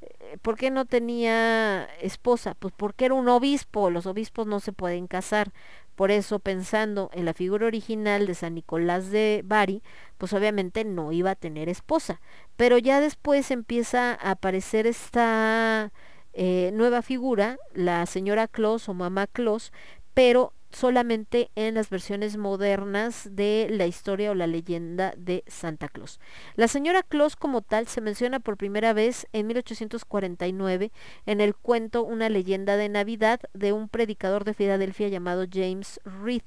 eh, por qué no tenía esposa? Pues porque era un obispo, los obispos no se pueden casar. Por eso, pensando en la figura original de San Nicolás de Bari, pues obviamente no iba a tener esposa. Pero ya después empieza a aparecer esta eh, nueva figura, la señora Claus o mamá Claus, pero solamente en las versiones modernas de la historia o la leyenda de Santa Claus. La señora Claus como tal se menciona por primera vez en 1849 en el cuento Una leyenda de Navidad de un predicador de Filadelfia llamado James Reed.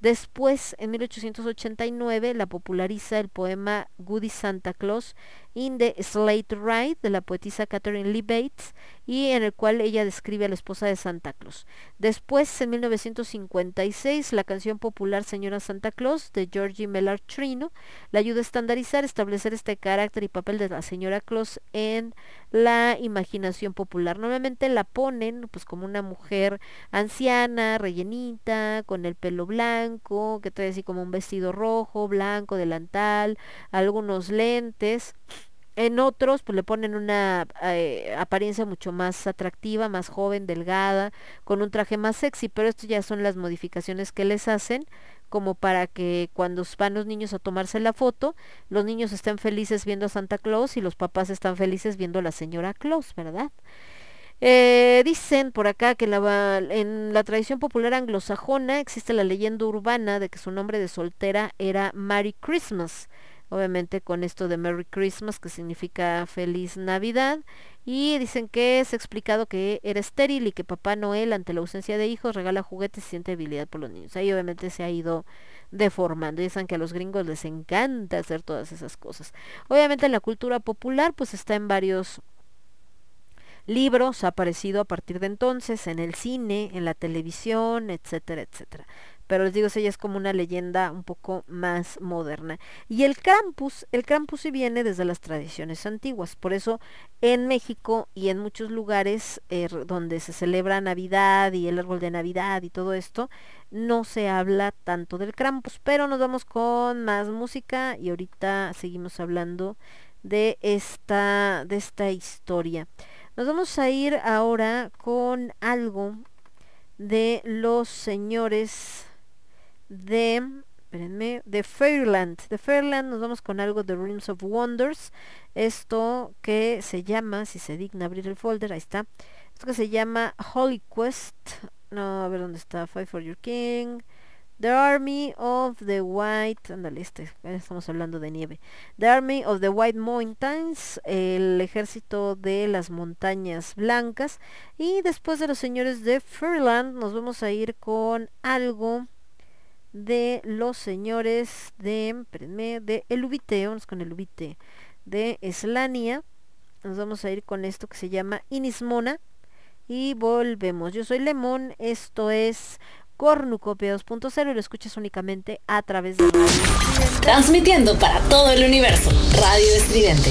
Después, en 1889, la populariza el poema Goody Santa Claus in the Slate Ride de la poetisa Catherine Lee Bates y en el cual ella describe a la esposa de Santa Claus. Después, en 1956, la canción popular Señora Santa Claus de Georgie Mellor Trino la ayuda a estandarizar, establecer este carácter y papel de la señora Claus en la imaginación popular. Normalmente la ponen pues como una mujer anciana, rellenita, con el pelo blanco, que trae así como un vestido rojo, blanco, delantal, algunos lentes. En otros, pues le ponen una eh, apariencia mucho más atractiva, más joven, delgada, con un traje más sexy, pero esto ya son las modificaciones que les hacen, como para que cuando van los niños a tomarse la foto, los niños estén felices viendo a Santa Claus y los papás están felices viendo a la señora Claus, ¿verdad? Eh, dicen por acá que en la tradición popular anglosajona existe la leyenda urbana de que su nombre de soltera era Mary Christmas obviamente con esto de Merry Christmas, que significa feliz Navidad, y dicen que es explicado que era estéril y que Papá Noel, ante la ausencia de hijos, regala juguetes y siente habilidad por los niños. Ahí obviamente se ha ido deformando. Dicen que a los gringos les encanta hacer todas esas cosas. Obviamente en la cultura popular, pues está en varios libros, ha aparecido a partir de entonces, en el cine, en la televisión, etcétera, etcétera pero les digo, ella es como una leyenda un poco más moderna. Y el Krampus, el Krampus sí viene desde las tradiciones antiguas, por eso en México y en muchos lugares eh, donde se celebra Navidad y el árbol de Navidad y todo esto, no se habla tanto del Krampus, pero nos vamos con más música y ahorita seguimos hablando de esta, de esta historia. Nos vamos a ir ahora con algo de los señores de, espérenme, de Fairyland. De Fairyland nos vamos con algo de Rooms of Wonders. Esto que se llama, si se digna abrir el folder, ahí está. Esto que se llama Holy Quest. No, a ver dónde está. Fight for Your King. The Army of the White, ándale, este, estamos hablando de nieve. The Army of the White Mountains, el ejército de las montañas blancas. Y después de los señores de Fairyland, nos vamos a ir con algo de los señores de, de el Ubite, vamos con el Ubite, de Eslania. Nos vamos a ir con esto que se llama Inismona y volvemos. Yo soy Lemón, esto es Cornucopia 2.0 y lo escuchas únicamente a través de. Transmitiendo para todo el universo. Radio Estridente.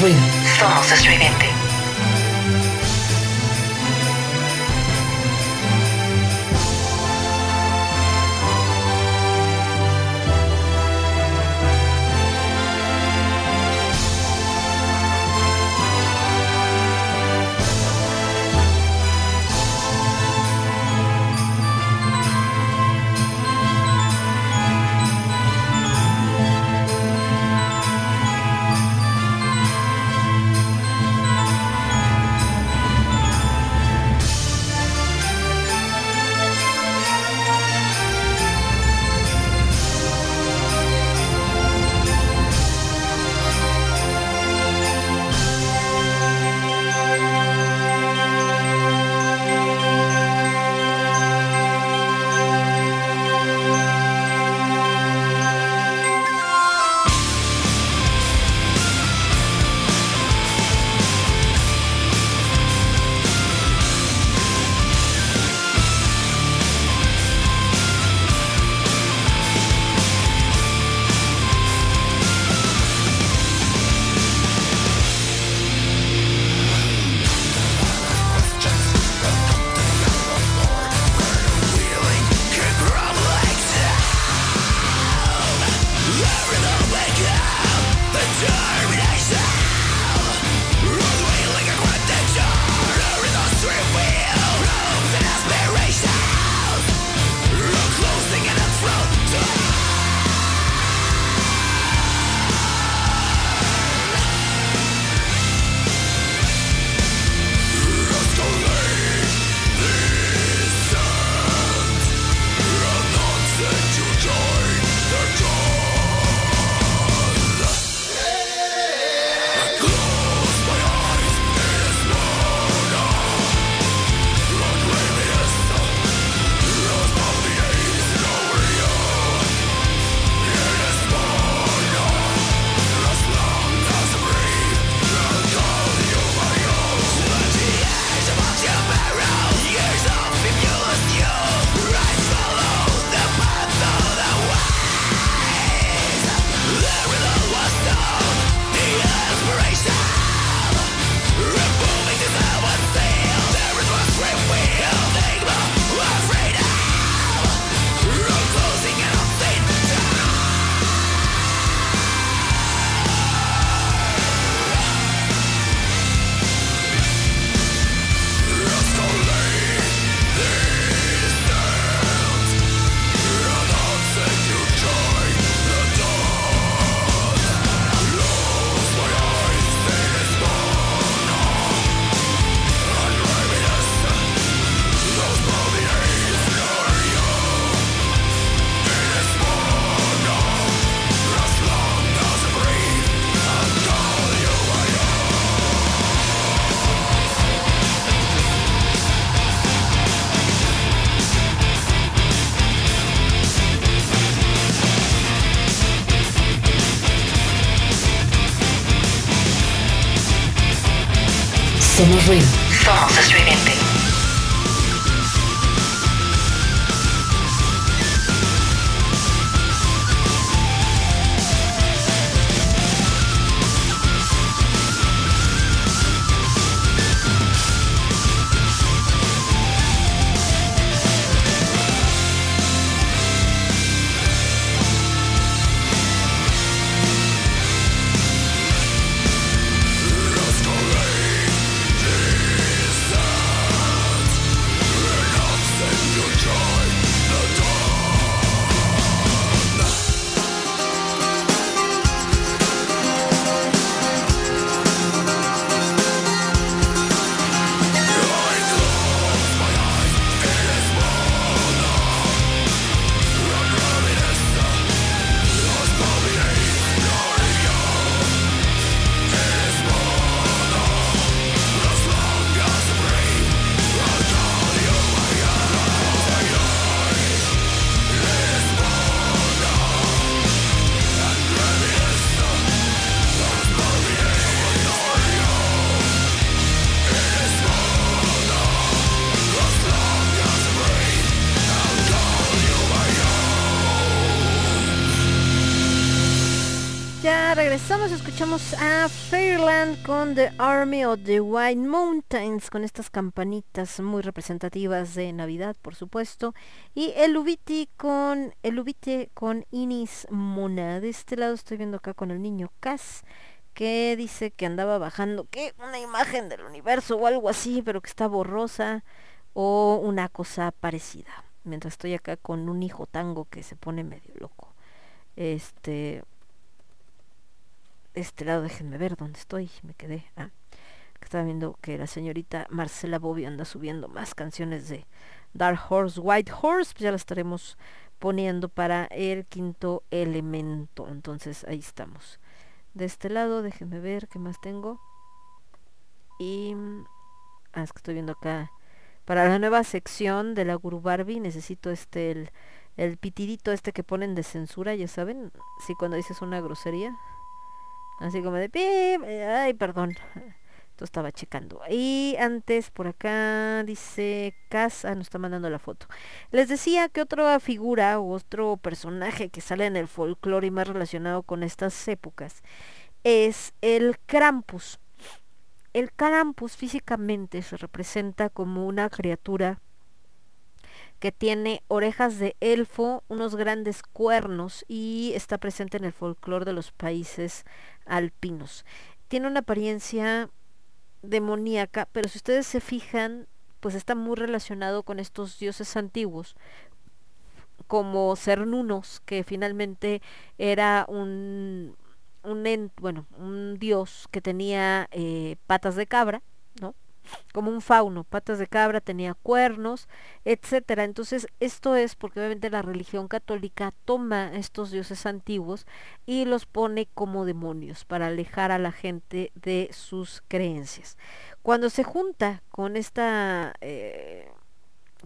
Ruido. Somos estridente. A Fairland con The Army of the White Mountains, con estas campanitas muy representativas de Navidad, por supuesto. Y el Ubiti con el Ubite con Inis Mona. De este lado estoy viendo acá con el niño Cas, que dice que andaba bajando, que una imagen del universo o algo así, pero que está borrosa o una cosa parecida. Mientras estoy acá con un hijo tango que se pone medio loco. Este, este lado, déjenme ver dónde estoy, me quedé. Ah, estaba viendo que la señorita Marcela Bobbio anda subiendo más canciones de Dark Horse, White Horse, pues ya las estaremos poniendo para el quinto elemento. Entonces ahí estamos. De este lado, déjenme ver qué más tengo. Y ah, es que estoy viendo acá. Para la nueva sección de la Guru Barbie necesito este el, el pitidito este que ponen de censura, ya saben, si cuando dices una grosería. Así como de pip, ay, perdón. Esto estaba checando. Y antes por acá dice Casa, nos está mandando la foto. Les decía que otra figura o otro personaje que sale en el folclore y más relacionado con estas épocas es el Krampus. El Krampus físicamente se representa como una criatura que tiene orejas de elfo, unos grandes cuernos y está presente en el folclore de los países alpinos. Tiene una apariencia demoníaca, pero si ustedes se fijan, pues está muy relacionado con estos dioses antiguos, como Cernunos, que finalmente era un, un bueno, un dios que tenía eh, patas de cabra, ¿no? Como un fauno, patas de cabra, tenía cuernos, etcétera. Entonces, esto es porque obviamente la religión católica toma estos dioses antiguos y los pone como demonios para alejar a la gente de sus creencias. Cuando se junta con esta eh,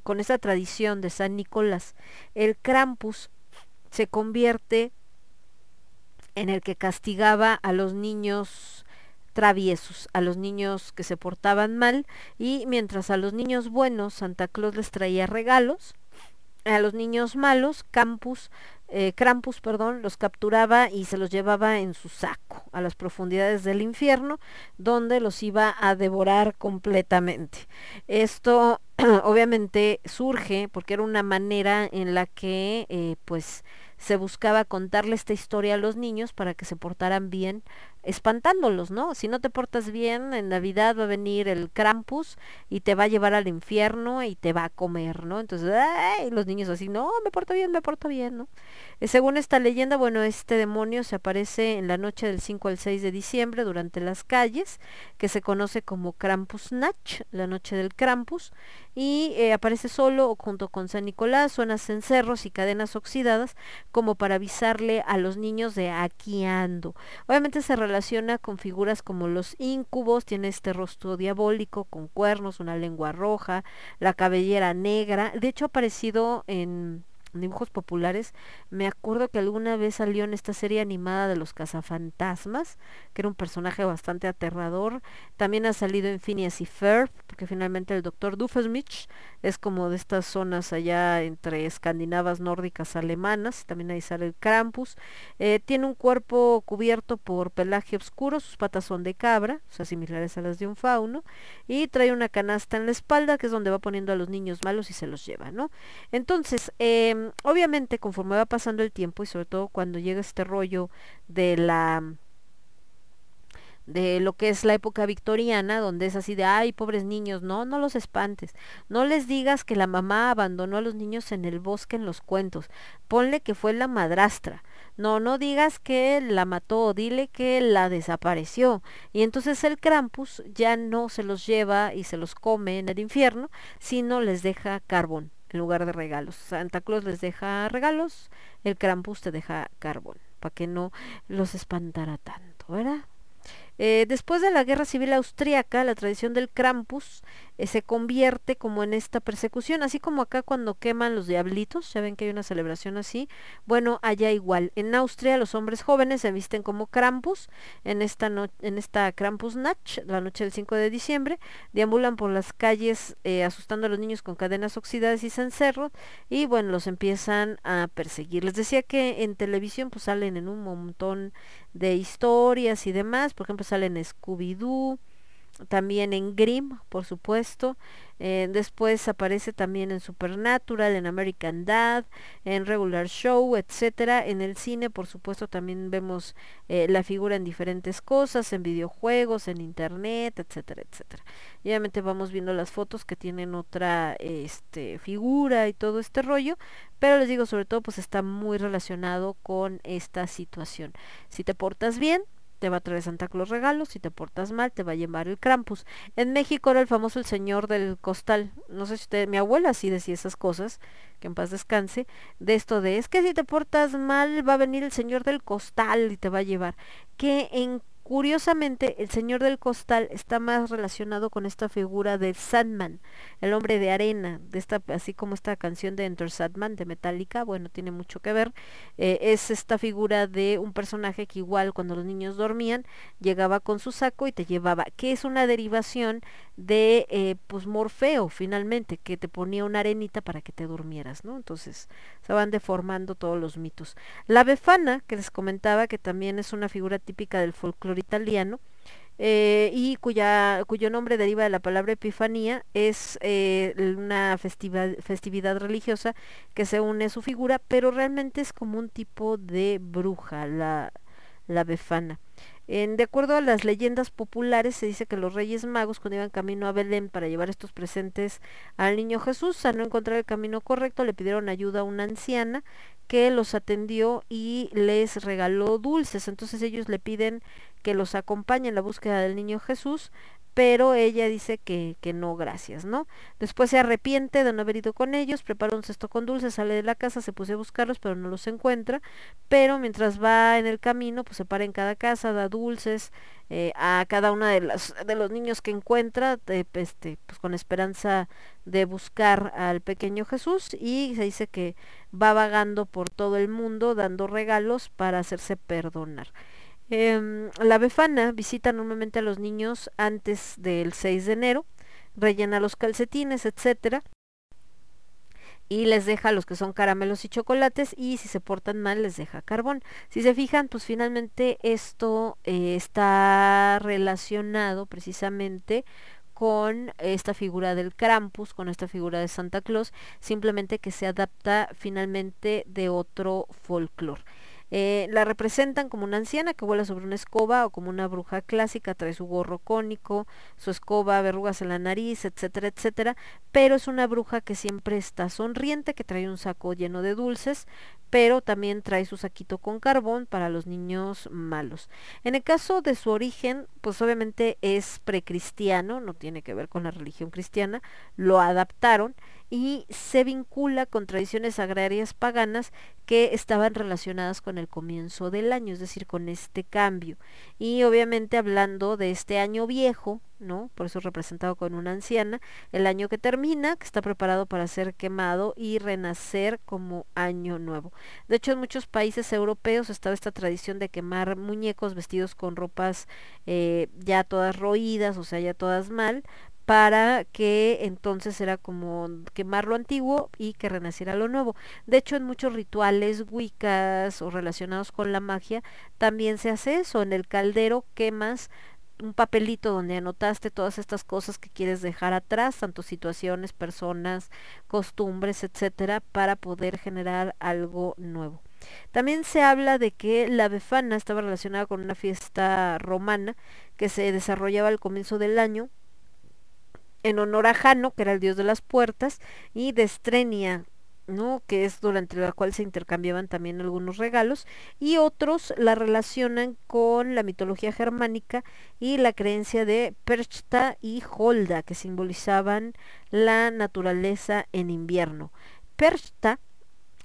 con esta tradición de San Nicolás, el Krampus se convierte en el que castigaba a los niños traviesos, a los niños que se portaban mal y mientras a los niños buenos Santa Claus les traía regalos, a los niños malos Campus, eh, Krampus, perdón, los capturaba y se los llevaba en su saco a las profundidades del infierno, donde los iba a devorar completamente. Esto obviamente surge porque era una manera en la que eh, pues se buscaba contarle esta historia a los niños para que se portaran bien, espantándolos, ¿no? Si no te portas bien, en Navidad va a venir el Krampus y te va a llevar al infierno y te va a comer, ¿no? Entonces, ¡ay! los niños así, no, me porto bien, me porto bien, ¿no? Eh, según esta leyenda, bueno, este demonio se aparece en la noche del 5 al 6 de diciembre durante las calles, que se conoce como Krampusnacht, la noche del Krampus, y eh, aparece solo o junto con San Nicolás, suena cencerros y cadenas oxidadas como para avisarle a los niños de aquí ando. Obviamente se relaciona con figuras como los incubos, tiene este rostro diabólico con cuernos, una lengua roja, la cabellera negra. De hecho ha aparecido en dibujos populares, me acuerdo que alguna vez salió en esta serie animada de los cazafantasmas, que era un personaje bastante aterrador. También ha salido en Phineas y Ferb, porque finalmente el doctor Doofenshmirtz es como de estas zonas allá entre escandinavas, nórdicas, alemanas. También ahí sale el Krampus. Eh, tiene un cuerpo cubierto por pelaje oscuro, sus patas son de cabra, o sea, similares a las de un fauno, y trae una canasta en la espalda, que es donde va poniendo a los niños malos y se los lleva, ¿no? Entonces, eh, obviamente conforme va pasando el tiempo y sobre todo cuando llega este rollo de la de lo que es la época victoriana, donde es así de, ay, pobres niños, no, no los espantes, no les digas que la mamá abandonó a los niños en el bosque en los cuentos, ponle que fue la madrastra, no, no digas que la mató, dile que la desapareció. Y entonces el Krampus ya no se los lleva y se los come en el infierno, sino les deja carbón en lugar de regalos. Santa Claus les deja regalos, el Krampus te deja carbón, para que no los espantara tanto, ¿verdad? Eh, después de la guerra civil austríaca, la tradición del Krampus eh, se convierte como en esta persecución, así como acá cuando queman los diablitos, ya ven que hay una celebración así, bueno, allá igual. En Austria los hombres jóvenes se visten como Krampus en esta, no- en esta Krampusnacht, la noche del 5 de diciembre, deambulan por las calles eh, asustando a los niños con cadenas oxidadas y cencerros y bueno, los empiezan a perseguir. Les decía que en televisión pues salen en un montón de historias y demás, por ejemplo salen Scooby-Doo, también en Grimm, por supuesto. Eh, después aparece también en Supernatural, en American Dad, en Regular Show, etcétera. En el cine, por supuesto, también vemos eh, la figura en diferentes cosas, en videojuegos, en internet, etcétera, etcétera. Y obviamente vamos viendo las fotos que tienen otra este, figura y todo este rollo, pero les digo, sobre todo, pues está muy relacionado con esta situación. Si te portas bien, te va a traer Santa Claus regalos, si te portas mal, te va a llevar el Krampus. En México era el famoso el señor del costal. No sé si usted, mi abuela sí decía esas cosas, que en paz descanse, de esto de, es que si te portas mal va a venir el señor del costal y te va a llevar. Que en Curiosamente, el señor del costal está más relacionado con esta figura de Sandman, el hombre de arena, así como esta canción de Enter Sandman de Metallica, bueno, tiene mucho que ver. Eh, es esta figura de un personaje que igual cuando los niños dormían, llegaba con su saco y te llevaba, que es una derivación de eh, pues Morfeo finalmente, que te ponía una arenita para que te durmieras, ¿no? Entonces se van deformando todos los mitos. La befana, que les comentaba que también es una figura típica del folclore italiano, eh, y cuya, cuyo nombre deriva de la palabra epifanía, es eh, una festiva- festividad religiosa que se une a su figura, pero realmente es como un tipo de bruja, la, la befana. En, de acuerdo a las leyendas populares, se dice que los reyes magos, cuando iban camino a Belén para llevar estos presentes al niño Jesús, al no encontrar el camino correcto, le pidieron ayuda a una anciana que los atendió y les regaló dulces. Entonces ellos le piden que los acompañe en la búsqueda del niño Jesús, pero ella dice que, que no, gracias, ¿no? Después se arrepiente de no haber ido con ellos, prepara un cesto con dulces, sale de la casa, se puso a buscarlos, pero no los encuentra, pero mientras va en el camino, pues se para en cada casa, da dulces eh, a cada uno de, las, de los niños que encuentra, de, este, pues con esperanza de buscar al pequeño Jesús, y se dice que va vagando por todo el mundo dando regalos para hacerse perdonar. Em, la befana visita normalmente a los niños antes del 6 de enero, rellena los calcetines, etcétera, y les deja los que son caramelos y chocolates y si se portan mal les deja carbón. Si se fijan, pues finalmente esto eh, está relacionado precisamente con esta figura del Krampus, con esta figura de Santa Claus, simplemente que se adapta finalmente de otro folclore. Eh, la representan como una anciana que vuela sobre una escoba o como una bruja clásica, trae su gorro cónico, su escoba, verrugas en la nariz, etcétera, etcétera, pero es una bruja que siempre está sonriente, que trae un saco lleno de dulces, pero también trae su saquito con carbón para los niños malos. En el caso de su origen, pues obviamente es precristiano, no tiene que ver con la religión cristiana, lo adaptaron y se vincula con tradiciones agrarias paganas que estaban relacionadas con el comienzo del año, es decir, con este cambio. Y obviamente hablando de este año viejo, ¿no? Por eso representado con una anciana, el año que termina, que está preparado para ser quemado y renacer como año nuevo. De hecho, en muchos países europeos estaba esta tradición de quemar muñecos vestidos con ropas eh, ya todas roídas, o sea, ya todas mal, para que entonces era como quemar lo antiguo y que renaciera lo nuevo. De hecho, en muchos rituales wiccas o relacionados con la magia, también se hace eso. En el caldero quemas un papelito donde anotaste todas estas cosas que quieres dejar atrás, tanto situaciones, personas, costumbres, etcétera, para poder generar algo nuevo. También se habla de que la befana estaba relacionada con una fiesta romana que se desarrollaba al comienzo del año en honor a Jano, que era el dios de las puertas, y de Estrenia, ¿no? que es durante la cual se intercambiaban también algunos regalos, y otros la relacionan con la mitología germánica y la creencia de Perchta y Holda, que simbolizaban la naturaleza en invierno. Perchta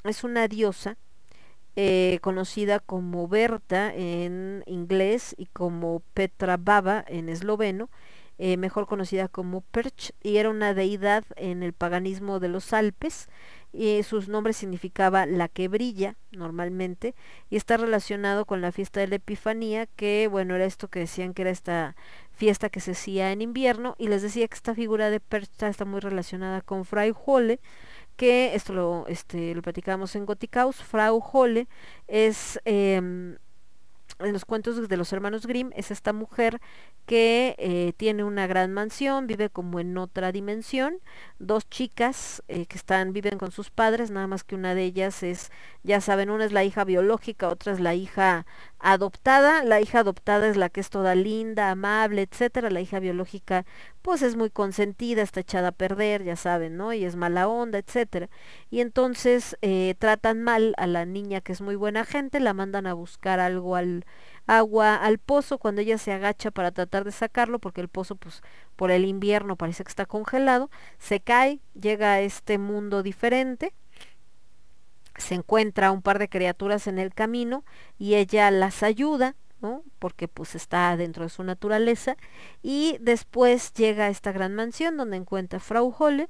es una diosa eh, conocida como Berta en inglés y como Petra Baba en esloveno, eh, mejor conocida como Perch, y era una deidad en el paganismo de los Alpes. Y sus nombres significaba la que brilla normalmente y está relacionado con la fiesta de la Epifanía que bueno era esto que decían que era esta fiesta que se hacía en invierno y les decía que esta figura de Percha está muy relacionada con Fray Hole que esto lo, este, lo platicamos en Goticaus, Frau Hole es eh, en los cuentos de los hermanos Grimm es esta mujer que eh, tiene una gran mansión, vive como en otra dimensión, dos chicas eh, que están, viven con sus padres, nada más que una de ellas es, ya saben, una es la hija biológica, otra es la hija adoptada, la hija adoptada es la que es toda linda, amable, etcétera, la hija biológica pues es muy consentida, está echada a perder, ya saben, ¿no? Y es mala onda, etcétera. Y entonces eh, tratan mal a la niña que es muy buena gente, la mandan a buscar algo al agua al pozo cuando ella se agacha para tratar de sacarlo porque el pozo pues por el invierno parece que está congelado, se cae, llega a este mundo diferente, se encuentra un par de criaturas en el camino y ella las ayuda ¿no? porque pues está dentro de su naturaleza y después llega a esta gran mansión donde encuentra Frau Holle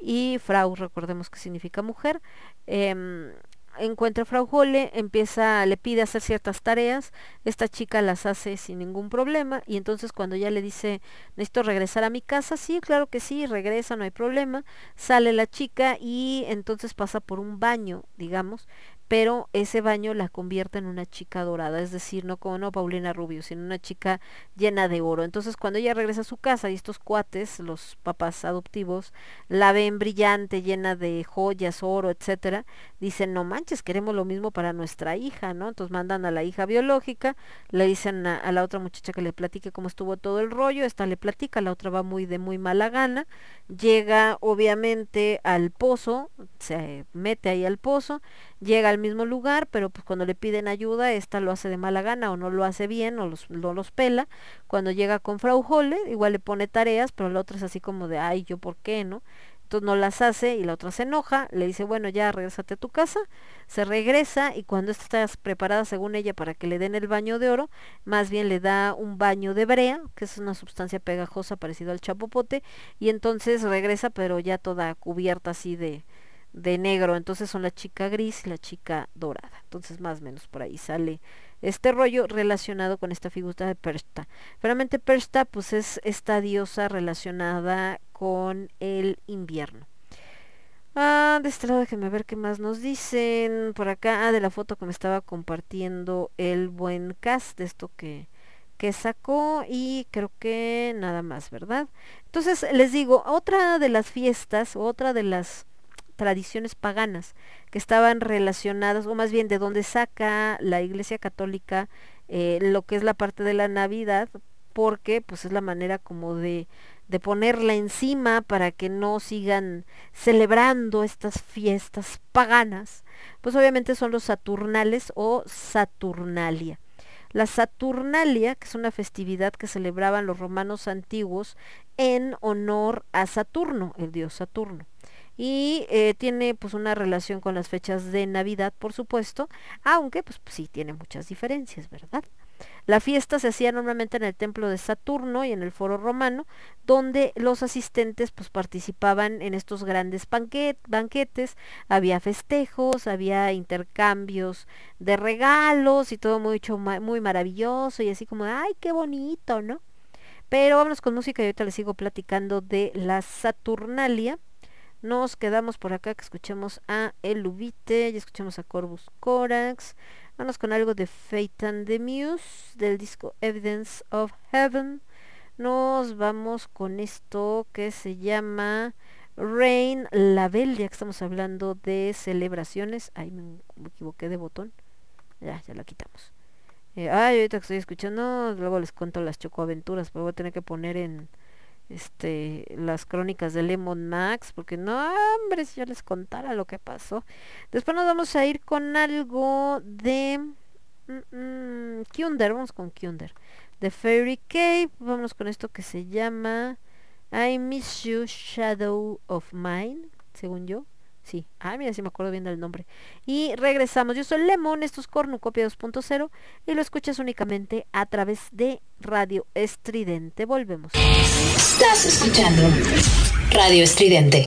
y Frau recordemos que significa mujer eh, encuentra a Frau Holle, empieza, le pide hacer ciertas tareas, esta chica las hace sin ningún problema y entonces cuando ya le dice necesito regresar a mi casa, sí, claro que sí, regresa, no hay problema, sale la chica y entonces pasa por un baño, digamos, pero ese baño la convierte en una chica dorada, es decir, no como no Paulina Rubio, sino una chica llena de oro. Entonces cuando ella regresa a su casa y estos cuates, los papás adoptivos, la ven brillante, llena de joyas, oro, etcétera, dicen, no manches, queremos lo mismo para nuestra hija, ¿no? Entonces mandan a la hija biológica, le dicen a, la otra muchacha que le platique cómo estuvo todo el rollo, esta le platica, la otra va muy de muy mala gana, llega obviamente al pozo, se mete ahí al pozo, llega al mismo lugar, pero pues cuando le piden ayuda, esta lo hace de mala gana o no lo hace bien o los, no los pela. Cuando llega con Frau igual le pone tareas, pero la otra es así como de, ay, yo por qué, ¿no? Entonces no las hace y la otra se enoja, le dice, bueno, ya regrésate a tu casa, se regresa y cuando está preparada según ella para que le den el baño de oro, más bien le da un baño de brea, que es una sustancia pegajosa parecida al chapopote, y entonces regresa pero ya toda cubierta así de, de negro, entonces son la chica gris y la chica dorada. Entonces más o menos por ahí sale este rollo relacionado con esta figura de Persta. Realmente Persta pues es esta diosa relacionada con el invierno. Ah, de este lado déjenme ver qué más nos dicen. Por acá, ah, de la foto que me estaba compartiendo el buen cast de esto que, que sacó y creo que nada más, ¿verdad? Entonces les digo, otra de las fiestas, otra de las tradiciones paganas que estaban relacionadas, o más bien de donde saca la Iglesia Católica eh, lo que es la parte de la Navidad, porque pues es la manera como de, de ponerla encima para que no sigan celebrando estas fiestas paganas, pues obviamente son los Saturnales o Saturnalia. La Saturnalia, que es una festividad que celebraban los romanos antiguos en honor a Saturno, el dios Saturno y eh, tiene pues una relación con las fechas de Navidad, por supuesto, aunque pues, pues, sí tiene muchas diferencias, ¿verdad? La fiesta se hacía normalmente en el templo de Saturno y en el foro romano, donde los asistentes pues participaban en estos grandes banquetes, había festejos, había intercambios de regalos y todo mucho muy maravilloso y así como, ay, qué bonito, ¿no? Pero vámonos con música y ahorita les sigo platicando de la Saturnalia nos quedamos por acá que escuchemos a El Ubite, y escuchamos a Corvus Corax. Vamos con algo de Fate and the Muse del disco Evidence of Heaven. Nos vamos con esto que se llama Rain Label, ya que estamos hablando de celebraciones. Ay, me, equivoqué de botón. Ya, ya la quitamos. Eh, ay, ahorita que estoy escuchando, luego les cuento las chocoaventuras, pero voy a tener que poner en este las crónicas de Lemon Max porque no hombre si yo les contara lo que pasó. Después nos vamos a ir con algo de mm, mm, Kunder vamos con Kunder de Fairy Cave vamos con esto que se llama I Miss You Shadow of Mine según yo Sí. Ah, mira, sí me acuerdo bien del nombre. Y regresamos. Yo soy Lemon, esto es Cornucopia 2.0 y lo escuchas únicamente a través de Radio Estridente. Volvemos. Estás escuchando Radio Estridente.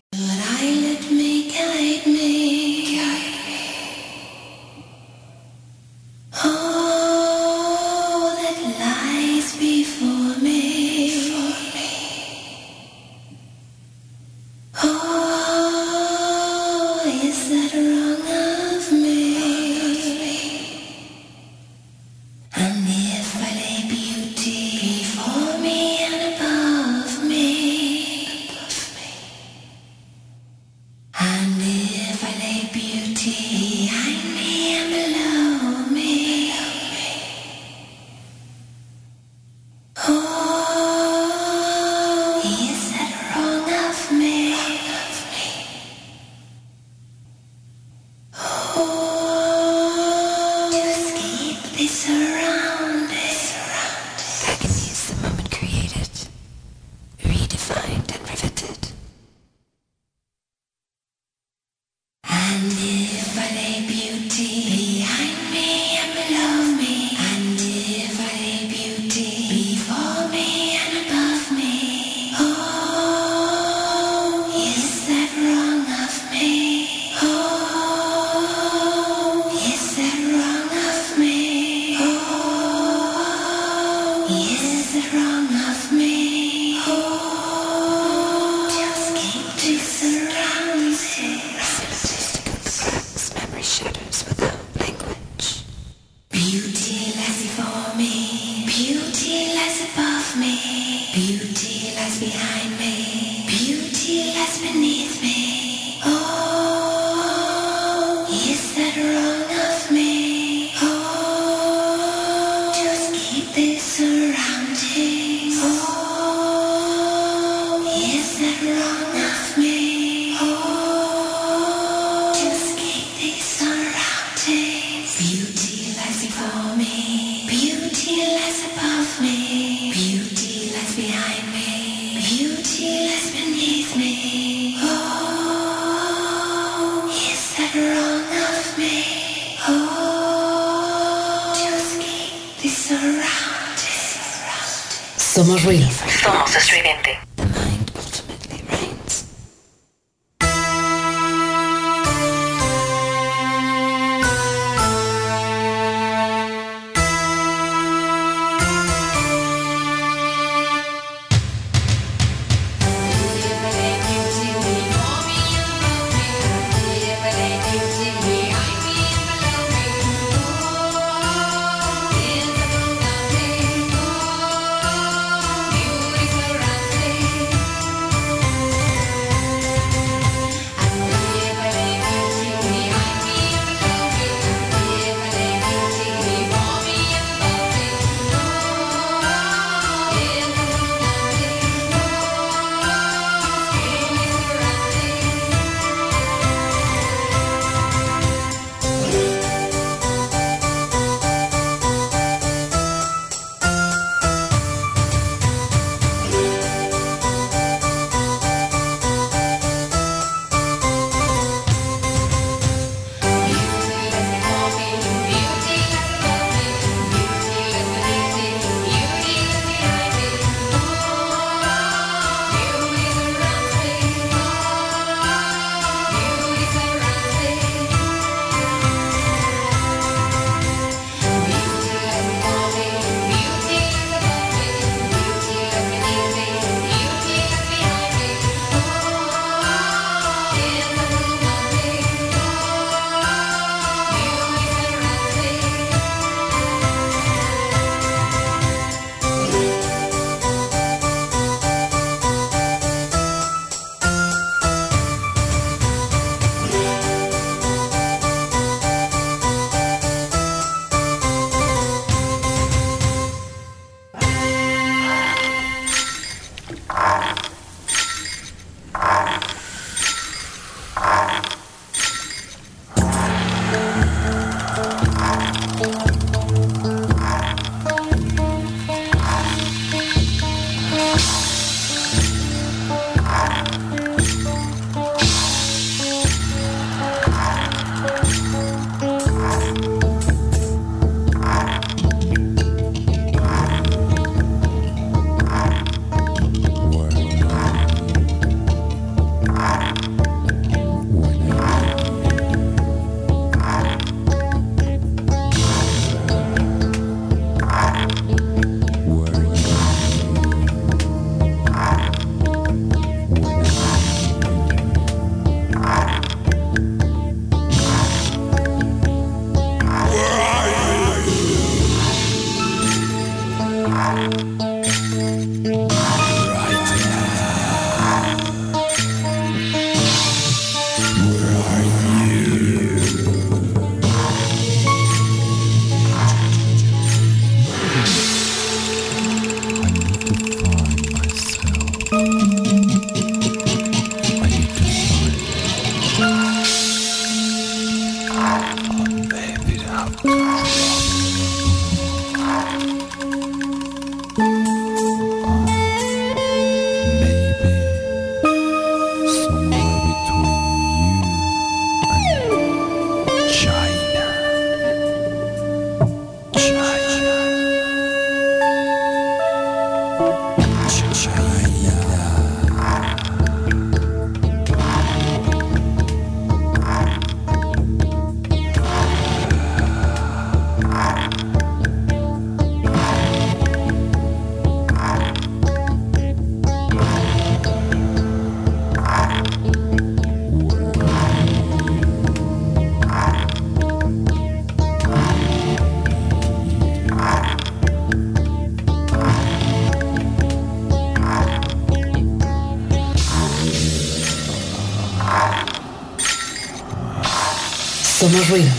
Somos ruido.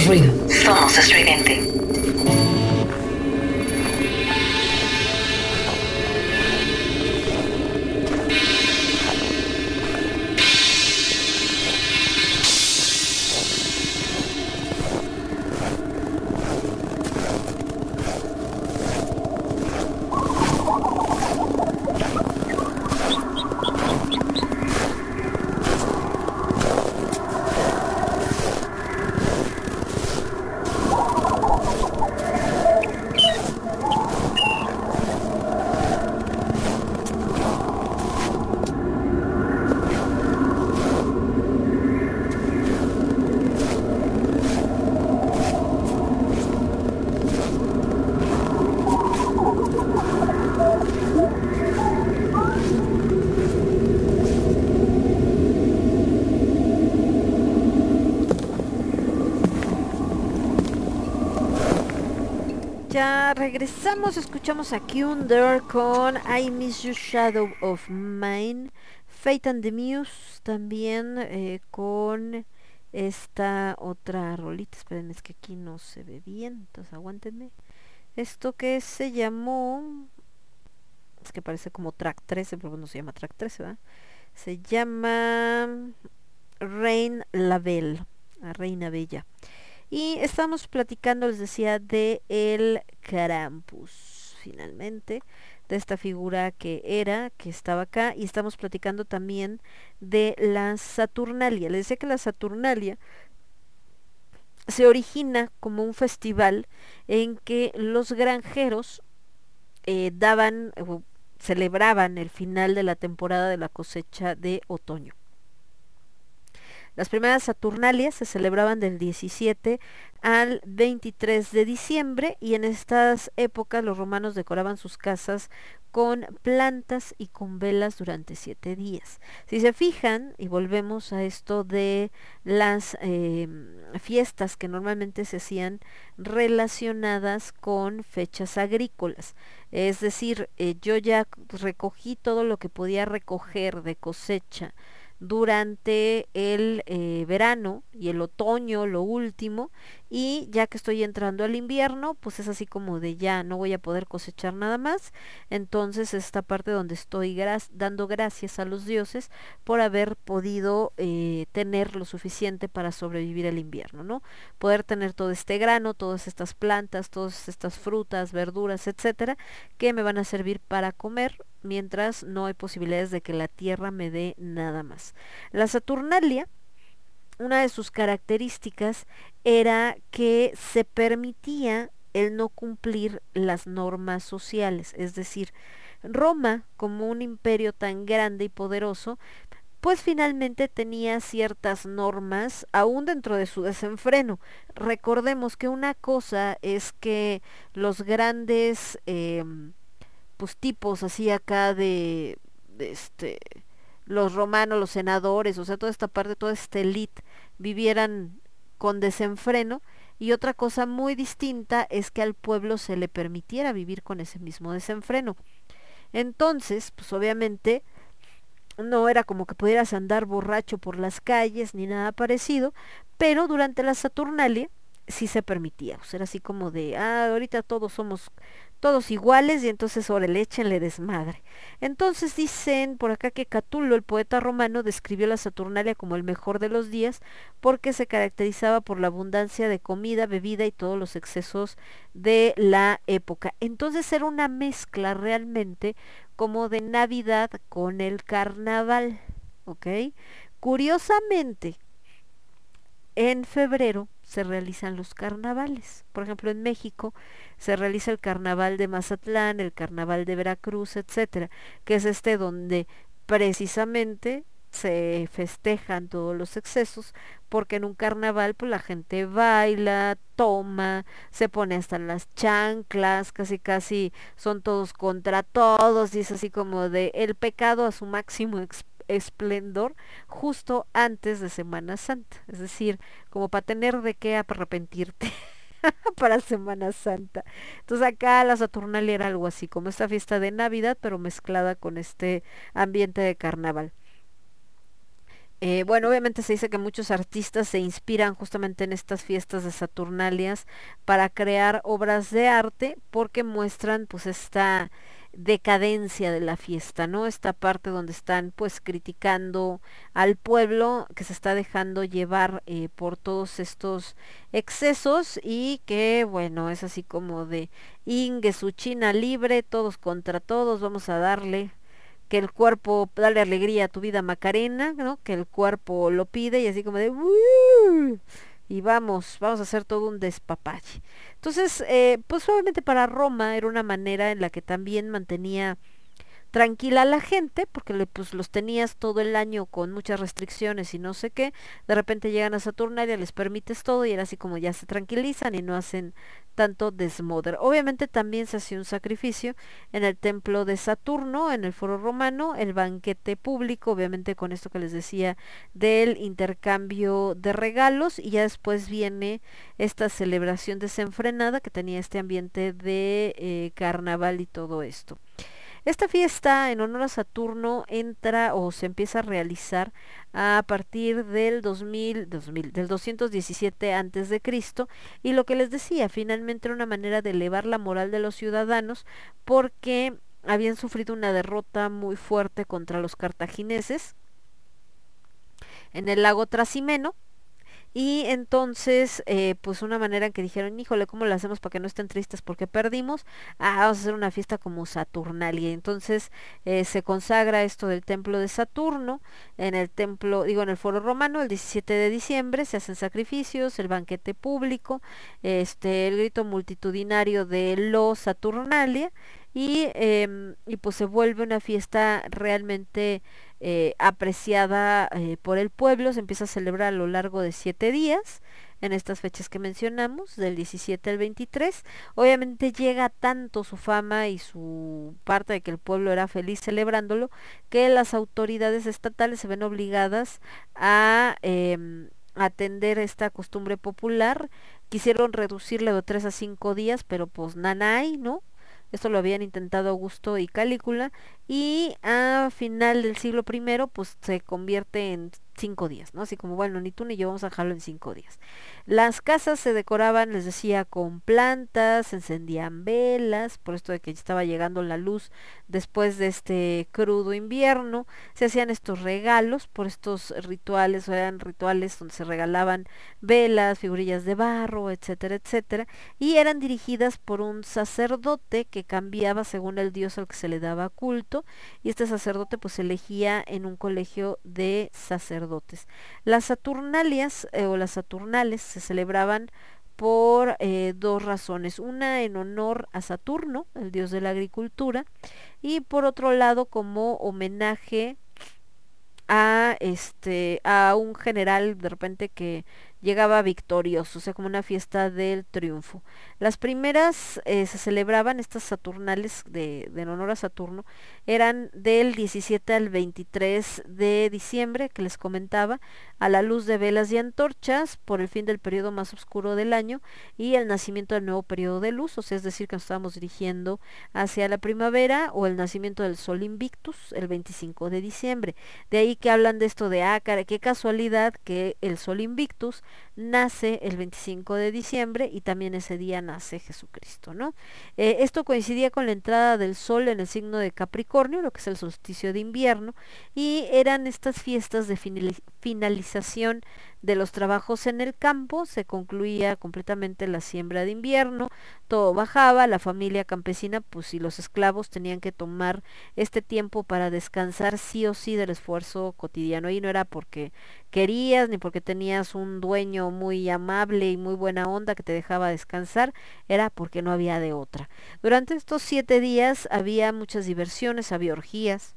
Somos ruido. Somos estridente. Ya regresamos, escuchamos a Kunder con I Miss You Shadow of Mine, Fate and the Muse también eh, con esta otra rolita, esperen es que aquí no se ve bien, entonces aguántenme. Esto que se llamó, es que parece como track 13, pero no se llama track 13, ¿verdad? Se llama Rein Label, la Reina Bella. Y estamos platicando, les decía, de el Krampus, finalmente, de esta figura que era, que estaba acá, y estamos platicando también de la Saturnalia. Les decía que la Saturnalia se origina como un festival en que los granjeros eh, daban, celebraban el final de la temporada de la cosecha de otoño. Las primeras Saturnalias se celebraban del 17 al 23 de diciembre y en estas épocas los romanos decoraban sus casas con plantas y con velas durante siete días. Si se fijan, y volvemos a esto de las eh, fiestas que normalmente se hacían relacionadas con fechas agrícolas, es decir, eh, yo ya recogí todo lo que podía recoger de cosecha, durante el eh, verano y el otoño, lo último, y ya que estoy entrando al invierno, pues es así como de ya no voy a poder cosechar nada más, entonces esta parte donde estoy dando gracias a los dioses por haber podido eh, tener lo suficiente para sobrevivir el invierno, ¿no? Poder tener todo este grano, todas estas plantas, todas estas frutas, verduras, etcétera, que me van a servir para comer mientras no hay posibilidades de que la tierra me dé nada más. La Saturnalia, una de sus características era que se permitía el no cumplir las normas sociales, es decir, Roma, como un imperio tan grande y poderoso, pues finalmente tenía ciertas normas aún dentro de su desenfreno. Recordemos que una cosa es que los grandes eh, pues tipos así acá de, de, este los romanos, los senadores, o sea, toda esta parte, toda esta elite vivieran con desenfreno y otra cosa muy distinta es que al pueblo se le permitiera vivir con ese mismo desenfreno. Entonces, pues obviamente no era como que pudieras andar borracho por las calles ni nada parecido, pero durante la Saturnalia sí se permitía, o sea, era así como de, ah, ahorita todos somos todos iguales y entonces ahora le échenle desmadre. Entonces dicen por acá que Catulo, el poeta romano, describió la Saturnalia como el mejor de los días porque se caracterizaba por la abundancia de comida, bebida y todos los excesos de la época. Entonces era una mezcla realmente como de Navidad con el carnaval, ¿ok? Curiosamente, en febrero se realizan los carnavales. Por ejemplo, en México se realiza el carnaval de Mazatlán, el carnaval de Veracruz, etcétera, que es este donde precisamente se festejan todos los excesos porque en un carnaval pues la gente baila, toma, se pone hasta las chanclas, casi casi son todos contra todos y es así como de el pecado a su máximo esplendor justo antes de Semana Santa, es decir, como para tener de qué arrepentirte. para Semana Santa. Entonces acá la Saturnalia era algo así, como esta fiesta de Navidad, pero mezclada con este ambiente de carnaval. Eh, bueno, obviamente se dice que muchos artistas se inspiran justamente en estas fiestas de Saturnalias para crear obras de arte porque muestran pues esta decadencia de la fiesta, ¿no? Esta parte donde están pues criticando al pueblo que se está dejando llevar eh, por todos estos excesos y que bueno, es así como de Inge su China libre, todos contra todos, vamos a darle que el cuerpo, dale alegría a tu vida Macarena, ¿no? Que el cuerpo lo pide y así como de y vamos, vamos a hacer todo un despapache. Entonces, eh, pues obviamente para Roma era una manera en la que también mantenía tranquila a la gente, porque pues los tenías todo el año con muchas restricciones y no sé qué, de repente llegan a Saturnalia, les permites todo y era así como ya se tranquilizan y no hacen tanto desmoder. Obviamente también se hacía un sacrificio en el templo de Saturno, en el foro romano, el banquete público, obviamente con esto que les decía del intercambio de regalos y ya después viene esta celebración desenfrenada que tenía este ambiente de eh, carnaval y todo esto. Esta fiesta en honor a Saturno entra o se empieza a realizar a partir del 2000, 2000 del 217 antes de Cristo y lo que les decía, finalmente era una manera de elevar la moral de los ciudadanos porque habían sufrido una derrota muy fuerte contra los cartagineses en el lago Trasimeno y entonces, eh, pues una manera en que dijeron, híjole, ¿cómo lo hacemos para que no estén tristes porque perdimos? Ah, vamos a hacer una fiesta como Saturnalia. Entonces eh, se consagra esto del templo de Saturno, en el templo, digo, en el foro romano, el 17 de diciembre, se hacen sacrificios, el banquete público, este, el grito multitudinario de los Saturnalia, y, eh, y pues se vuelve una fiesta realmente eh, apreciada eh, por el pueblo, se empieza a celebrar a lo largo de siete días en estas fechas que mencionamos, del 17 al 23. Obviamente llega tanto su fama y su parte de que el pueblo era feliz celebrándolo, que las autoridades estatales se ven obligadas a eh, atender esta costumbre popular. Quisieron reducirle de tres a cinco días, pero pues nanay, ¿no? Esto lo habían intentado Augusto y Calícula y a final del siglo I pues se convierte en cinco días, ¿no? Así como, bueno, ni tú ni yo vamos a dejarlo en cinco días. Las casas se decoraban, les decía, con plantas, se encendían velas, por esto de que estaba llegando la luz después de este crudo invierno, se hacían estos regalos por estos rituales, o eran rituales donde se regalaban velas, figurillas de barro, etcétera, etcétera, y eran dirigidas por un sacerdote que cambiaba según el dios al que se le daba culto, y este sacerdote pues elegía en un colegio de sacerdotes las Saturnalias eh, o las Saturnales se celebraban por eh, dos razones. Una en honor a Saturno, el dios de la agricultura, y por otro lado como homenaje a este a un general de repente que llegaba victorioso, o sea, como una fiesta del triunfo. Las primeras eh, se celebraban, estas saturnales de, en honor a Saturno, eran del 17 al 23 de diciembre, que les comentaba, a la luz de velas y antorchas, por el fin del periodo más oscuro del año y el nacimiento del nuevo periodo de luz, o sea, es decir, que nos estábamos dirigiendo hacia la primavera o el nacimiento del sol invictus el 25 de diciembre. De ahí que hablan de esto de, ah, cara, qué casualidad que el sol invictus nace el 25 de diciembre y también ese día nace Jesucristo, ¿no? Eh, esto coincidía con la entrada del sol en el signo de Capricornio, lo que es el solsticio de invierno, y eran estas fiestas de finalización de los trabajos en el campo, se concluía completamente la siembra de invierno, todo bajaba, la familia campesina, pues y los esclavos tenían que tomar este tiempo para descansar sí o sí del esfuerzo cotidiano. Y no era porque querías ni porque tenías un dueño muy amable y muy buena onda que te dejaba descansar, era porque no había de otra. Durante estos siete días había muchas diversiones, había orgías,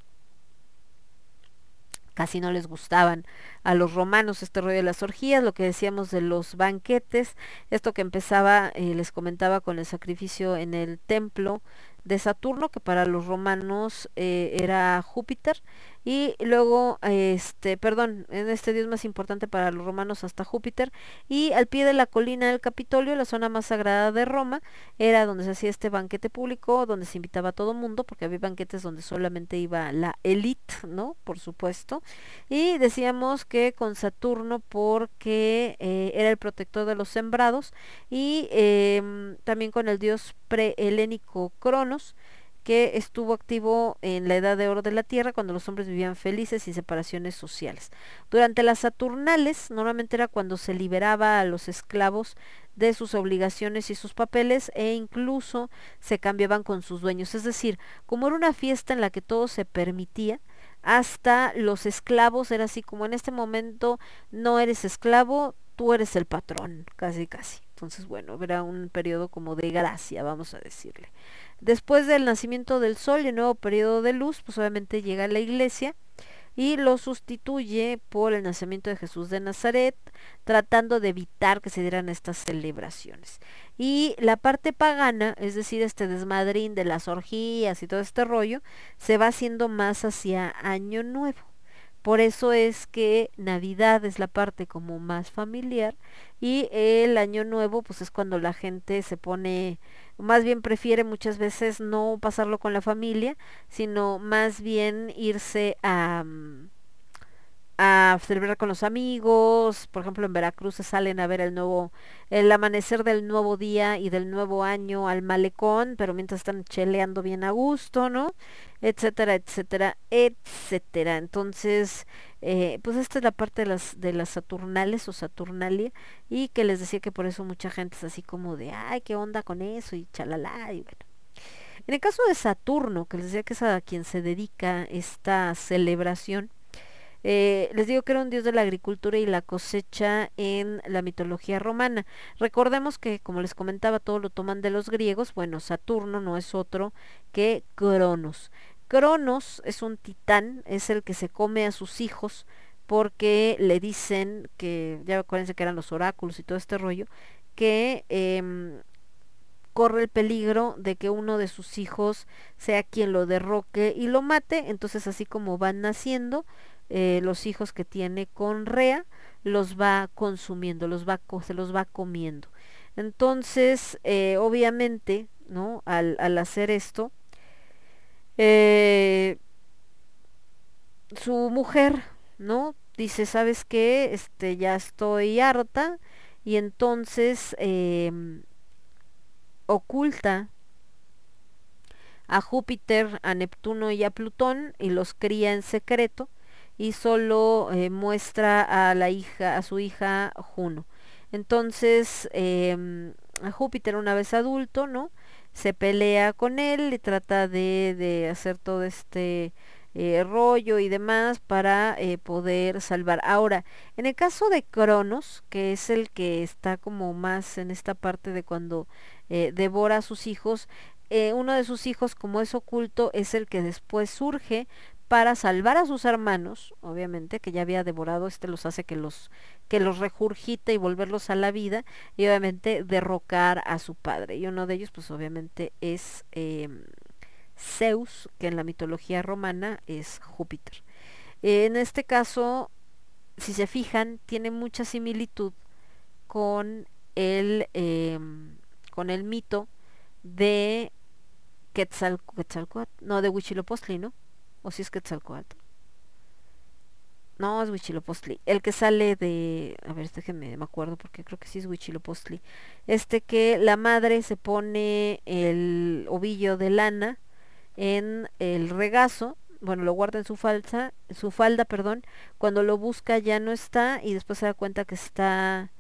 casi no les gustaban a los romanos este rollo de las orgías, lo que decíamos de los banquetes, esto que empezaba, eh, les comentaba con el sacrificio en el templo de Saturno, que para los romanos eh, era Júpiter, y luego, este, perdón, en este dios más importante para los romanos hasta Júpiter, y al pie de la colina del Capitolio, la zona más sagrada de Roma, era donde se hacía este banquete público, donde se invitaba a todo mundo, porque había banquetes donde solamente iba la élite, ¿no? Por supuesto, y decíamos que con Saturno porque eh, era el protector de los sembrados, y eh, también con el dios prehelénico Cronos, que estuvo activo en la edad de oro de la Tierra cuando los hombres vivían felices sin separaciones sociales. Durante las Saturnales, normalmente era cuando se liberaba a los esclavos de sus obligaciones y sus papeles e incluso se cambiaban con sus dueños. Es decir, como era una fiesta en la que todo se permitía, hasta los esclavos era así como en este momento no eres esclavo, tú eres el patrón, casi casi. Entonces, bueno, era un periodo como de gracia, vamos a decirle. Después del nacimiento del sol y el nuevo periodo de luz, pues obviamente llega la iglesia y lo sustituye por el nacimiento de Jesús de Nazaret, tratando de evitar que se dieran estas celebraciones. Y la parte pagana, es decir, este desmadrín de las orgías y todo este rollo, se va haciendo más hacia Año Nuevo. Por eso es que Navidad es la parte como más familiar y el Año Nuevo pues es cuando la gente se pone más bien prefiere muchas veces no pasarlo con la familia, sino más bien irse a, mm, a celebrar con los amigos, por ejemplo en Veracruz se salen a ver el nuevo, el amanecer del nuevo día y del nuevo año al malecón, pero mientras están cheleando bien a gusto, ¿no? etcétera, etcétera, etcétera. Entonces, eh, pues esta es la parte de las, de las Saturnales o Saturnalia y que les decía que por eso mucha gente es así como de, ay, qué onda con eso y chalala y bueno. En el caso de Saturno, que les decía que es a quien se dedica esta celebración, eh, les digo que era un dios de la agricultura y la cosecha en la mitología romana. Recordemos que, como les comentaba, todo lo toman de los griegos. Bueno, Saturno no es otro que Cronos. Cronos es un titán, es el que se come a sus hijos porque le dicen que, ya acuérdense que eran los oráculos y todo este rollo, que em, corre el peligro de que uno de sus hijos sea quien lo derroque y lo mate, entonces así como van naciendo, eh, los hijos que tiene con Rea, los va consumiendo, los va, se los va comiendo. Entonces, eh, obviamente, ¿no? Al, al hacer esto, eh, su mujer, ¿no? Dice, ¿sabes qué? Este, ya estoy harta y entonces em, oculta a Júpiter, a Neptuno y a Plutón y los cría en secreto y solo eh, muestra a la hija, a su hija Juno. Entonces, em, Júpiter una vez adulto, ¿no? se pelea con él y trata de, de hacer todo este eh, rollo y demás para eh, poder salvar. Ahora, en el caso de Cronos, que es el que está como más en esta parte de cuando devora a sus hijos, uno de sus hijos, como es oculto, es el que después surge para salvar a sus hermanos, obviamente, que ya había devorado, este los hace que los, que los regurgite y volverlos a la vida, y obviamente derrocar a su padre. Y uno de ellos, pues obviamente, es eh, Zeus, que en la mitología romana es Júpiter. En este caso, si se fijan, tiene mucha similitud con el, eh, con el mito de Quetzal, Quetzalcoatl, no, de Huitzilopochtli, ¿no? O si es Quetzalcoatl. No, es Huitzilopochtli. El que sale de... A ver, déjenme, me acuerdo porque creo que sí es Huitzilopochtli. Este que la madre se pone el ovillo de lana en el regazo, bueno, lo guarda en su falsa, su falda, perdón, cuando lo busca ya no está y después se da cuenta que está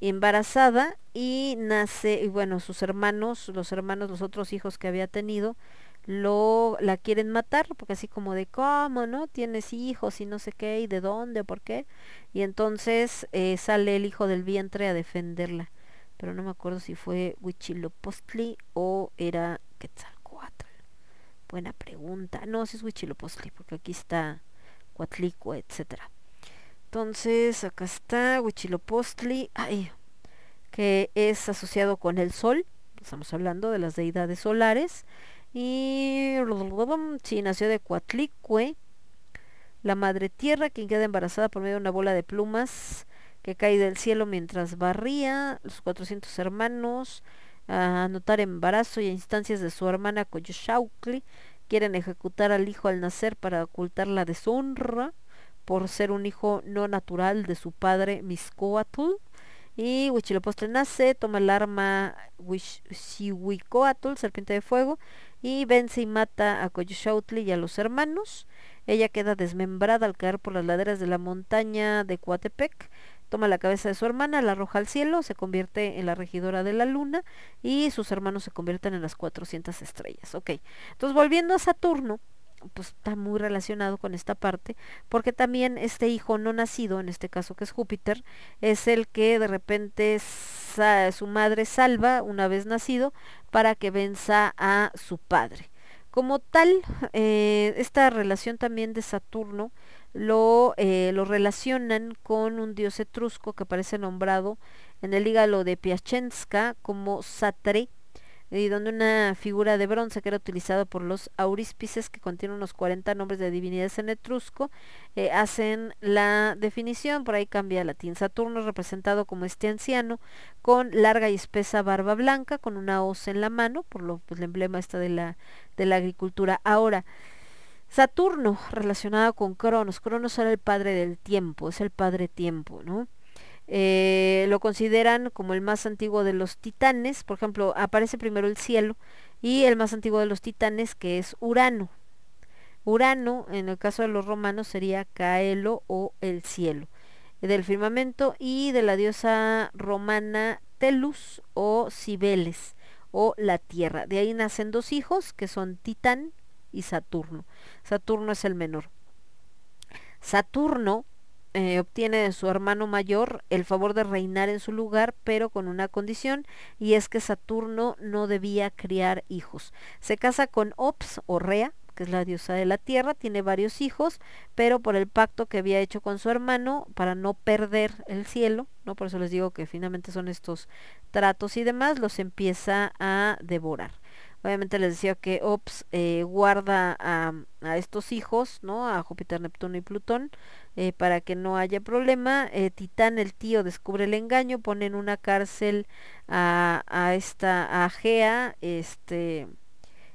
embarazada y nace, y bueno, sus hermanos, los hermanos, los otros hijos que había tenido, lo la quieren matar porque así como de cómo no tienes hijos y no sé qué y de dónde por qué y entonces eh, sale el hijo del vientre a defenderla pero no me acuerdo si fue Huitzilopochtli o era Quetzalcoatl. Buena pregunta. No si es Huitzilopochtli porque aquí está Cuatlico etcétera. Entonces acá está Huitzilopochtli ay que es asociado con el sol. Estamos hablando de las deidades solares y sí, nació de Coatlicue, la madre tierra, quien queda embarazada por medio de una bola de plumas que cae del cielo mientras barría, los 400 hermanos, a anotar embarazo y a instancias de su hermana Coyoshautli, quieren ejecutar al hijo al nacer para ocultar la deshonra por ser un hijo no natural de su padre Miscoatl. Y Huichilopochtli nace, toma el arma Xihuicoatl, serpiente de fuego, y vence y mata a Coyoshautli y a los hermanos. Ella queda desmembrada al caer por las laderas de la montaña de Coatepec. Toma la cabeza de su hermana, la arroja al cielo, se convierte en la regidora de la luna y sus hermanos se convierten en las 400 estrellas. Ok, entonces volviendo a Saturno, pues está muy relacionado con esta parte, porque también este hijo no nacido, en este caso que es Júpiter, es el que de repente su madre salva una vez nacido para que venza a su padre. Como tal, eh, esta relación también de Saturno lo, eh, lo relacionan con un dios etrusco que aparece nombrado en el hígado de Piacenza como Satre, y donde una figura de bronce que era utilizada por los auríspices, que contiene unos 40 nombres de divinidades en etrusco, eh, hacen la definición, por ahí cambia latín. Saturno es representado como este anciano, con larga y espesa barba blanca, con una hoz en la mano, por lo pues, el emblema está de la, de la agricultura. Ahora, Saturno relacionado con Cronos, Cronos era el padre del tiempo, es el padre tiempo, ¿no? Eh, lo consideran como el más antiguo de los titanes, por ejemplo, aparece primero el cielo y el más antiguo de los titanes que es Urano. Urano, en el caso de los romanos, sería Caelo o el cielo del firmamento y de la diosa romana Telus o Cibeles o la tierra. De ahí nacen dos hijos que son Titán y Saturno. Saturno es el menor. Saturno eh, obtiene de su hermano mayor el favor de reinar en su lugar, pero con una condición, y es que Saturno no debía criar hijos. Se casa con Ops o Rea, que es la diosa de la tierra, tiene varios hijos, pero por el pacto que había hecho con su hermano para no perder el cielo, ¿no? Por eso les digo que finalmente son estos tratos y demás, los empieza a devorar. Obviamente les decía que Ops eh, guarda a, a, estos hijos, ¿no? A Júpiter, Neptuno y Plutón, eh, para que no haya problema. Eh, Titán, el tío, descubre el engaño, pone en una cárcel a, a esta a Gea, este,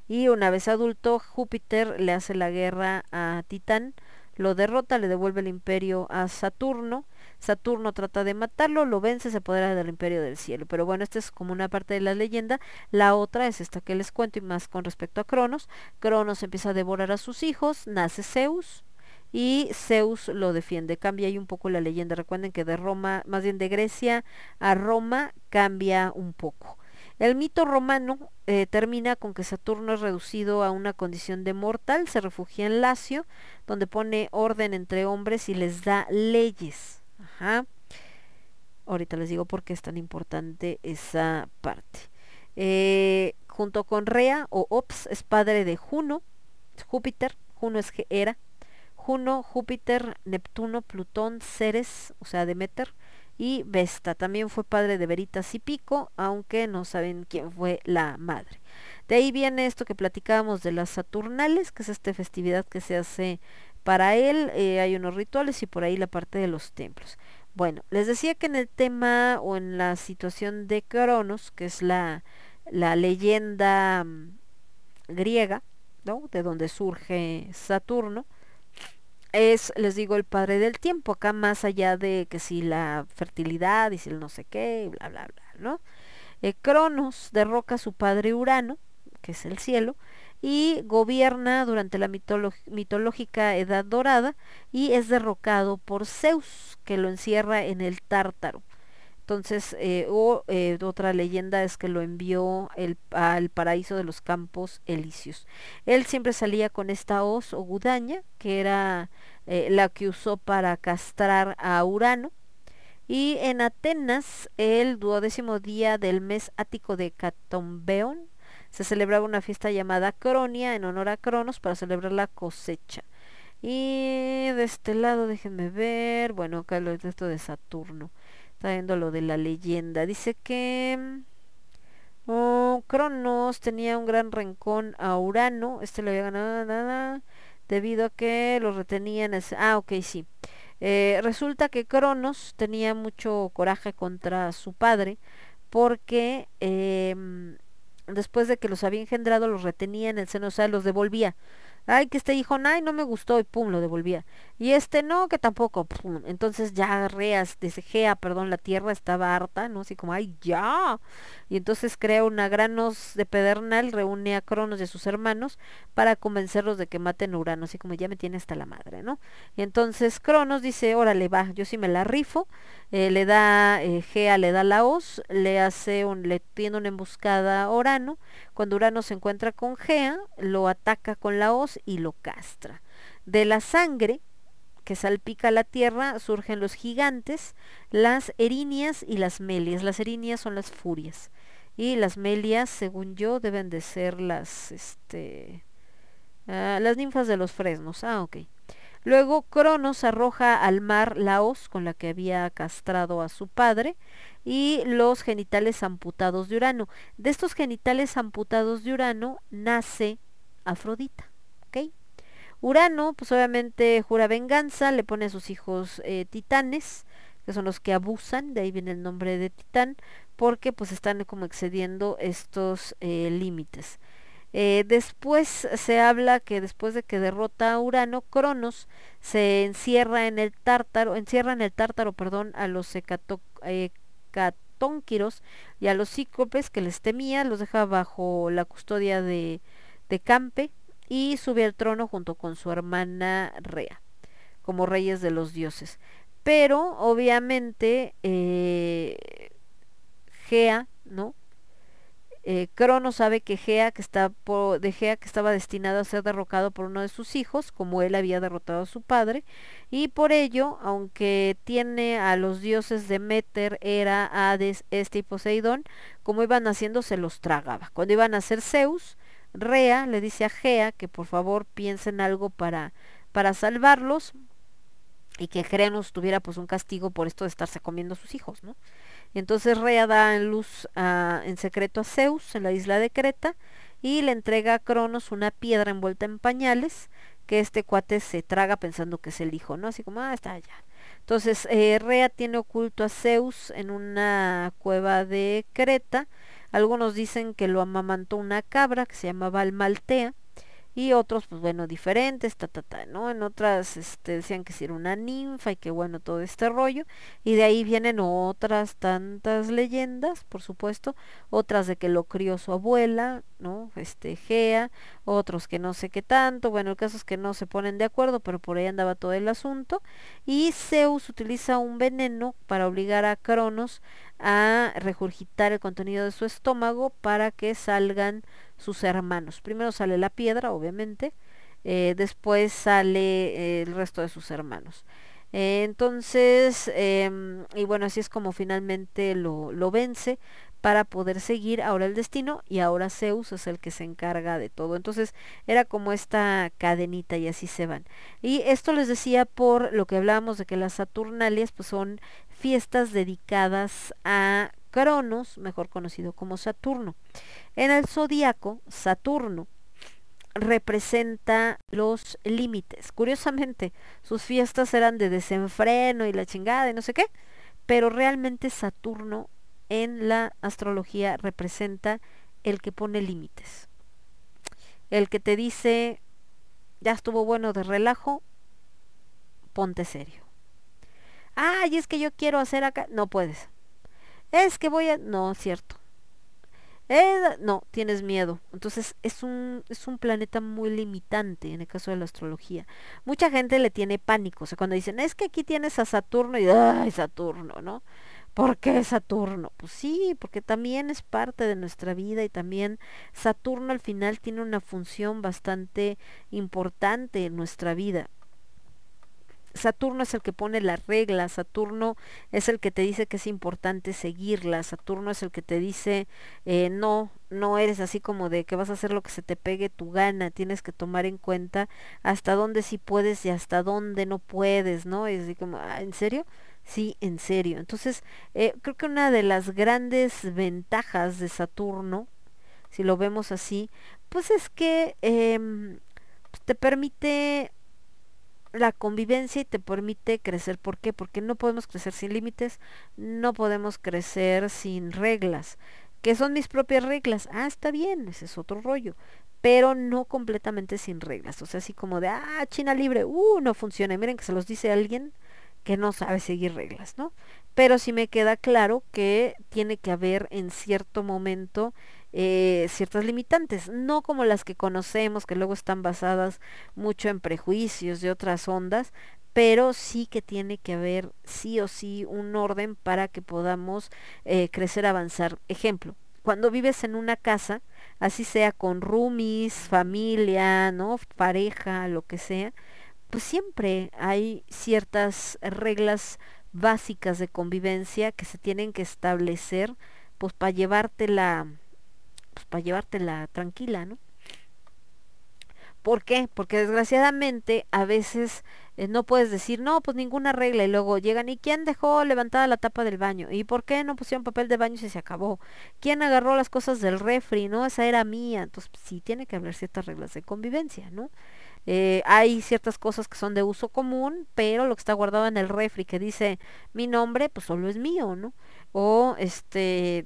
y una vez adulto, Júpiter le hace la guerra a Titán, lo derrota, le devuelve el imperio a Saturno. Saturno trata de matarlo, lo vence, se apodera del imperio del cielo. Pero bueno, esta es como una parte de la leyenda. La otra es esta que les cuento y más con respecto a Cronos. Cronos empieza a devorar a sus hijos, nace Zeus, y Zeus lo defiende. Cambia ahí un poco la leyenda. Recuerden que de Roma, más bien de Grecia a Roma, cambia un poco. El mito romano eh, termina con que Saturno es reducido a una condición de mortal, se refugia en Lacio, donde pone orden entre hombres y les da leyes. Ahorita les digo por qué es tan importante esa parte. Eh, junto con Rea o Ops es padre de Juno, Júpiter, Juno es Hera, Juno, Júpiter, Neptuno, Plutón, Ceres, o sea, Demeter, y Vesta. También fue padre de Veritas y Pico, aunque no saben quién fue la madre. De ahí viene esto que platicábamos de las Saturnales, que es esta festividad que se hace para él. eh, hay unos rituales y por ahí la parte de los templos. Bueno, les decía que en el tema o en la situación de Cronos, que es la, la leyenda mm, griega, ¿no? De donde surge Saturno, es, les digo, el padre del tiempo, acá más allá de que si la fertilidad y si el no sé qué, bla, bla, bla, ¿no? Eh, Cronos derroca a su padre Urano, que es el cielo, y gobierna durante la mitológica Edad Dorada y es derrocado por Zeus, que lo encierra en el Tártaro. Entonces, eh, o eh, otra leyenda es que lo envió el- al paraíso de los campos elíseos. Él siempre salía con esta hoz o gudaña, que era eh, la que usó para castrar a Urano. Y en Atenas, el duodécimo día del mes ático de Catombeón, se celebraba una fiesta llamada Cronia en honor a Cronos para celebrar la cosecha. Y de este lado, déjenme ver, bueno, acá lo de esto de Saturno, está viendo lo de la leyenda. Dice que mm, oh, Cronos tenía un gran rencón a Urano, este le había ganado nada, debido a que lo retenía en ese... Ah, ok, sí. Eh, resulta que Cronos tenía mucho coraje contra su padre porque em, después de que los había engendrado los retenía en el seno, o sea, los devolvía. Ay, que este hijo, ay, no me gustó y pum, lo devolvía. Y este no, que tampoco, pum. Entonces ya Reas, desde Gea, perdón, la tierra estaba harta, ¿no? Así como, ay, ya. Y entonces crea una gran hoz de pedernal, reúne a Cronos y a sus hermanos para convencerlos de que maten a Urano, así como ya me tiene hasta la madre, ¿no? Y entonces Cronos dice, órale, va, yo sí me la rifo, eh, le da, eh, Gea le da la hoz, le hace un, le tiene una emboscada a Urano, cuando Urano se encuentra con Gea, lo ataca con la hoz y lo castra. De la sangre que salpica la tierra surgen los gigantes, las erinias y las melias. Las erinias son las furias y las melias, según yo, deben de ser las, este, ah, las ninfas de los fresnos. Ah, ok. Luego Cronos arroja al mar la hoz con la que había castrado a su padre y los genitales amputados de Urano. De estos genitales amputados de Urano nace Afrodita. ¿ok? Urano, pues obviamente jura venganza, le pone a sus hijos eh, titanes, que son los que abusan, de ahí viene el nombre de titán, porque pues están como excediendo estos eh, límites. Eh, después se habla que después de que derrota a Urano, Cronos se encierra en el tártaro, encierra en el tártaro, perdón, a los hecatónquiros y a los cíclopes que les temía, los deja bajo la custodia de, de Campe y sube al trono junto con su hermana Rea, como reyes de los dioses. Pero obviamente eh, Gea, ¿no? Eh, Crono sabe que Gea, que está de Gea que estaba destinado a ser derrocado por uno de sus hijos, como él había derrotado a su padre, y por ello, aunque tiene a los dioses de Meter, Hera, Hades, Este y Poseidón, como iban haciendo se los tragaba. Cuando iban a ser Zeus, Rea le dice a Gea que por favor piensen algo para, para salvarlos y que Cronos tuviera pues un castigo por esto de estarse comiendo a sus hijos, ¿no? Y entonces Rea da en luz en secreto a Zeus en la isla de Creta y le entrega a Cronos una piedra envuelta en pañales que este cuate se traga pensando que es el hijo, ¿no? Así como, ah, está allá. Entonces, eh, Rea tiene oculto a Zeus en una cueva de Creta. Algunos dicen que lo amamantó una cabra que se llamaba Almaltea y otros pues bueno diferentes ta ta ta no en otras este decían que si era una ninfa y que bueno todo este rollo y de ahí vienen otras tantas leyendas por supuesto otras de que lo crió su abuela no este Gea otros que no sé qué tanto bueno el caso es que no se ponen de acuerdo pero por ahí andaba todo el asunto y Zeus utiliza un veneno para obligar a Cronos a regurgitar el contenido de su estómago para que salgan sus hermanos. Primero sale la piedra, obviamente, eh, después sale eh, el resto de sus hermanos. Entonces, em, y bueno, así es como finalmente lo, lo vence, para poder seguir ahora el destino y ahora Zeus es el que se encarga de todo. Entonces era como esta cadenita y así se van. Y esto les decía por lo que hablábamos de que las Saturnalias pues son fiestas dedicadas a Cronos, mejor conocido como Saturno. En el zodiaco, Saturno representa los límites. Curiosamente, sus fiestas eran de desenfreno y la chingada y no sé qué, pero realmente Saturno en la astrología representa el que pone límites. El que te dice, ya estuvo bueno de relajo, ponte serio. Ay, es que yo quiero hacer acá, no puedes. Es que voy a, no, cierto. No, tienes miedo. Entonces es un, es un planeta muy limitante en el caso de la astrología. Mucha gente le tiene pánico. O sea, cuando dicen, es que aquí tienes a Saturno y, ay, Saturno, ¿no? ¿Por qué Saturno? Pues sí, porque también es parte de nuestra vida y también Saturno al final tiene una función bastante importante en nuestra vida. Saturno es el que pone las reglas, Saturno es el que te dice que es importante seguirla, Saturno es el que te dice eh, no, no eres así como de que vas a hacer lo que se te pegue tu gana, tienes que tomar en cuenta hasta dónde sí puedes y hasta dónde no puedes, ¿no? Es así como, ah, ¿en serio? Sí, en serio. Entonces, eh, creo que una de las grandes ventajas de Saturno, si lo vemos así, pues es que eh, te permite la convivencia y te permite crecer. ¿Por qué? Porque no podemos crecer sin límites, no podemos crecer sin reglas. ¿Qué son mis propias reglas? Ah, está bien, ese es otro rollo. Pero no completamente sin reglas. O sea, así como de, ah, China libre, uh, no funciona. miren que se los dice alguien que no sabe seguir reglas, ¿no? Pero sí me queda claro que tiene que haber en cierto momento eh, ciertas limitantes, no como las que conocemos, que luego están basadas mucho en prejuicios de otras ondas, pero sí que tiene que haber sí o sí un orden para que podamos eh, crecer, avanzar. Ejemplo, cuando vives en una casa, así sea con roomies, familia, ¿no? pareja, lo que sea, pues siempre hay ciertas reglas básicas de convivencia que se tienen que establecer pues para llevártela pues para llevártela tranquila, ¿no? ¿Por qué? Porque desgraciadamente a veces eh, no puedes decir, no, pues ninguna regla y luego llegan, ¿y quién dejó levantada la tapa del baño? ¿Y por qué no pusieron papel de baño si se acabó? ¿Quién agarró las cosas del refri? No, esa era mía. Entonces sí tiene que haber ciertas reglas de convivencia, ¿no? Eh, hay ciertas cosas que son de uso común, pero lo que está guardado en el refri que dice mi nombre, pues solo es mío, ¿no? O este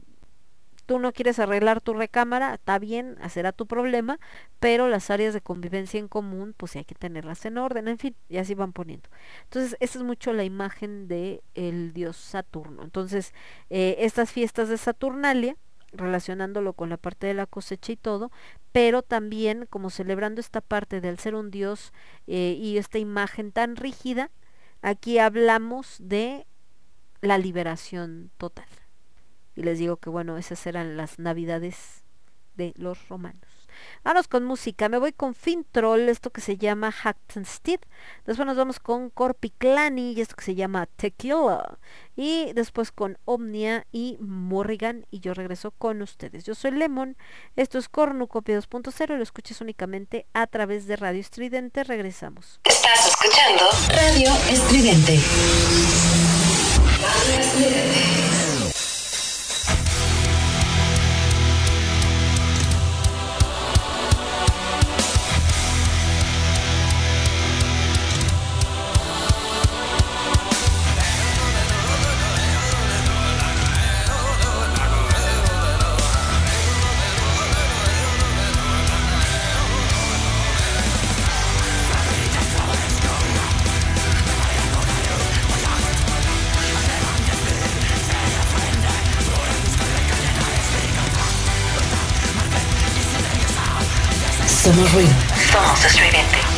tú no quieres arreglar tu recámara, está bien, será tu problema, pero las áreas de convivencia en común, pues hay que tenerlas en orden, en fin, y así van poniendo. Entonces, esa es mucho la imagen de el dios Saturno. Entonces, eh, estas fiestas de Saturnalia, relacionándolo con la parte de la cosecha y todo, pero también como celebrando esta parte del ser un dios eh, y esta imagen tan rígida, aquí hablamos de la liberación total. Y les digo que bueno, esas eran las navidades de los romanos. Vamos con música, me voy con Fintroll, esto que se llama Steed. Después nos vamos con Corpiclani y esto que se llama Tequila. Y después con Omnia y Morrigan y yo regreso con ustedes. Yo soy Lemon, esto es Cornucopia 2.0 y lo escuches únicamente a través de Radio Estridente. Regresamos. Estás escuchando Radio Estridente. Radio Estridente. 2020.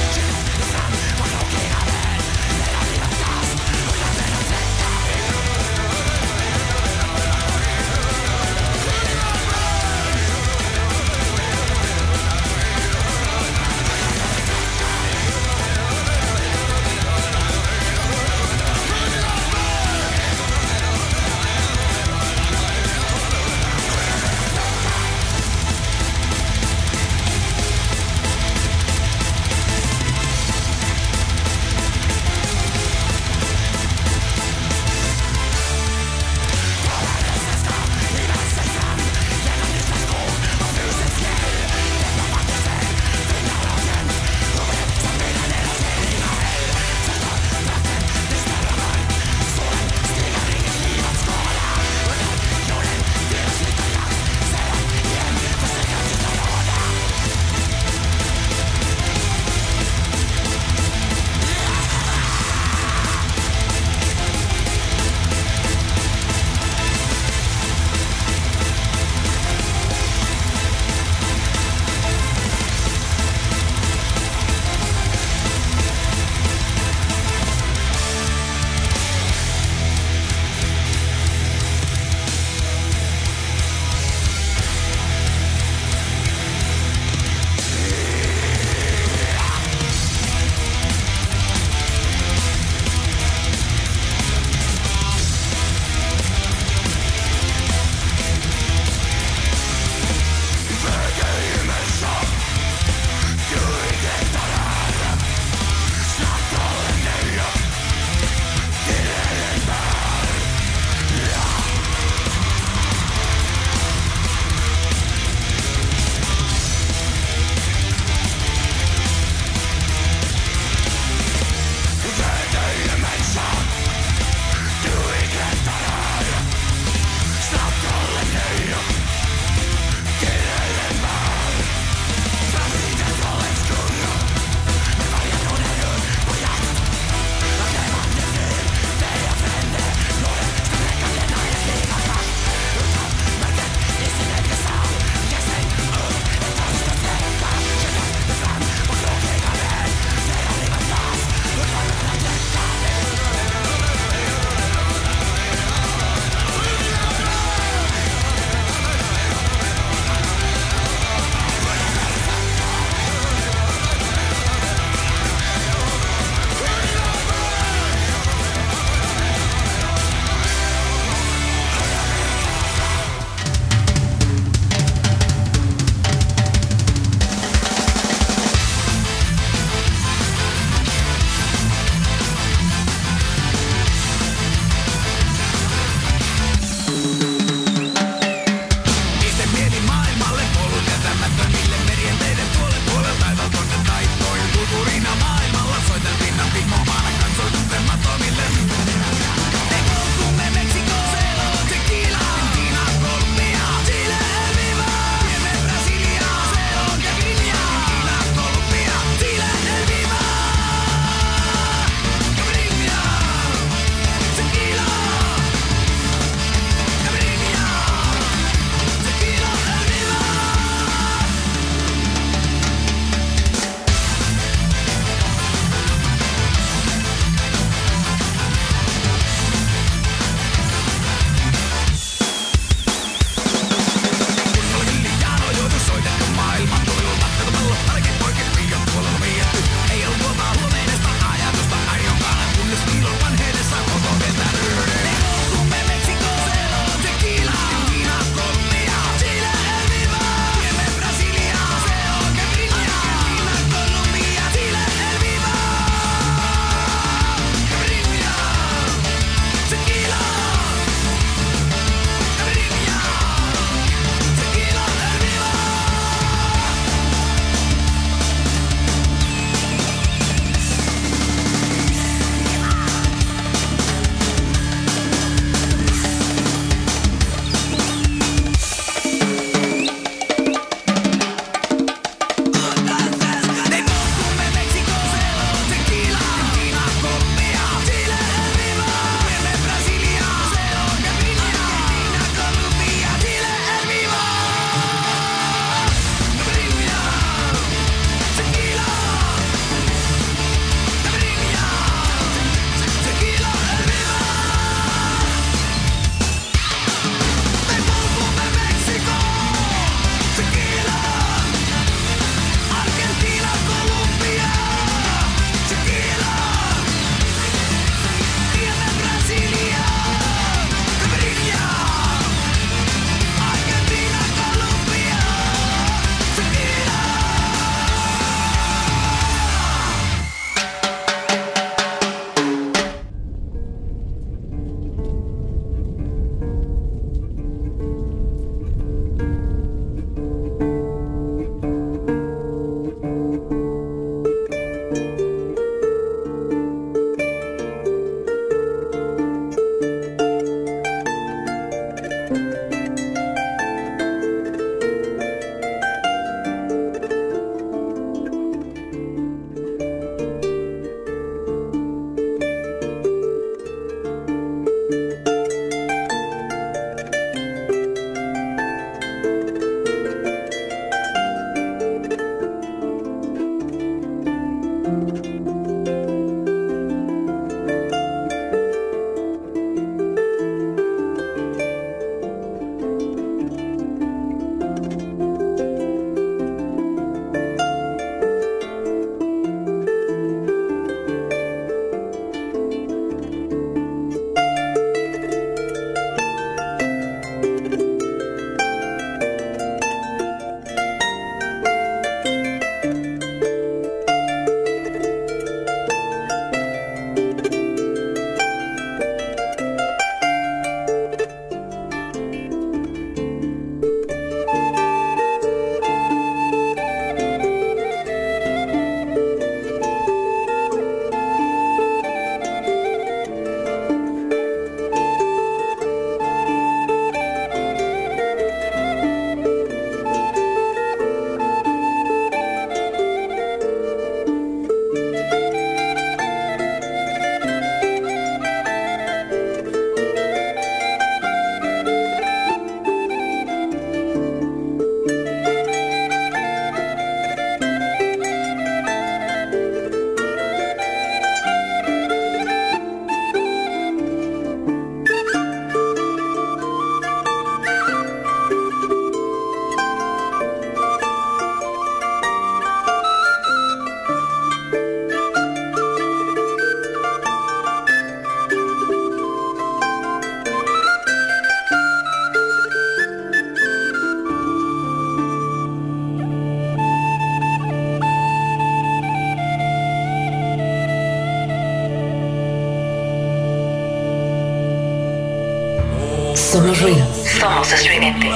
Somos estridente.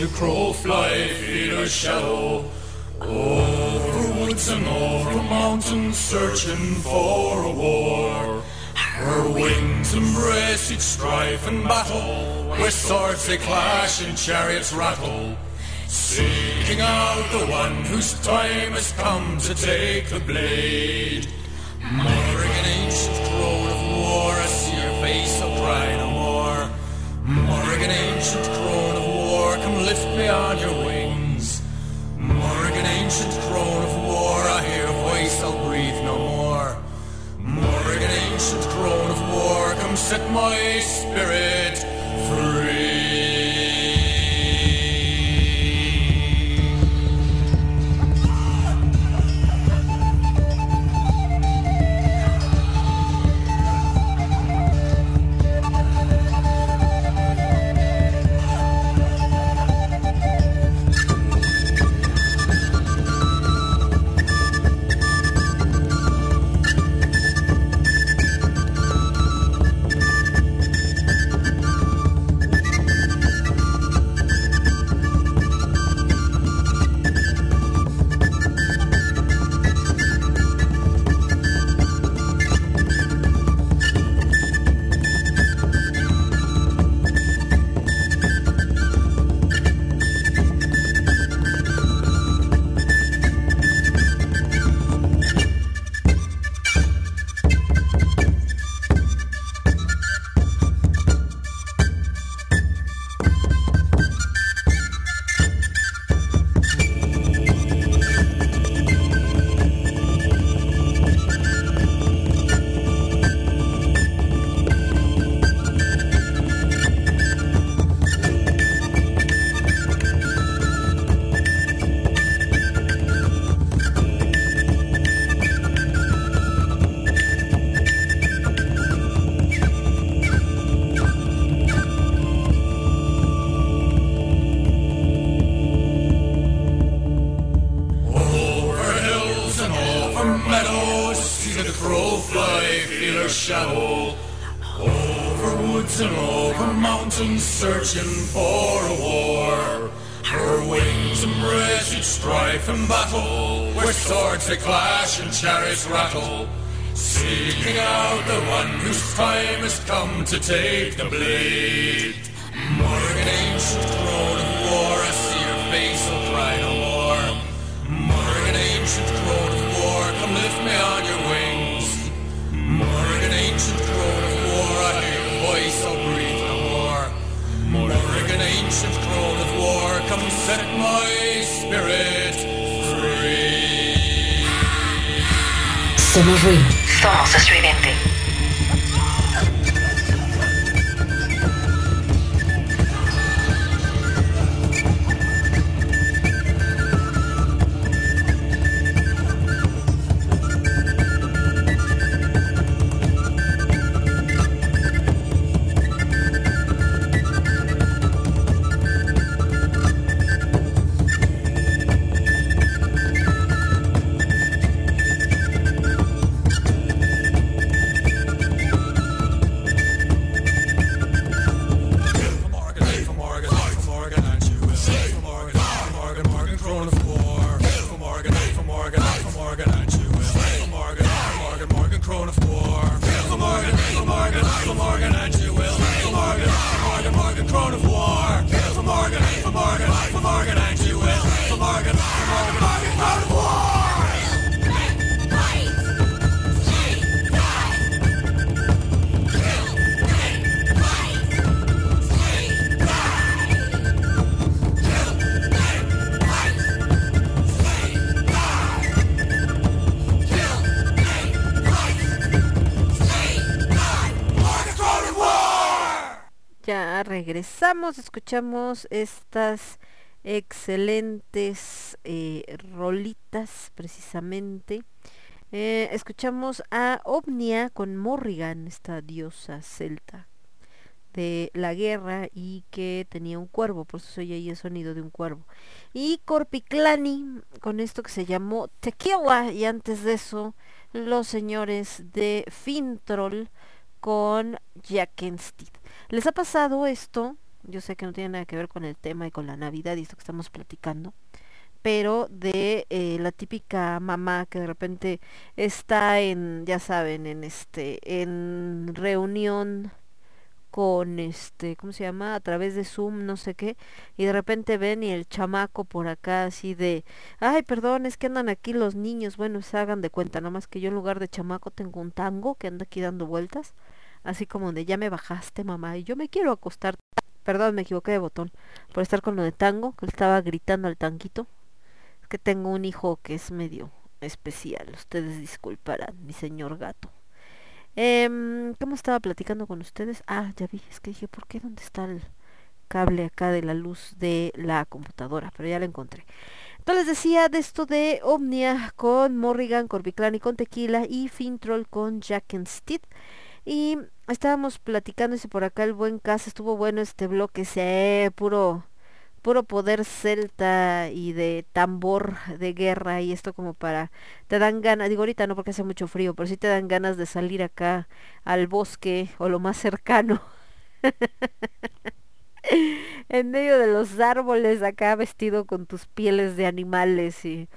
The crow fly, feed her shadow. Over woods and over mountains, searching for a war. Her wings embrace each strife and battle, where swords they clash and chariots rattle. Seeking out the one whose time has come to take the blade. Regresamos, escuchamos estas excelentes eh, rolitas precisamente. Eh, escuchamos a Omnia con Morrigan, esta diosa celta de la guerra y que tenía un cuervo, por eso se oye ahí el sonido de un cuervo. Y Corpiclani con esto que se llamó Tequila y antes de eso los señores de Fintroll con Jackenstein. ¿Les ha pasado esto? Yo sé que no tiene nada que ver con el tema y con la Navidad y esto que estamos platicando, pero de eh, la típica mamá que de repente está en, ya saben, en este, en reunión con este, ¿cómo se llama? A través de Zoom, no sé qué, y de repente ven y el chamaco por acá así de, ay, perdón, es que andan aquí los niños, bueno, se hagan de cuenta, nada más que yo en lugar de chamaco tengo un tango que anda aquí dando vueltas, así como de, ya me bajaste, mamá, y yo me quiero acostar, perdón, me equivoqué de botón, por estar con lo de tango, que estaba gritando al tanquito, es que tengo un hijo que es medio especial, ustedes disculparán, mi señor gato. Eh, ¿Cómo estaba platicando con ustedes? Ah, ya vi, es que dije, ¿por qué? ¿Dónde está el cable acá de la luz de la computadora? Pero ya la encontré. Entonces les decía de esto de Omnia con Morrigan, Corbiclan y con Tequila y Fintroll con Jack and Steed. Y estábamos platicando, y por acá el buen caso, estuvo bueno este bloque, se puro puro poder celta y de tambor de guerra y esto como para te dan ganas, digo ahorita no porque hace mucho frío, pero sí te dan ganas de salir acá al bosque o lo más cercano. en medio de los árboles acá vestido con tus pieles de animales y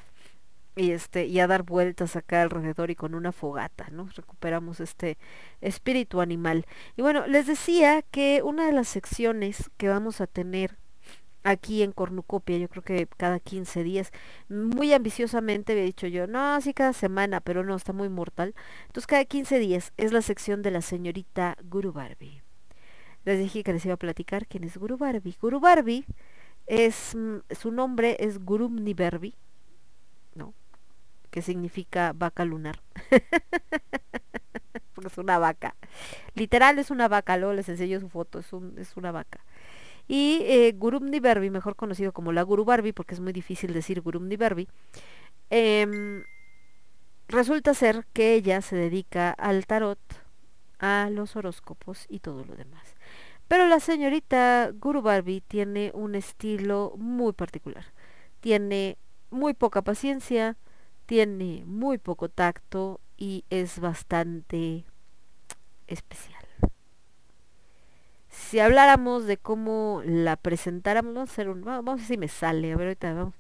y este y a dar vueltas acá alrededor y con una fogata, ¿no? Recuperamos este espíritu animal. Y bueno, les decía que una de las secciones que vamos a tener aquí en Cornucopia, yo creo que cada 15 días, muy ambiciosamente había dicho yo, no, así cada semana, pero no, está muy mortal. Entonces cada 15 días es la sección de la señorita Guru Barbie. Les dije que les iba a platicar quién es Guru Barbie. Guru Barbie es, su nombre es Gurumni Barbie. Que significa vaca lunar. Porque es una vaca. Literal es una vaca, luego les enseño su foto, es, un, es una vaca. Y eh, Gurumni Barbie, mejor conocido como la Guru Barbie, porque es muy difícil decir Gurumni Barbie, eh, resulta ser que ella se dedica al tarot, a los horóscopos y todo lo demás. Pero la señorita Guru Barbie tiene un estilo muy particular. Tiene muy poca paciencia, tiene muy poco tacto y es bastante especial si habláramos de cómo la presentáramos, vamos a hacer un, vamos a ver si me sale, a ver ahorita vamos,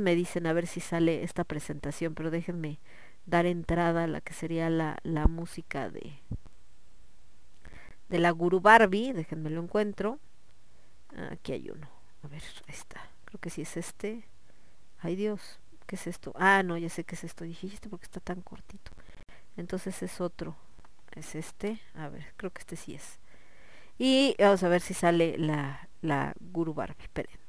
me dicen a ver si sale esta presentación, pero déjenme dar entrada a la que sería la, la música de de la Guru Barbie, déjenme lo encuentro. Aquí hay uno. A ver, ahí está. Creo que sí es este. Ay Dios, ¿qué es esto? Ah, no, ya sé qué es esto. Dije, este porque está tan cortito. Entonces es otro. Es este. A ver, creo que este sí es. Y vamos a ver si sale la, la Guru Barbie. Espérenme.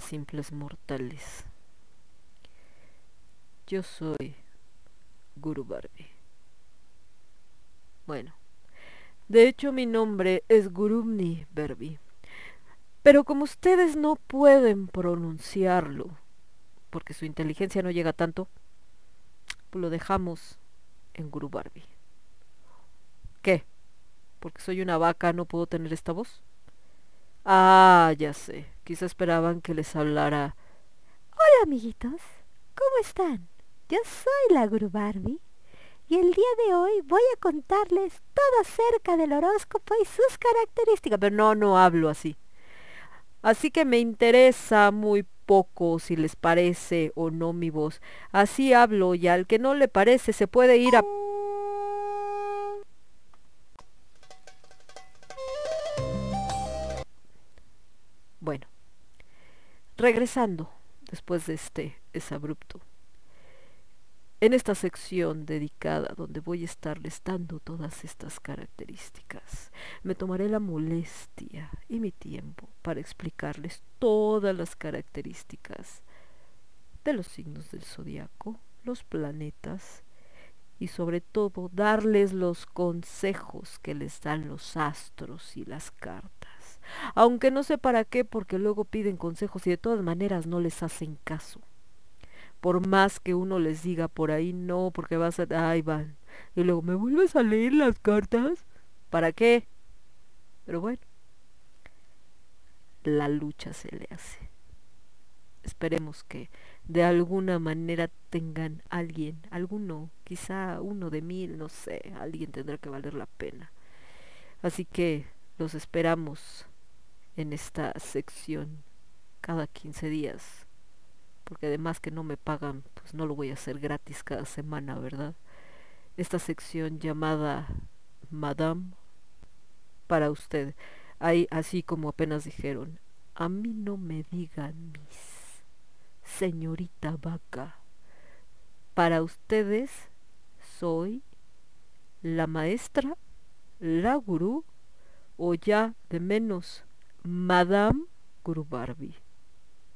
Simples mortales. Yo soy Guru Barbie. Bueno, de hecho mi nombre es Gurumni Barbie. Pero como ustedes no pueden pronunciarlo, porque su inteligencia no llega tanto, pues lo dejamos en Guru Barbie. ¿Qué? ¿Porque soy una vaca no puedo tener esta voz? Ah, ya sé. Quizá esperaban que les hablara. Hola, amiguitos. ¿Cómo están? Yo soy la Guru Barbie y el día de hoy voy a contarles todo acerca del horóscopo y sus características. Pero no, no hablo así. Así que me interesa muy poco si les parece o no mi voz. Así hablo y al que no le parece se puede ir a... regresando después de este es abrupto. en esta sección dedicada donde voy a estarles dando todas estas características, me tomaré la molestia y mi tiempo para explicarles todas las características de los signos del zodiaco, los planetas y sobre todo darles los consejos que les dan los astros y las cartas. Aunque no sé para qué, porque luego piden consejos y de todas maneras no les hacen caso por más que uno les diga por ahí no, porque vas a... Ahí van. Y luego, ¿me vuelves a leer las cartas? ¿Para qué? Pero bueno, la lucha se le hace. Esperemos que de alguna manera tengan alguien, alguno, quizá uno de mil, no sé, alguien tendrá que valer la pena. Así que los esperamos en esta sección cada 15 días porque además que no me pagan, pues no lo voy a hacer gratis cada semana, ¿verdad? Esta sección llamada Madame para usted. Hay así como apenas dijeron, a mí no me digan mis, señorita vaca. Para ustedes soy la maestra, la gurú o ya de menos, Madame Guru Barbie.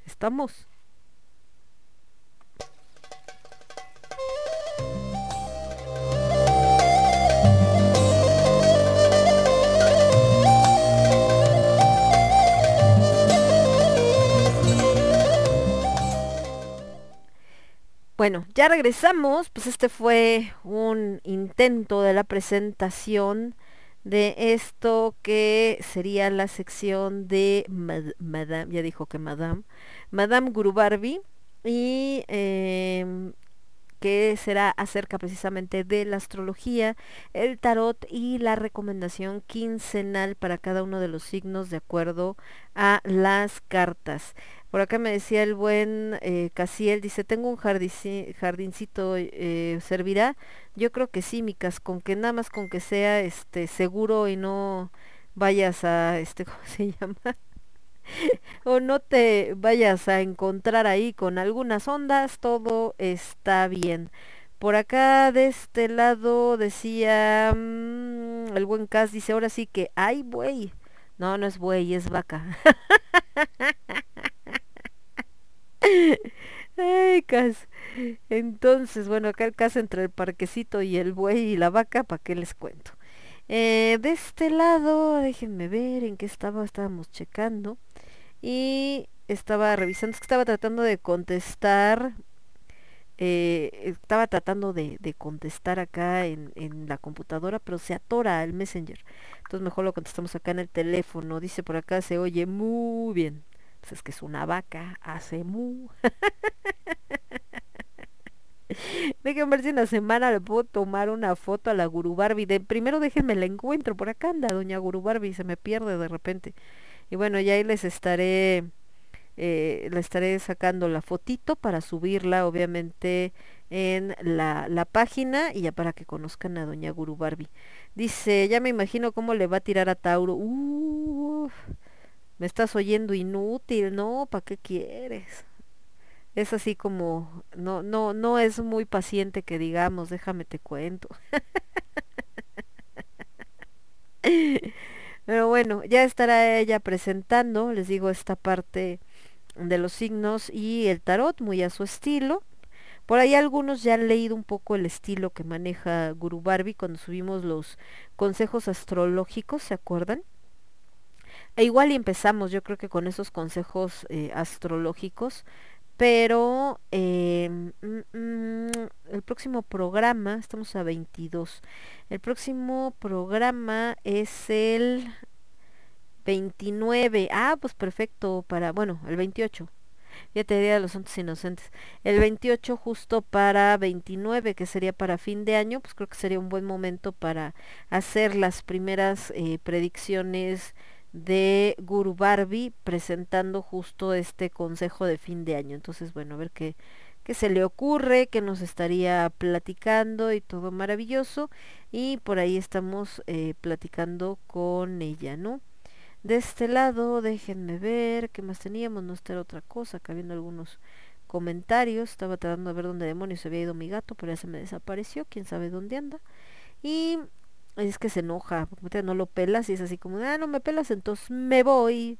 ¿Estamos? Bueno, ya regresamos, pues este fue un intento de la presentación de esto que sería la sección de Madame, ya dijo que Madame, Madame Guru Barbie y eh, que será acerca precisamente de la astrología, el tarot y la recomendación quincenal para cada uno de los signos de acuerdo a las cartas. Por acá me decía el buen eh, Casiel, dice, tengo un jardincito, eh, ¿servirá? Yo creo que sí, Micas, con que nada más con que sea este seguro y no vayas a, este, ¿cómo se llama? o no te vayas a encontrar ahí con algunas ondas, todo está bien. Por acá de este lado decía mm, el buen Cas dice ahora sí que hay buey. No, no es buey, es vaca. Ay, Cas. Entonces, bueno, acá el Cas entre el parquecito y el buey y la vaca, ¿para qué les cuento? Eh, de este lado, déjenme ver en qué estaba, estábamos checando. Y estaba revisando, es que estaba tratando de contestar, eh, estaba tratando de, contestar acá en, en, la computadora, pero se atora el Messenger. Entonces mejor lo contestamos acá en el teléfono. Dice por acá, se oye muy bien. Pues es que es una vaca, hace mu. Déjenme ver si en la semana le puedo tomar una foto a la Guru Barbie. Primero déjenme la encuentro. Por acá anda doña Guru Barbie. Se me pierde de repente. Y bueno, ya ahí les estaré, eh, le estaré sacando la fotito para subirla obviamente en la, la, página y ya para que conozcan a doña Guru Barbie. Dice, ya me imagino cómo le va a tirar a Tauro. Uf, me estás oyendo inútil, ¿no? ¿Para qué quieres? Es así como, no, no, no es muy paciente que digamos, déjame te cuento. Pero bueno, ya estará ella presentando, les digo, esta parte de los signos y el tarot, muy a su estilo. Por ahí algunos ya han leído un poco el estilo que maneja Guru Barbie cuando subimos los consejos astrológicos, ¿se acuerdan? E igual y empezamos, yo creo que con esos consejos eh, astrológicos, pero eh, mm, mm, el próximo programa, estamos a 22, el próximo programa es el 29, ah, pues perfecto, para, bueno, el 28, ya te diría los santos inocentes, el 28 justo para 29, que sería para fin de año, pues creo que sería un buen momento para hacer las primeras eh, predicciones de Guru Barbie presentando justo este consejo de fin de año. Entonces, bueno, a ver qué, qué se le ocurre, que nos estaría platicando y todo maravilloso. Y por ahí estamos eh, platicando con ella, ¿no? De este lado, déjenme ver, ¿qué más teníamos? No está otra cosa, acá viendo algunos comentarios. Estaba tratando de ver dónde demonios había ido mi gato, pero ya se me desapareció. Quién sabe dónde anda. Y es que se enoja, porque no lo pelas y es así como, ah, no me pelas, entonces me voy.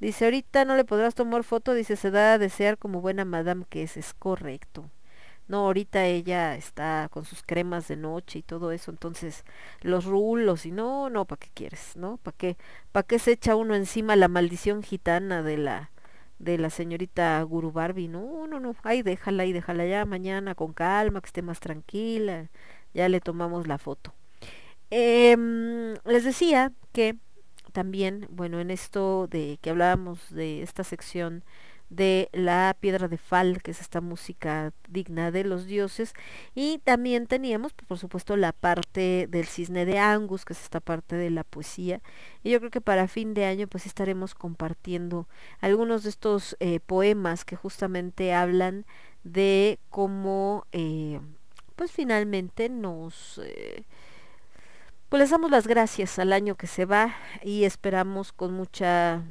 Dice, ahorita no le podrás tomar foto, dice, se da a desear como buena madame que es, es correcto. No, ahorita ella está con sus cremas de noche y todo eso, entonces los rulos y no, no, ¿para qué quieres? ¿No? ¿Para qué? ¿Para qué se echa uno encima la maldición gitana de la de la señorita Guru Barbie? No, no, no, ahí déjala, ahí déjala ya mañana con calma, que esté más tranquila, ya le tomamos la foto. Em, les decía que también, bueno, en esto de que hablábamos de esta sección de la piedra de Fal, que es esta música digna de los dioses, y también teníamos, por supuesto, la parte del cisne de Angus, que es esta parte de la poesía, y yo creo que para fin de año pues estaremos compartiendo algunos de estos eh, poemas que justamente hablan de cómo, eh, pues finalmente nos... Eh, pues les damos las gracias al año que se va y esperamos con mucha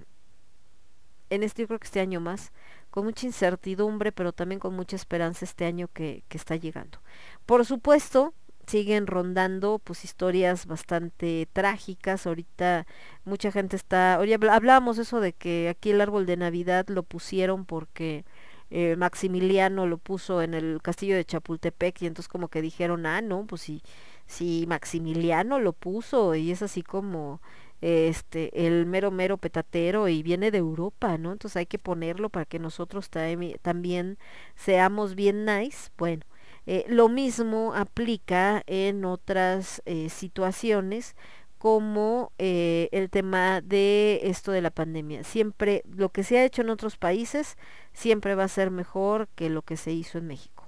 en este yo creo que este año más, con mucha incertidumbre, pero también con mucha esperanza este año que, que está llegando. Por supuesto, siguen rondando pues historias bastante trágicas. Ahorita mucha gente está, oye, hablábamos eso de que aquí el árbol de Navidad lo pusieron porque eh, Maximiliano lo puso en el castillo de Chapultepec y entonces como que dijeron, ah, no, pues si, si Maximiliano lo puso y es así como este el mero mero petatero y viene de Europa, ¿no? Entonces hay que ponerlo para que nosotros también seamos bien nice. Bueno, eh, lo mismo aplica en otras eh, situaciones como eh, el tema de esto de la pandemia. Siempre lo que se ha hecho en otros países siempre va a ser mejor que lo que se hizo en México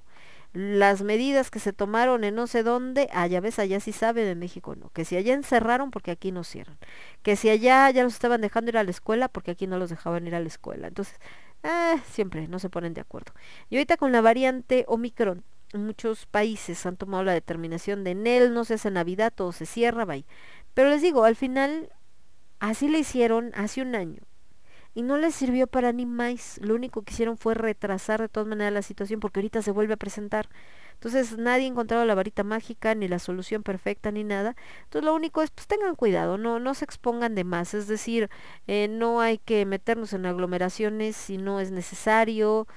las medidas que se tomaron en no sé dónde, allá ves, allá sí sabe, de México no, que si allá encerraron porque aquí no cierran, que si allá ya los estaban dejando ir a la escuela porque aquí no los dejaban ir a la escuela. Entonces, eh, siempre no se ponen de acuerdo. Y ahorita con la variante Omicron, muchos países han tomado la determinación de en él no se hace Navidad, todo se cierra, bye. Pero les digo, al final, así le hicieron hace un año y no les sirvió para ni más. Lo único que hicieron fue retrasar de todas maneras la situación porque ahorita se vuelve a presentar. Entonces nadie ha encontrado la varita mágica, ni la solución perfecta, ni nada. Entonces lo único es, pues tengan cuidado, no, no se expongan de más. Es decir, eh, no hay que meternos en aglomeraciones si no es necesario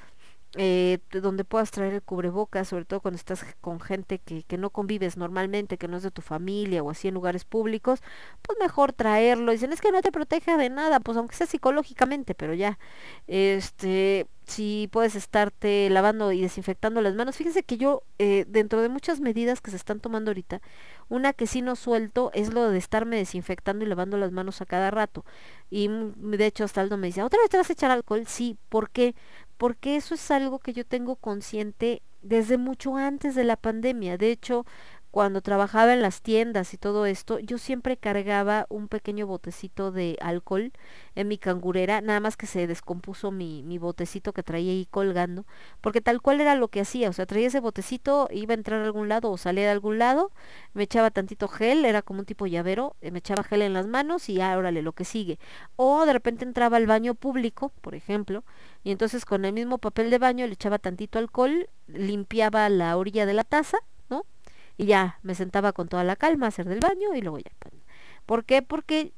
eh, donde puedas traer el cubrebocas, sobre todo cuando estás con gente que, que, no convives normalmente, que no es de tu familia o así en lugares públicos, pues mejor traerlo. Dicen, es que no te protege de nada, pues aunque sea psicológicamente, pero ya, este, si puedes estarte lavando y desinfectando las manos. Fíjense que yo, eh, dentro de muchas medidas que se están tomando ahorita, una que sí no suelto es lo de estarme desinfectando y lavando las manos a cada rato. Y de hecho hasta Aldo me dice, ¿otra vez te vas a echar alcohol? Sí, ¿por qué? Porque eso es algo que yo tengo consciente desde mucho antes de la pandemia. De hecho, cuando trabajaba en las tiendas y todo esto, yo siempre cargaba un pequeño botecito de alcohol en mi cangurera, nada más que se descompuso mi, mi botecito que traía ahí colgando, porque tal cual era lo que hacía, o sea, traía ese botecito, iba a entrar a algún lado o salía de algún lado, me echaba tantito gel, era como un tipo llavero, eh, me echaba gel en las manos y órale, lo que sigue. O de repente entraba al baño público, por ejemplo, y entonces con el mismo papel de baño le echaba tantito alcohol, limpiaba la orilla de la taza, ¿no? Y ya me sentaba con toda la calma a hacer del baño y luego ya. Pues, ¿Por qué? Porque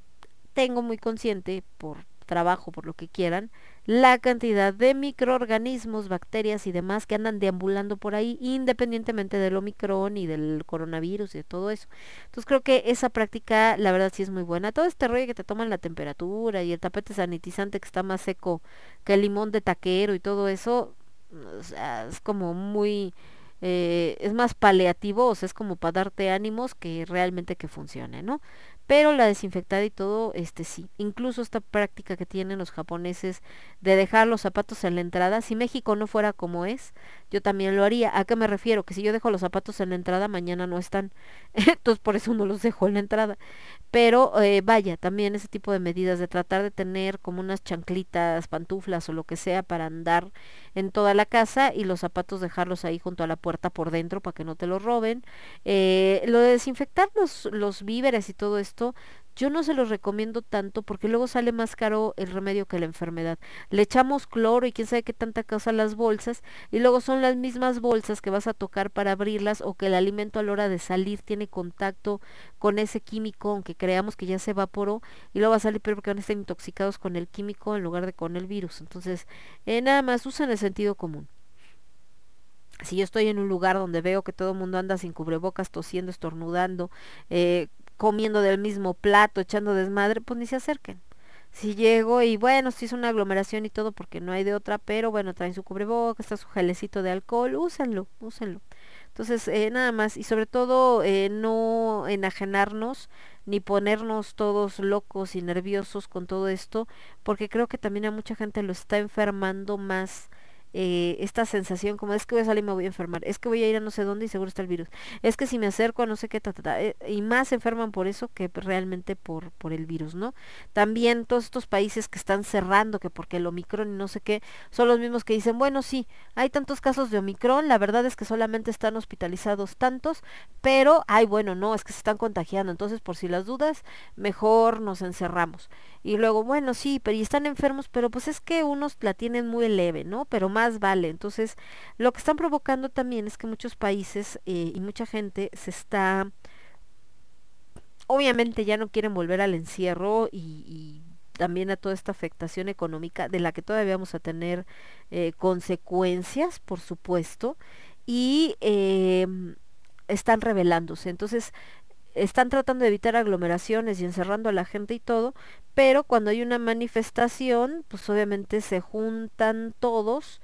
tengo muy consciente por trabajo, por lo que quieran, la cantidad de microorganismos, bacterias y demás que andan deambulando por ahí, independientemente del Omicron y del coronavirus y de todo eso. Entonces creo que esa práctica, la verdad, sí es muy buena. Todo este rollo que te toman la temperatura y el tapete sanitizante que está más seco que el limón de taquero y todo eso, es como muy eh, es más paliativo, o sea, es como para darte ánimos que realmente que funcione, ¿no? Pero la desinfectada y todo, este sí. Incluso esta práctica que tienen los japoneses de dejar los zapatos en la entrada, si México no fuera como es, yo también lo haría. ¿A qué me refiero? Que si yo dejo los zapatos en la entrada, mañana no están. Entonces por eso no los dejo en la entrada. Pero eh, vaya, también ese tipo de medidas de tratar de tener como unas chanclitas, pantuflas o lo que sea para andar en toda la casa y los zapatos dejarlos ahí junto a la puerta por dentro para que no te los roben. Eh, lo de desinfectar los, los víveres y todo esto yo no se los recomiendo tanto porque luego sale más caro el remedio que la enfermedad. Le echamos cloro y quién sabe qué tanta cosa las bolsas y luego son las mismas bolsas que vas a tocar para abrirlas o que el alimento a la hora de salir tiene contacto con ese químico, aunque creamos que ya se evaporó y luego va a salir peor porque van a estar intoxicados con el químico en lugar de con el virus. Entonces, eh, nada más usan el sentido común si yo estoy en un lugar donde veo que todo el mundo anda sin cubrebocas, tosiendo, estornudando, eh, comiendo del mismo plato, echando desmadre, pues ni se acerquen. Si llego y bueno, si es una aglomeración y todo porque no hay de otra, pero bueno, traen su cubrebocas, está su gelecito de alcohol, úsenlo, úsenlo. Entonces, eh, nada más, y sobre todo eh, no enajenarnos ni ponernos todos locos y nerviosos con todo esto, porque creo que también a mucha gente lo está enfermando más eh, esta sensación como es que voy a salir y me voy a enfermar, es que voy a ir a no sé dónde y seguro está el virus, es que si me acerco a no sé qué, ta, eh, y más se enferman por eso que realmente por, por el virus, ¿no? También todos estos países que están cerrando, que porque el Omicron y no sé qué, son los mismos que dicen, bueno, sí, hay tantos casos de Omicron, la verdad es que solamente están hospitalizados tantos, pero, ay, bueno, no, es que se están contagiando, entonces por si las dudas, mejor nos encerramos. Y luego, bueno, sí, pero y están enfermos, pero pues es que unos la tienen muy leve, ¿no? Pero más vale. Entonces, lo que están provocando también es que muchos países eh, y mucha gente se está, obviamente ya no quieren volver al encierro y, también a toda esta afectación económica de la que todavía vamos a tener eh, consecuencias, por supuesto, y eh, están revelándose. Entonces, están tratando de evitar aglomeraciones y encerrando a la gente y todo, pero cuando hay una manifestación, pues obviamente se juntan todos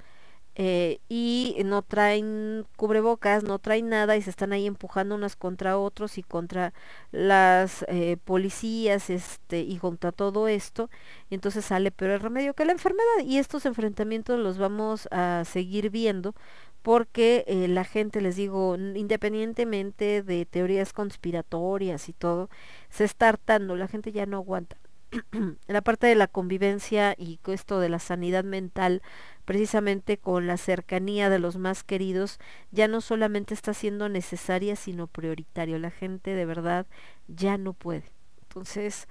eh, y no traen cubrebocas, no traen nada y se están ahí empujando unas contra otros y contra las eh, policías este, y contra todo esto. Entonces sale peor el remedio que la enfermedad y estos enfrentamientos los vamos a seguir viendo porque eh, la gente, les digo, independientemente de teorías conspiratorias y todo, se está hartando, la gente ya no aguanta. la parte de la convivencia y esto de la sanidad mental, precisamente con la cercanía de los más queridos, ya no solamente está siendo necesaria, sino prioritario. La gente de verdad ya no puede. Entonces,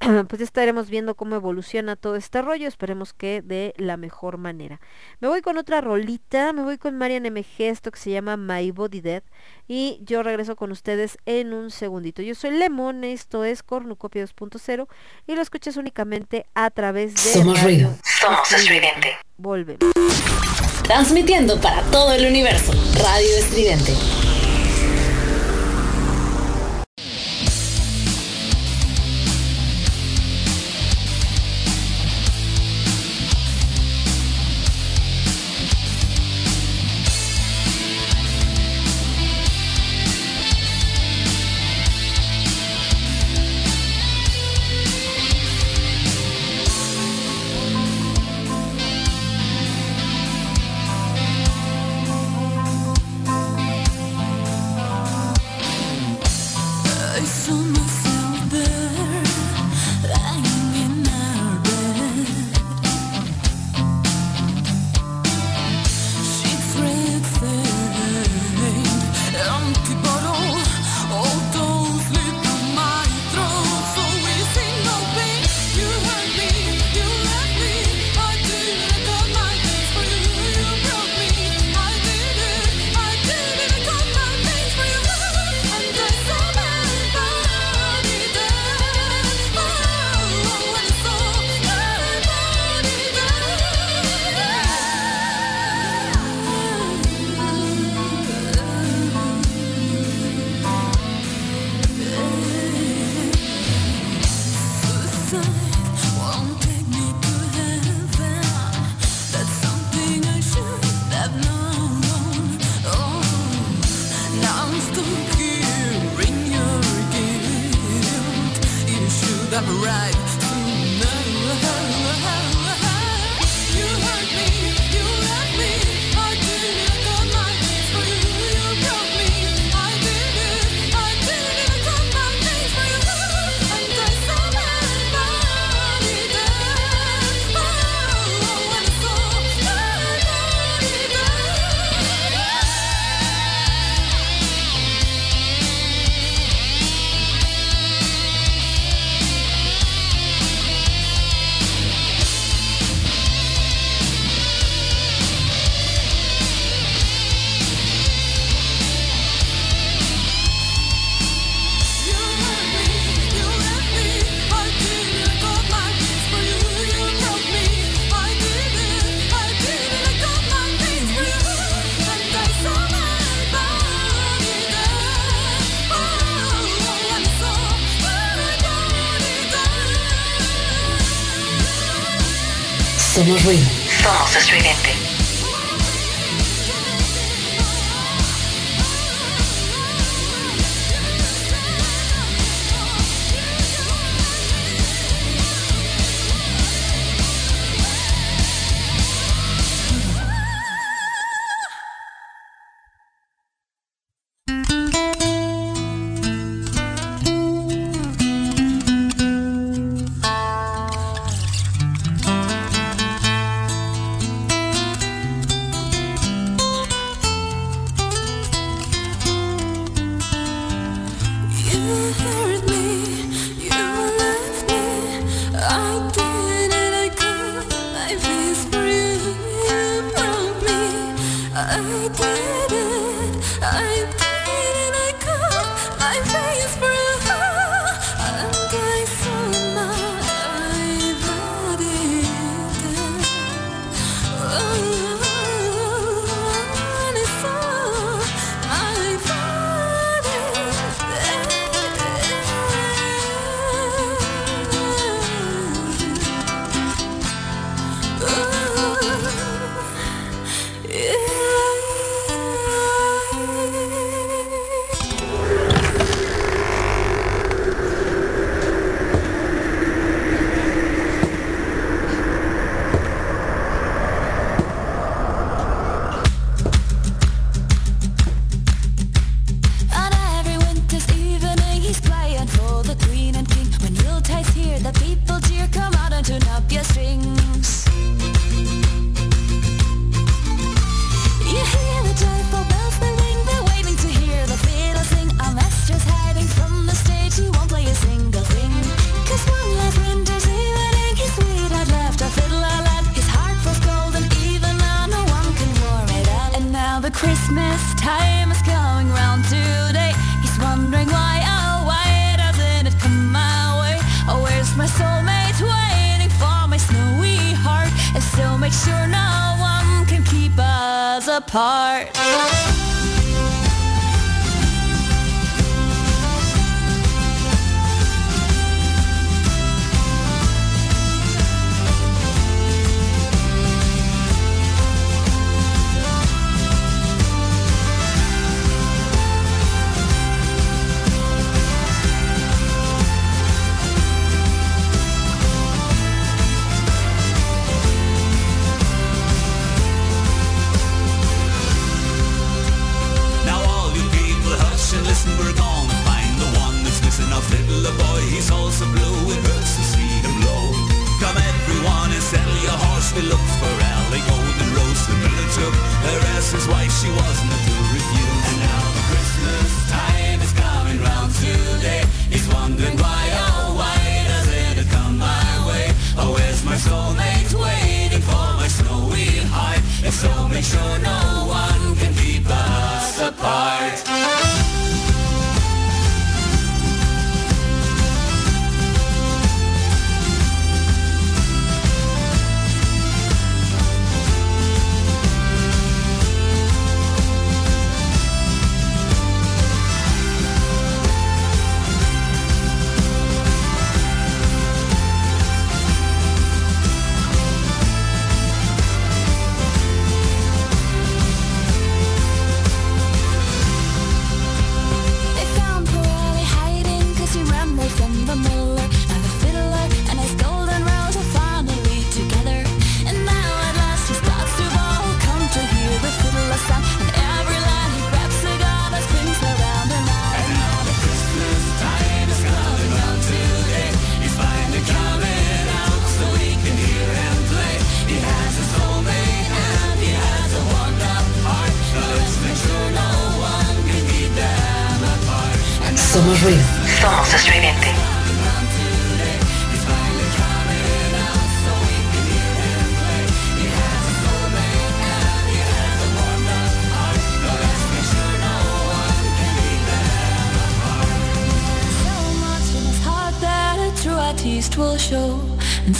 pues estaremos viendo cómo evoluciona todo este rollo, esperemos que de la mejor manera. Me voy con otra rolita, me voy con Marian MG, esto que se llama My Body Dead, y yo regreso con ustedes en un segundito. Yo soy Lemon, esto es Cornucopia 2.0, y lo escuchas únicamente a través de... Somos ruido, somos estridente. Volvemos. Transmitiendo para todo el universo, Radio Estridente.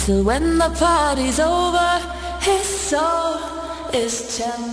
Until when the party's over, his soul is chanting.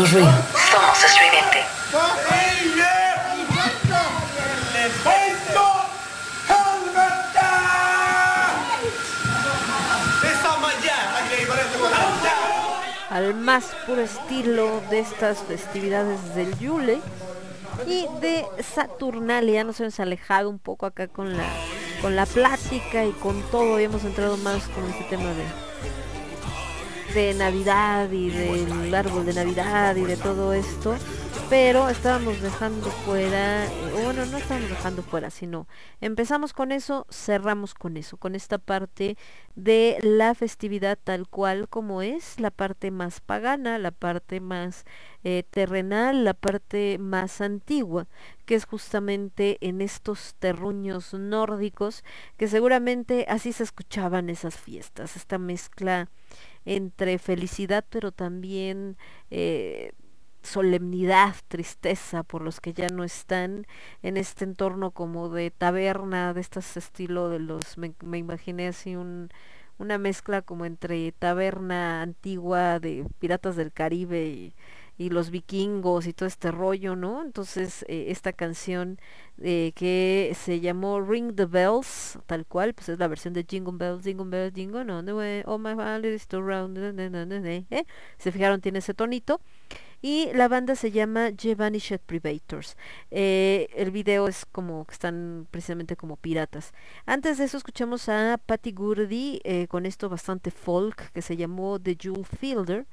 Somos ruido. Somos. Al más puro estilo de estas festividades del Yule y de Saturnalia, nos hemos alejado un poco acá con la, con la plática y con todo y hemos entrado más con este tema de de Navidad y del árbol de Navidad y de todo esto, pero estábamos dejando fuera, bueno, no estábamos dejando fuera, sino empezamos con eso, cerramos con eso, con esta parte de la festividad tal cual como es, la parte más pagana, la parte más eh, terrenal, la parte más antigua, que es justamente en estos terruños nórdicos, que seguramente así se escuchaban esas fiestas, esta mezcla entre felicidad pero también... Eh, solemnidad, tristeza por los que ya no están en este entorno como de taberna, de este estilo de los, me, me imaginé así un, una mezcla como entre taberna antigua de Piratas del Caribe y y los vikingos y todo este rollo, ¿no? Entonces eh, esta canción eh, que se llamó Ring the Bells, tal cual, pues es la versión de Jingle Bells, Jingle Bells, Jingle the way, oh my is to round, ¿eh? Se fijaron, tiene ese tonito. Y la banda se llama Jevanished Privators. Eh, el video es como que están precisamente como piratas. Antes de eso escuchamos a Patty Gurdy eh, con esto bastante folk que se llamó The Jewel Fielder.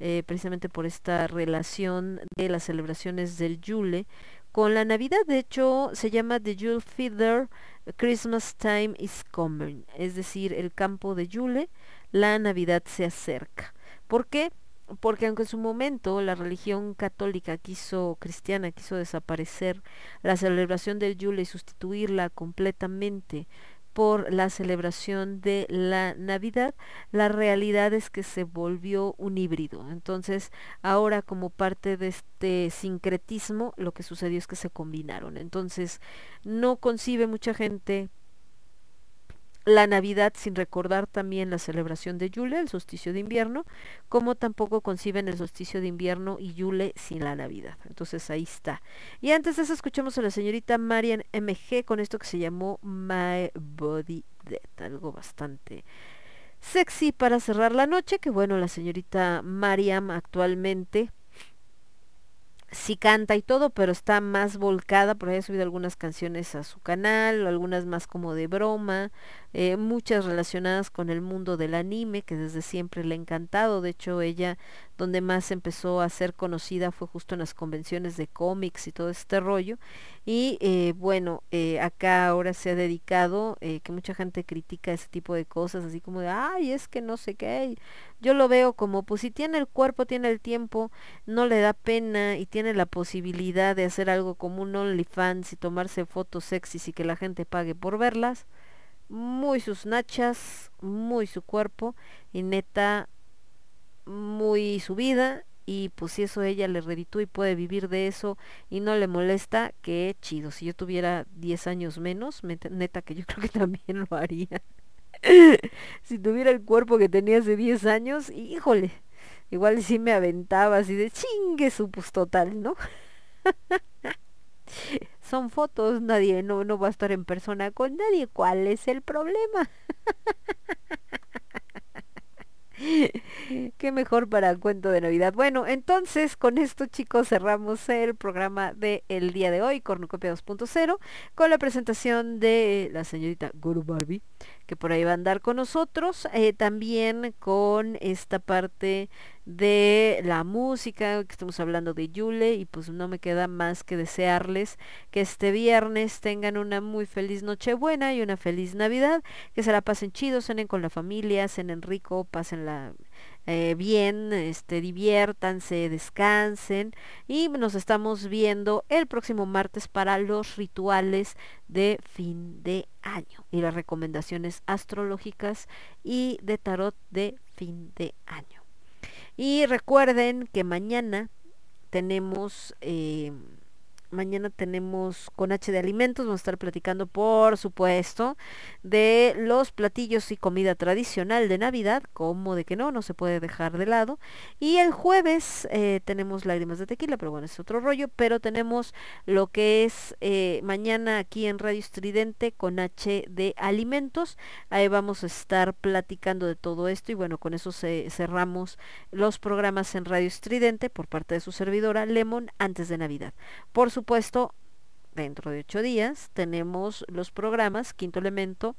Eh, precisamente por esta relación de las celebraciones del Yule con la Navidad. De hecho, se llama The Yule Fielder Christmas Time is Coming, es decir, el campo de Yule, la Navidad se acerca. ¿Por qué? porque aunque en su momento la religión católica quiso, cristiana, quiso desaparecer la celebración del Yule y sustituirla completamente por la celebración de la Navidad, la realidad es que se volvió un híbrido. Entonces, ahora como parte de este sincretismo, lo que sucedió es que se combinaron. Entonces, no concibe mucha gente la Navidad sin recordar también la celebración de Yule, el solsticio de invierno, como tampoco conciben el solsticio de invierno y Yule sin la Navidad. Entonces ahí está. Y antes de eso escuchamos a la señorita Marian MG con esto que se llamó My Body Death, algo bastante sexy para cerrar la noche, que bueno, la señorita Mariam actualmente sí canta y todo, pero está más volcada, por ahí ha subido algunas canciones a su canal, algunas más como de broma, eh, muchas relacionadas con el mundo del anime, que desde siempre le ha encantado, de hecho ella donde más empezó a ser conocida fue justo en las convenciones de cómics y todo este rollo, y eh, bueno, eh, acá ahora se ha dedicado, eh, que mucha gente critica ese tipo de cosas, así como de, ay, es que no sé qué, yo lo veo como, pues si tiene el cuerpo, tiene el tiempo, no le da pena y tiene la posibilidad de hacer algo como un OnlyFans y tomarse fotos sexys y que la gente pague por verlas, muy sus nachas, muy su cuerpo y neta muy su vida y pues si eso ella le reditúa y puede vivir de eso y no le molesta, qué chido. Si yo tuviera 10 años menos, neta que yo creo que también lo haría. si tuviera el cuerpo que tenía hace 10 años, híjole, igual si me aventaba así de chingue su pues total, ¿no? Son fotos, nadie no, no va a estar en persona con nadie. ¿Cuál es el problema? Qué mejor para cuento de Navidad. Bueno, entonces con esto chicos cerramos el programa del el día de hoy, Cornucopia 2.0, con la presentación de la señorita Guru Barbie, que por ahí va a andar con nosotros, eh, también con esta parte de la música, que estamos hablando de Yule, y pues no me queda más que desearles que este viernes tengan una muy feliz Nochebuena y una feliz Navidad, que se la pasen chido, cenen con la familia, cenen rico, pásenla eh, bien, este, diviértanse, descansen y nos estamos viendo el próximo martes para los rituales de fin de año y las recomendaciones astrológicas y de tarot de fin de año. Y recuerden que mañana tenemos... Eh, mañana tenemos con H de Alimentos, vamos a estar platicando, por supuesto, de los platillos y comida tradicional de Navidad, como de que no, no se puede dejar de lado. Y el jueves eh, tenemos lágrimas de tequila, pero bueno, es otro rollo, pero tenemos lo que es eh, mañana aquí en Radio Estridente con H de Alimentos. Ahí vamos a estar platicando de todo esto y bueno, con eso cerramos los programas en Radio Estridente por parte de su servidora Lemon antes de Navidad. Por supuesto, dentro de ocho días tenemos los programas Quinto Elemento,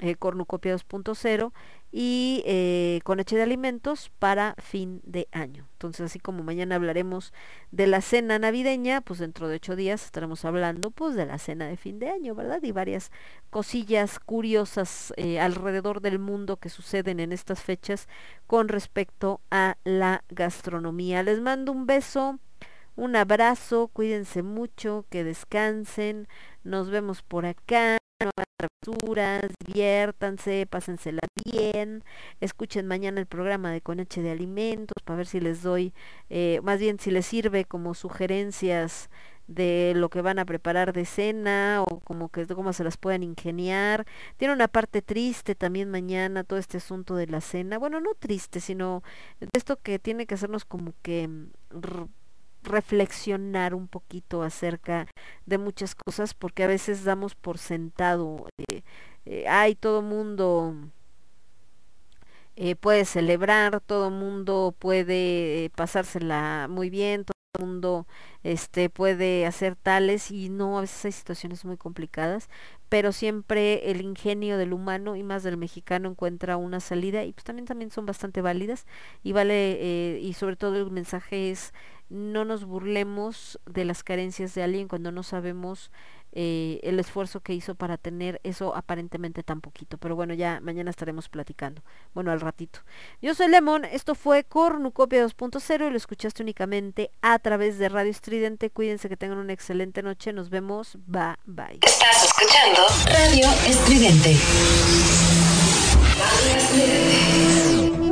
eh, Cornucopia 2.0 y eh, con H de Alimentos para fin de año. Entonces, así como mañana hablaremos de la cena navideña, pues dentro de ocho días estaremos hablando pues de la cena de fin de año, ¿verdad? Y varias cosillas curiosas eh, alrededor del mundo que suceden en estas fechas con respecto a la gastronomía. Les mando un beso un abrazo, cuídense mucho, que descansen, nos vemos por acá, no travesuras, diviértanse, pásensela bien, escuchen mañana el programa de Coneche de Alimentos para ver si les doy, eh, más bien si les sirve como sugerencias de lo que van a preparar de cena o como que cómo se las pueden ingeniar. Tiene una parte triste también mañana todo este asunto de la cena. Bueno, no triste, sino esto que tiene que hacernos como que mm, reflexionar un poquito acerca de muchas cosas porque a veces damos por sentado eh, eh, ay todo mundo eh, puede celebrar todo mundo puede eh, pasársela muy bien todo mundo este puede hacer tales y no a veces hay situaciones muy complicadas pero siempre el ingenio del humano y más del mexicano encuentra una salida y pues también también son bastante válidas y vale y sobre todo el mensaje es no nos burlemos de las carencias de alguien cuando no sabemos eh, el esfuerzo que hizo para tener eso aparentemente tan poquito. Pero bueno, ya mañana estaremos platicando. Bueno, al ratito. Yo soy Lemon, esto fue Cornucopia 2.0 y lo escuchaste únicamente a través de Radio Estridente. Cuídense que tengan una excelente noche. Nos vemos. Bye bye. Estás escuchando Radio Estridente. Radio Estridente.